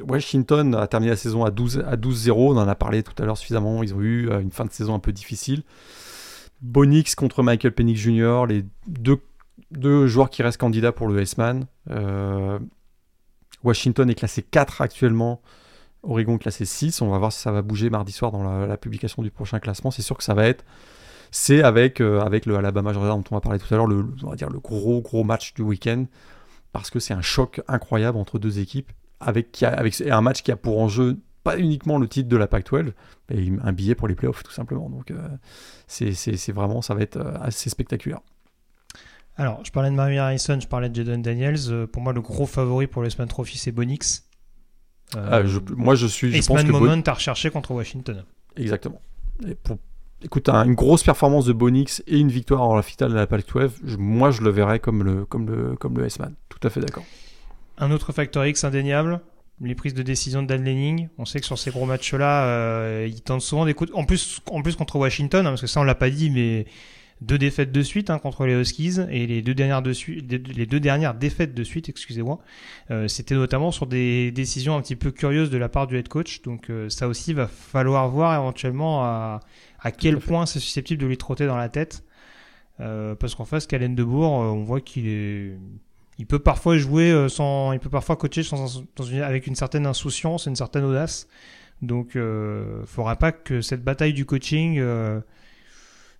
Washington a terminé la saison à 12-0, à 12 on en a parlé tout à l'heure suffisamment, ils ont eu euh, une fin de saison un peu difficile. Bonix contre Michael Penix Jr., les deux, joueurs qui restent candidats pour le S-Man. Euh, Washington est classé 4 actuellement, Oregon classé 6. On va voir si ça va bouger mardi soir dans la, publication du prochain classement. C'est sûr que ça va être. C'est avec, euh, avec le Alabama Georgia dont on va parler tout à l'heure, le, gros gros match du week-end. Parce que c'est un choc incroyable entre deux équipes. Avec un match qui a pour enjeu pas uniquement le titre de la Pac-12, mais un billet pour les playoffs tout simplement. Donc euh, c'est vraiment, ça va être euh, assez spectaculaire. Alors, je parlais de Mary Harrison, je parlais de Jaden Daniels. Euh, pour moi, le gros favori pour le Span Trophy, c'est Bonix. Euh, ah, je, moi, je suis. Je pense que Moment à recherché contre Washington. Exactement. Et pour, écoute, une grosse performance de Bonix et une victoire en la finale de la Pac 12, moi, je le verrais comme le, comme le, comme le S-Man. Tout à fait d'accord. Un autre facteur X indéniable, les prises de décision de Dan Lenning. On sait que sur ces gros matchs-là, euh, il tente souvent des coups. En plus, en plus contre Washington, hein, parce que ça on l'a pas dit, mais deux défaites de suite hein, contre les Huskies et les deux dernières de suite, les deux dernières défaites de suite, excusez-moi, euh, c'était notamment sur des décisions un petit peu curieuses de la part du head coach. Donc euh, ça aussi va falloir voir éventuellement à, à quel point c'est susceptible de lui trotter dans la tête. Euh, parce qu'en face, Calen Debourg, on voit qu'il est il peut parfois jouer euh, sans, il peut parfois coacher sans, avec une certaine insouciance, une certaine audace. Donc, euh, faudra pas que cette bataille du coaching euh,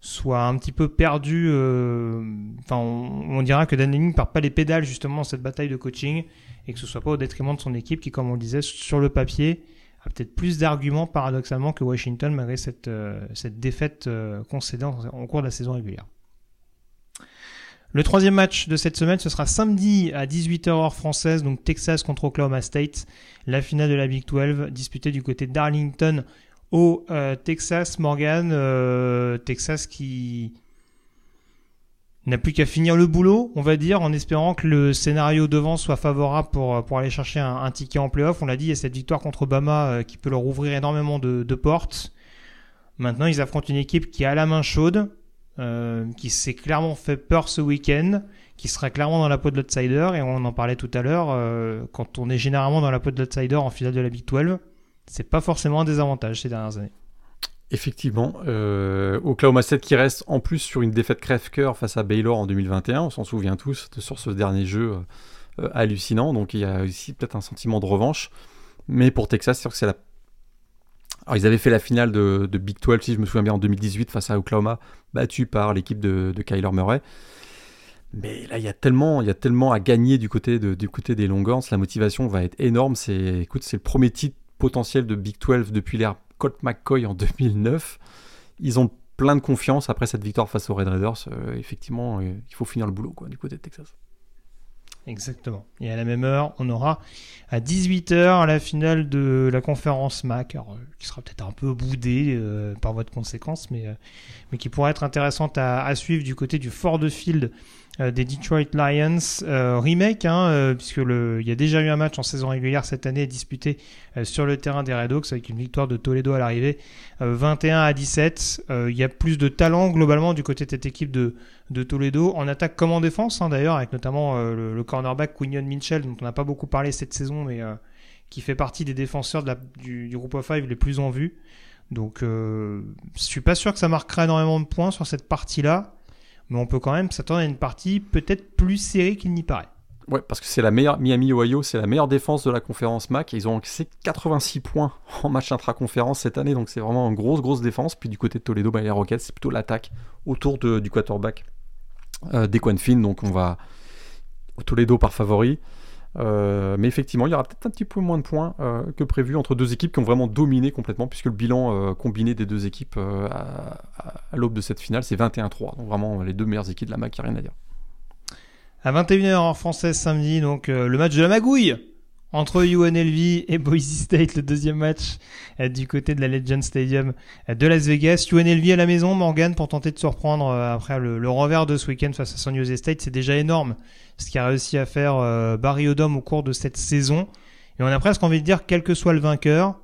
soit un petit peu perdue. Euh, enfin, on, dira que Dan Lenning part pas les pédales justement dans cette bataille de coaching et que ce soit pas au détriment de son équipe qui, comme on le disait, sur le papier, a peut-être plus d'arguments paradoxalement que Washington malgré cette, cette défaite concédée en cours de la saison régulière. Le troisième match de cette semaine, ce sera samedi à 18h heure française, donc Texas contre Oklahoma State, la finale de la Big 12 disputée du côté d'Arlington au euh, Texas. Morgan, euh, Texas qui n'a plus qu'à finir le boulot, on va dire, en espérant que le scénario devant soit favorable pour, pour aller chercher un, ticket en playoff. On l'a dit, il y a cette victoire contre Obama euh, qui peut leur ouvrir énormément de portes. Maintenant, ils affrontent une équipe qui a la main chaude, euh, qui s'est clairement fait peur ce week-end, qui sera clairement dans la peau de l'outsider, et on en parlait tout à l'heure, euh, quand on est généralement dans la peau de l'outsider en finale de la Big 12, c'est pas forcément un désavantage ces dernières années. Effectivement, euh, Oklahoma State qui reste en plus sur une défaite crève-cœur face à Baylor en 2021, on s'en souvient tous sur ce dernier jeu hallucinant, donc il y a aussi peut-être un sentiment de revanche, mais pour Texas, c'est sûr que c'est la alors, ils avaient fait la finale de, Big 12, si je me souviens bien, en 2018 face à Oklahoma, battu par l'équipe de, Kyler Murray. Mais là, il y a tellement, il y a tellement à gagner du côté, du côté des Longhorns. La motivation va être énorme. C'est, écoute, c'est le premier titre potentiel de Big 12 depuis l'ère Colt McCoy en 2009. Ils ont plein de confiance après cette victoire face aux Red Raiders. Euh, effectivement, euh, il faut finir le boulot quoi, du côté de Texas. Exactement. Et à la même heure, on aura à 18h la finale de la conférence MAC, qui sera peut-être un peu boudée euh, par votre conséquence, mais, euh, mais qui pourrait être intéressante à, suivre du côté du Ford Field euh, des Detroit Lions. Euh, remake, hein, euh, puisque il y a déjà eu un match en saison régulière cette année disputé sur le terrain des Red Hawks avec une victoire de Toledo à l'arrivée, 21 à 17. il y a plus de talent globalement du côté de cette équipe de, de Toledo, en attaque comme en défense hein, d'ailleurs, avec notamment le, cornerback Quinion Mitchell, dont on n'a pas beaucoup parlé cette saison, mais qui fait partie des défenseurs du, groupe of five les plus en vue. Donc, euh, je suis pas sûr que ça marquera énormément de points sur cette partie-là mais on peut quand même s'attendre à une partie peut-être plus serrée qu'il n'y paraît. Ouais, parce que c'est la meilleure Miami Ohio, c'est la meilleure défense de la conférence MAC. Ils ont encaissé 86 points en match intra-conférence cette année, donc c'est vraiment une grosse grosse défense. Puis du côté de Toledo, bah, les Rockets, c'est plutôt l'attaque autour du quarterback euh, d'Equan Finn, donc on va au Toledo par favori. Euh, mais effectivement, il y aura peut-être un petit peu moins de points euh, que prévu entre deux équipes qui ont vraiment dominé complètement, puisque le bilan combiné des deux équipes à, l'aube de cette finale, c'est 21-3. Donc vraiment les deux meilleures équipes de la MAC, il n'y a rien à dire. À 21h en française samedi, donc le match de la magouille entre UNLV et Boise State, le deuxième match du côté de la Legend Stadium de Las Vegas. UNLV à la maison, Morgan, pour tenter de surprendre après le, le revers de ce week-end face à San Jose State, c'est déjà énorme ce qu'a réussi à faire euh, Barry Odom au cours de cette saison. Et on a presque envie de dire, quel que soit le vainqueur,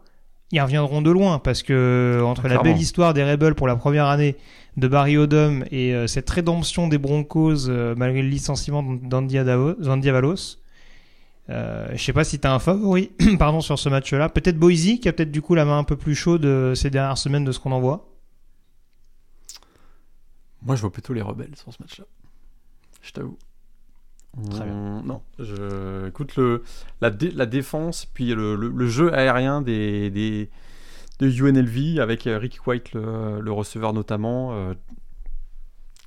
ils reviendront de loin parce que entre la belle histoire des Rebels pour la première année de Barry Odom et euh, cette rédemption des Broncos euh, malgré le licenciement d'Andy Avalos, euh, je sais pas si tu as un favori pardon, sur ce match-là. Peut-être Boise qui a peut-être du coup la main un peu plus chaude ces dernières semaines de ce qu'on en voit. Moi je vois plutôt les Rebels sur ce match-là. Je t'avoue. Très bien. Mmh, non, je, écoute, le, la, la défense, puis le, le, jeu aérien des, des, de UNLV avec euh, Rick White, le, receveur notamment. Euh,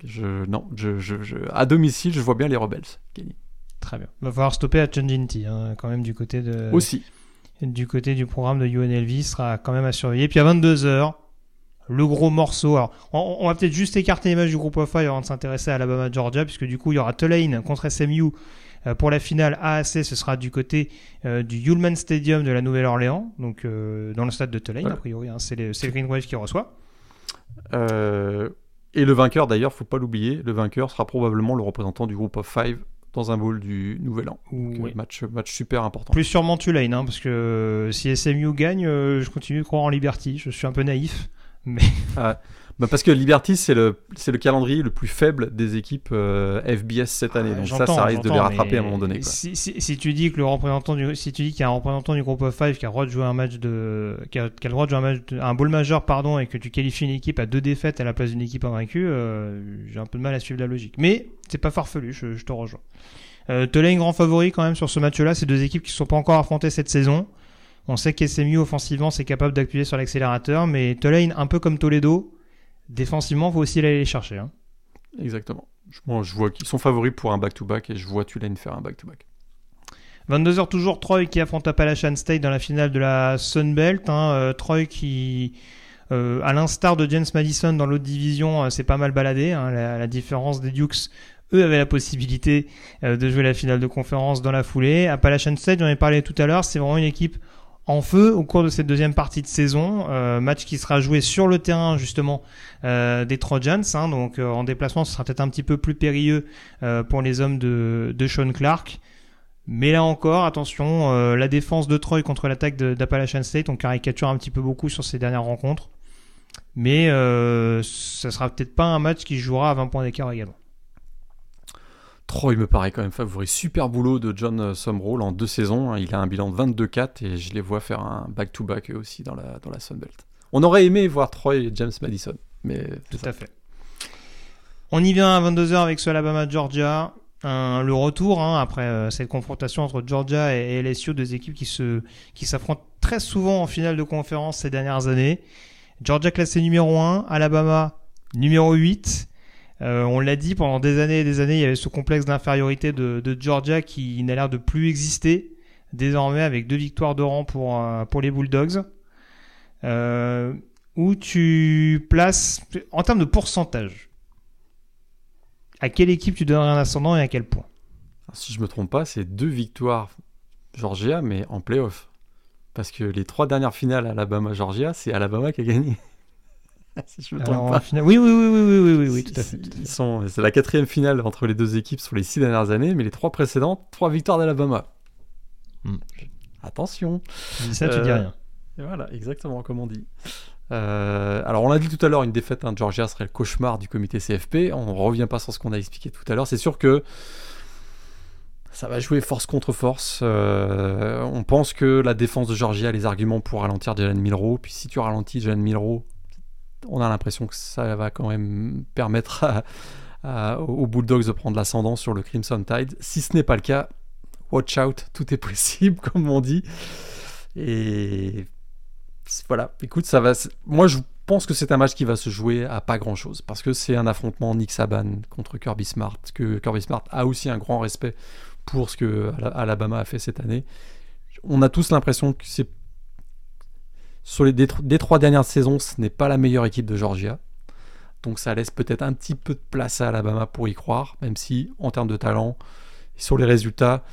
je, non, je, je, à domicile, je vois bien les Rebels gagner. Très bien. Il va falloir stopper à Chunjinti, hein, quand même, du côté de. Aussi. Du côté du programme de UNLV, sera quand même à surveiller. Puis à 22h, le gros morceau. Alors, on, va peut-être juste écarter les matchs du groupe of five avant de s'intéresser à Alabama-Georgia, puisque du coup, il y aura Tulane contre SMU euh, pour la finale AAC, ce sera du côté euh, du Ullman Stadium de la Nouvelle-Orléans, donc euh, dans le stade de Tulane, a priori. Hein, c'est le, le Green Wave qui reçoit. et le vainqueur, d'ailleurs, faut pas l'oublier, le vainqueur sera probablement le représentant du groupe of five dans un bowl du Nouvel An. match, match super important. Plus sûrement Tulane, hein, parce que si SMU gagne, je continue de croire en Liberty. Je suis un peu naïf. Mais... Ah, bah parce que Liberty, c'est le, c'est le calendrier le plus faible des équipes euh, FBS cette année. Donc ça, ça risque de les rattraper à un moment donné. Si, si, tu dis que le représentant du, si tu dis qu'il y a un représentant du groupe of five qui a le droit de jouer un match de, qui a, le droit de jouer un match, un bowl majeur, pardon, et que tu qualifies une équipe à deux défaites à la place d'une équipe invaincue, euh, j'ai un peu de mal à suivre la logique. Mais c'est pas farfelu, je, je te rejoins. Euh, grand favori quand même sur ce match-là. Ces deux équipes qui ne sont pas encore affrontées cette saison. On sait qu'SMU offensivement c'est capable d'appuyer sur l'accélérateur, mais Tulane, un peu comme Toledo, défensivement, faut aussi aller les chercher. Hein. Exactement. Moi, je vois qu'ils sont favoris pour un back-to-back et je vois Tulane faire un back-to-back. 22h toujours, Troy qui affronte Appalachian State dans la finale de la Sun Belt. Hein. Euh, Troy qui, euh, à l'instar de James Madison dans l'autre division, c'est euh, pas mal baladé. Hein. La, la, différence des Dukes, eux avaient la possibilité de jouer la finale de conférence dans la foulée. Appalachian State, j'en ai parlé tout à l'heure, c'est vraiment une équipe en feu au cours de cette deuxième partie de saison. Euh, match qui sera joué sur le terrain justement euh, des Trojans. Hein, donc euh, en déplacement, ce sera peut-être un petit peu plus périlleux pour les hommes de, de, Sean Clark. Mais là encore, attention, la défense de Troy contre l'attaque d'Appalachian State, on caricature un petit peu beaucoup sur ces dernières rencontres. Mais ça sera peut-être pas un match qui jouera à 20 points d'écart également. Troy me paraît quand même favori. Super boulot de John Sumroll en deux saisons. Il a un bilan de 22-4 et je les vois faire un back-to-back aussi dans la, dans la Sunbelt. On aurait aimé voir Troy et James Madison, mais tout à fait. On y vient à 22h avec ce Alabama-Georgia. le retour hein, après euh, cette confrontation entre Georgia et, LSU, deux équipes qui se qui s'affrontent très souvent en finale de conférence ces dernières années. Georgia classé numéro 1, Alabama numéro 8. Euh, on l'a dit pendant des années et des années, il y avait ce complexe d'infériorité de, Georgia qui n'a l'air de plus exister désormais avec deux victoires de rang pour, euh, les Bulldogs. Euh, où tu places, en termes de pourcentage, à quelle équipe tu donnerais un ascendant et à quel point? Si je me trompe pas, c'est deux victoires Georgia, mais en playoff. Parce que les trois dernières finales Alabama-Georgia, c'est Alabama qui a gagné. si je me trompe pas. Oui, oui, oui, oui, oui, oui, oui, tout à fait. Sont, c'est la quatrième finale entre les deux équipes sur les six dernières années, mais les trois précédentes, trois victoires d'Alabama. Hmm. Attention. ça, tu dis euh, rien. voilà, exactement comme on dit. Euh, alors, on l'a dit tout à l'heure, une défaite en Georgia serait le cauchemar du comité CFP. On revient pas sur ce qu'on a expliqué tout à l'heure. C'est sûr que ça va jouer force contre force. Euh, on pense que la défense de Georgia a les arguments pour ralentir Jalen Milrow. Puis si tu ralentis Jalen Milrow, on a l'impression que ça va quand même permettre aux Bulldogs de prendre l'ascendant sur le Crimson Tide. Si ce n'est pas le cas, watch out, tout est possible, comme on dit. Et voilà, écoute, ça va. Moi, je pense que c'est un match qui va se jouer à pas grand chose parce que c'est un affrontement Nick Saban contre Kirby Smart. Que Kirby Smart a aussi un grand respect pour ce que Alabama a fait cette année. On a tous l'impression que c'est sur les des, trois dernières saisons, ce n'est pas la meilleure équipe de Georgia. Donc ça laisse peut-être un petit peu de place à Alabama pour y croire, même si en termes de talent, sur les résultats,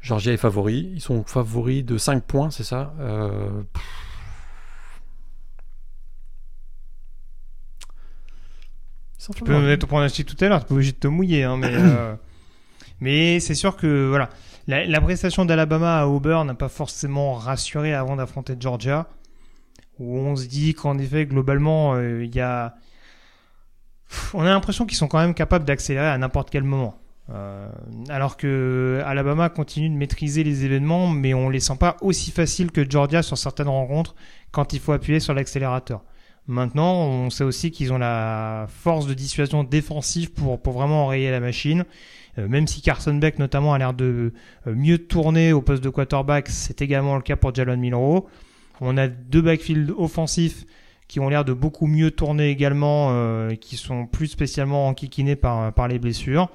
Georgia est favori. Ils sont favoris de 5 points, c'est ça euh... Tu peux mettre ton pronostic tout à l'heure, tu peux obligé de te mouiller, hein, mais, euh, mais c'est sûr que voilà, la, prestation d'Alabama à Auburn n'a pas forcément rassuré avant d'affronter Georgia, où on se dit qu'en effet, globalement, euh, il y a. On a l'impression qu'ils sont quand même capables d'accélérer à n'importe quel moment. Euh, alors que Alabama continue de maîtriser les événements, mais on les sent pas aussi faciles que Georgia sur certaines rencontres quand il faut appuyer sur l'accélérateur. Maintenant, on sait aussi qu'ils ont la force de dissuasion défensive pour, pour vraiment enrayer la machine. Euh, même si Carson Beck notamment a l'air de euh, mieux tourner au poste de quarterback, c'est également le cas pour Jalen Milrow. On a deux backfields offensifs qui ont l'air de beaucoup mieux tourner également, euh, qui sont plus spécialement enquiquinés par les blessures.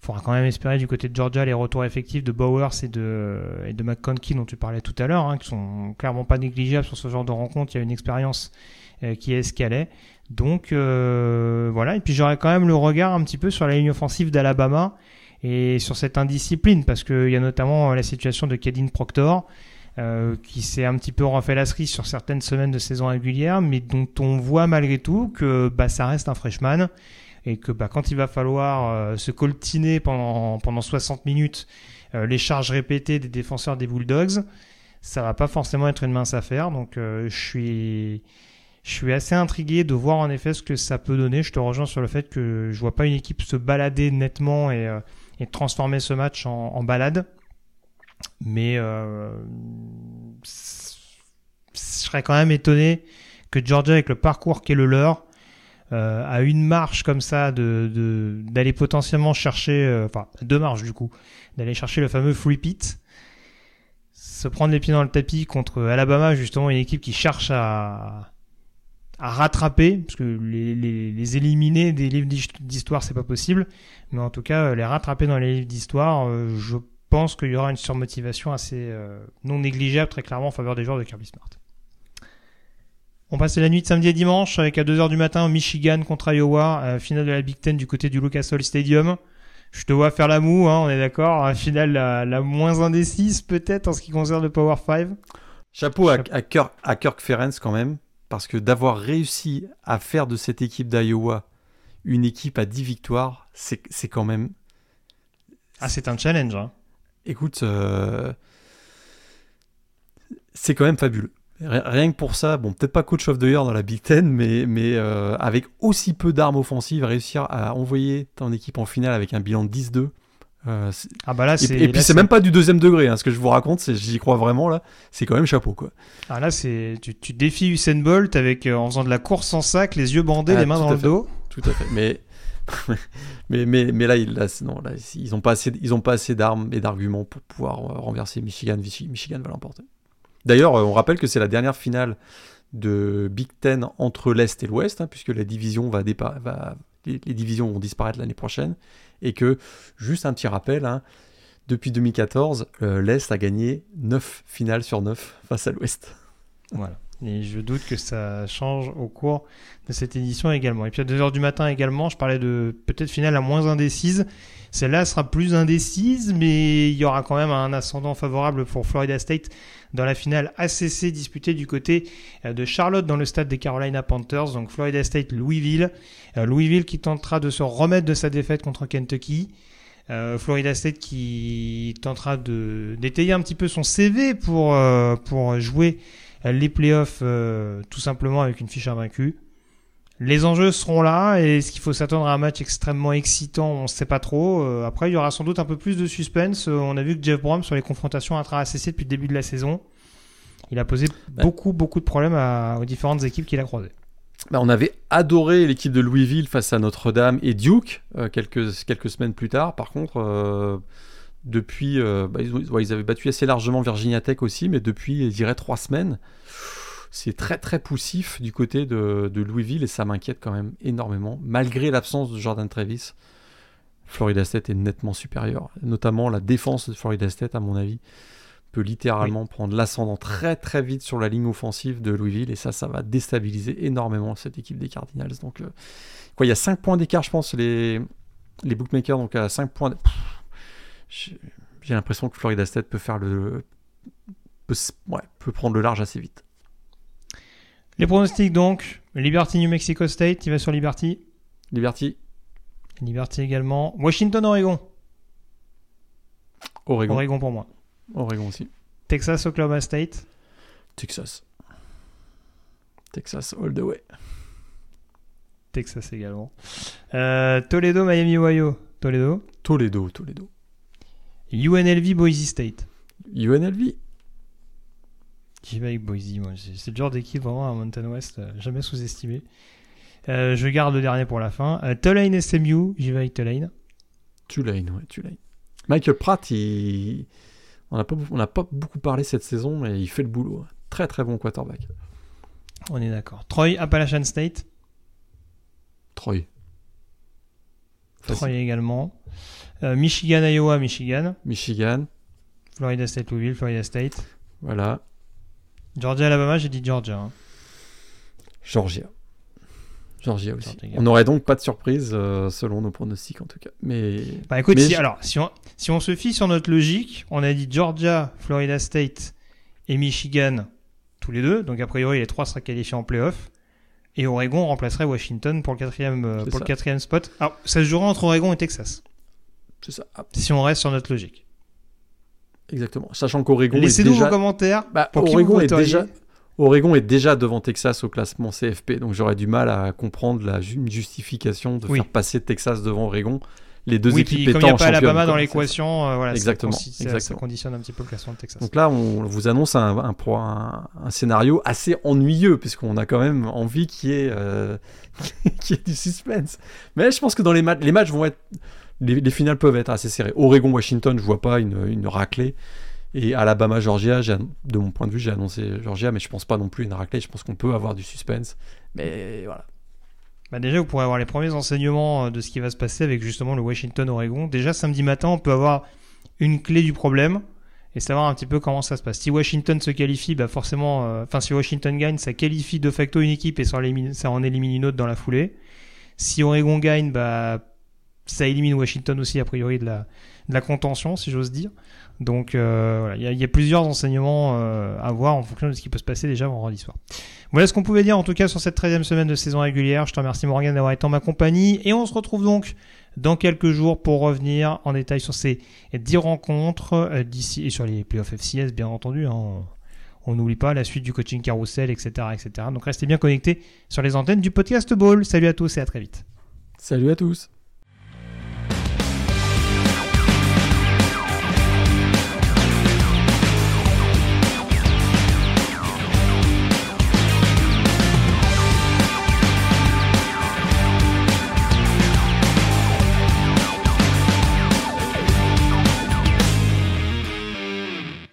Il faudra quand même espérer du côté de Georgia les retours effectifs de Bowers et de, et de McConkey dont tu parlais tout à l'heure, hein, qui sont clairement pas négligeables sur ce genre de rencontre. Il y a une expérience euh, qui est est. Donc euh, voilà, et puis j'aurais quand même le regard un petit peu sur la ligne offensive d'Alabama et sur cette indiscipline, parce qu'il y a notamment la situation de Kadin Proctor, euh, qui s'est un petit peu refait la cerise sur certaines semaines de saison régulière, mais dont on voit malgré tout que bah, ça reste un freshman et que bah, quand il va falloir euh, se coltiner pendant, pendant 60 minutes euh, les charges répétées des défenseurs des Bulldogs, ça va pas forcément être une mince affaire. Donc je suis je suis assez intrigué de voir en effet ce que ça peut donner. Je te rejoins sur le fait que je vois pas une équipe se balader nettement et, transformer ce match en, en balade. Mais euh, je serais quand même étonné que Georgia, avec le parcours qui est le leur, euh, a une marche comme ça de d'aller potentiellement chercher, euh, enfin deux marches du coup, d'aller chercher le fameux free pit, se prendre les pieds dans le tapis contre Alabama, justement une équipe qui cherche à, à rattraper, parce que les, les, les éliminer des livres d'histoire c'est pas possible, mais en tout cas les rattraper dans les livres d'histoire, je pense qu'il y aura une surmotivation assez euh, non négligeable, très clairement, en faveur des joueurs de Kirby Smart. On passe la nuit de samedi et dimanche avec à 2h du matin Michigan contre Iowa, euh, finale de la Big Ten du côté du Lucas Oil Stadium. Je te vois faire la moue, hein, on est d'accord. Finale la, la moins indécise peut-être en ce qui concerne le Power 5. Chapeau, À, à, Kirk, à Kirk Ferenc quand même, parce que d'avoir réussi à faire de cette équipe d'Iowa une équipe à 10 victoires, c'est quand même... Ah, c'est un challenge. Hein écoute, euh, c'est quand même fabuleux. Rien que pour ça, bon, peut-être pas coach of the year dans la Big Ten, mais, mais euh, avec aussi peu d'armes offensives, réussir à envoyer ton équipe en finale avec un bilan de 10-2. Euh, ah bah là, et, et puis c'est même pas du deuxième degré, hein, ce que je vous raconte, j'y crois vraiment là, c'est quand même chapeau quoi. Ah là, c'est tu, tu, défies Usain Bolt avec en faisant de la course en sac, les yeux bandés, ah, les mains dans le dos. Tout à fait. Mais mais, mais, mais là, ils, là, non, là, ils n'ont pas assez, ils ont pas assez d'armes et d'arguments pour pouvoir euh, renverser Michigan. Michigan va l'emporter. D'ailleurs, euh, on rappelle que c'est la dernière finale de Big Ten entre l'Est et l'Ouest, hein, puisque la les, divisions vont disparaître l'année prochaine, et que, juste un petit rappel, hein, depuis 2014, euh, l'Est a gagné 9 finales sur 9 face à l'Ouest. Voilà. Et je doute que ça change au cours de cette édition également. Et puis à 2h du matin également, je parlais de peut-être finale à moins indécise. Celle-là sera plus indécise, mais il y aura quand même un ascendant favorable pour Florida State dans la finale ACC disputée du côté euh, de Charlotte dans le stade des Carolina Panthers. Donc Florida State, Louisville. Euh, Louisville qui tentera de se remettre de sa défaite contre Kentucky. Euh, Florida State qui tentera de d'étayer un petit peu son CV pour, jouer les playoffs tout simplement avec une fiche invaincue. Les enjeux seront là et est-ce qu'il faut s'attendre à un match extrêmement excitant On ne sait pas trop. Euh, après, il y aura sans doute un peu plus de suspense. Euh, on a vu que Jeff Brom sur les confrontations intra-ACC depuis le début de la saison, il a posé beaucoup, beaucoup de problèmes aux différentes équipes qu'il a croisées. Bah, on avait adoré l'équipe de Louisville face à Notre-Dame et Duke quelques, quelques semaines plus tard. Par contre, depuis, euh, bah, ils, avaient battu assez largement Virginia Tech aussi, mais depuis, je dirais, trois semaines, c'est très très poussif du côté de, Louisville et ça m'inquiète quand même énormément. Malgré l'absence de Jordan Travis, Florida State est nettement supérieur. Notamment la défense de Florida State, à mon avis, peut littéralement prendre l'ascendant très très vite sur la ligne offensive de Louisville et ça, ça va déstabiliser énormément cette équipe des Cardinals. Donc, euh, quoi, il y a 5 points d'écart, je pense, les, les bookmakers, donc à 5 points j'ai l'impression que Florida State peut faire le peut, ouais, peut prendre le large assez vite. Les pronostics donc Liberty New Mexico State, il va sur Liberty. Liberty. Liberty également. Washington Oregon. Oregon. Oregon pour moi. Oregon aussi. Texas Oklahoma State. Texas. Texas all the way. Texas également. Euh, Toledo Miami Ohio. Toledo. Toledo Toledo. UNLV Boise State. UNLV J'y vais avec Boise, moi. C'est le genre d'équipe vraiment à Mountain West, euh, jamais sous-estimé. Euh, je garde le dernier pour la fin. Euh, Tulane SMU, j'y vais avec Tulane. Tulane, ouais, Tulane. Michael Pratt, il... on n'a pas, pas beaucoup parlé cette saison, mais il fait le boulot. Très très bon quarterback. On est d'accord. Troy Appalachian State. Troy. Troy également. Euh, Michigan, Iowa, Michigan. Michigan. Florida State, Louisville, Florida State. Voilà. Georgia, Alabama, j'ai dit Georgia. hein. Georgia. Georgia aussi. Georgia. On n'aurait donc pas de surprise euh, selon nos pronostics en tout cas. Mais Bah écoute, Mais si, je- alors, si on, si on se fie sur notre logique, on a dit Georgia, Florida State et Michigan tous les deux. Donc a priori, les trois seraient qualifiés en playoff. Et Oregon remplacerait Washington pour le quatrième, euh, C'est pour le ça. quatrième spot. Alors, ça se jouera entre Oregon et Texas, c'est ça. Ah, si on reste sur notre logique. Exactement. Sachant qu'Oregon est Laissez-nous déjà... vos commentaires. Bah, pour qui Oregon vous est déjà Oregon est déjà devant Texas au classement CFP, donc j'aurais du mal à comprendre la ju- justification de Oui. faire passer Texas devant Oregon. Les deux Oui, équipes puis étant comme il n'y a pas Alabama dans l'équation, euh, voilà, ça Exactement, ça, ça exactement. conditionne un petit peu le classement de Texas. Donc là, on vous annonce un, un, pro- un- un scénario assez ennuyeux, puisqu'on a quand même envie qu'il y, ait, euh, qu'il y ait du suspense. Mais je pense que dans les matchs, les matchs vont être. Les, les finales peuvent être assez serrées. Oregon-Washington, je vois pas une, une raclée. Et Alabama-Georgia, de mon point de vue, j'ai annoncé Georgia, mais je pense pas non plus une raclée. Je pense qu'on peut avoir du suspense. Mais voilà. Bah déjà, vous pourrez avoir les premiers enseignements euh, de ce qui va se passer avec justement le Washington-Oregon. Déjà, samedi matin, on peut avoir une clé du problème et savoir un petit peu comment ça se passe. Si Washington se qualifie, bah forcément, euh, enfin si Washington gagne, ça qualifie de facto une équipe et en élimine, ça en élimine une autre dans la foulée. Si Oregon gagne, bah ça élimine Washington aussi a priori de la, de la contention, si j'ose dire. Donc euh, voilà, il y, a- y a plusieurs enseignements euh, à voir en fonction de ce qui peut se passer déjà vendredi soir. Voilà ce qu'on pouvait dire en tout cas sur cette 13e semaine de saison régulière. Je te remercie Morgan d'avoir été en ma compagnie et on se retrouve donc dans quelques jours pour revenir en détail sur ces 10 rencontres euh, d'ici et sur les playoffs FCS bien entendu. hein. On n'oublie pas la suite du coaching carousel, etc., etc. Donc restez bien connectés sur les antennes du podcast Ball. Salut à tous et à très vite. Salut à tous.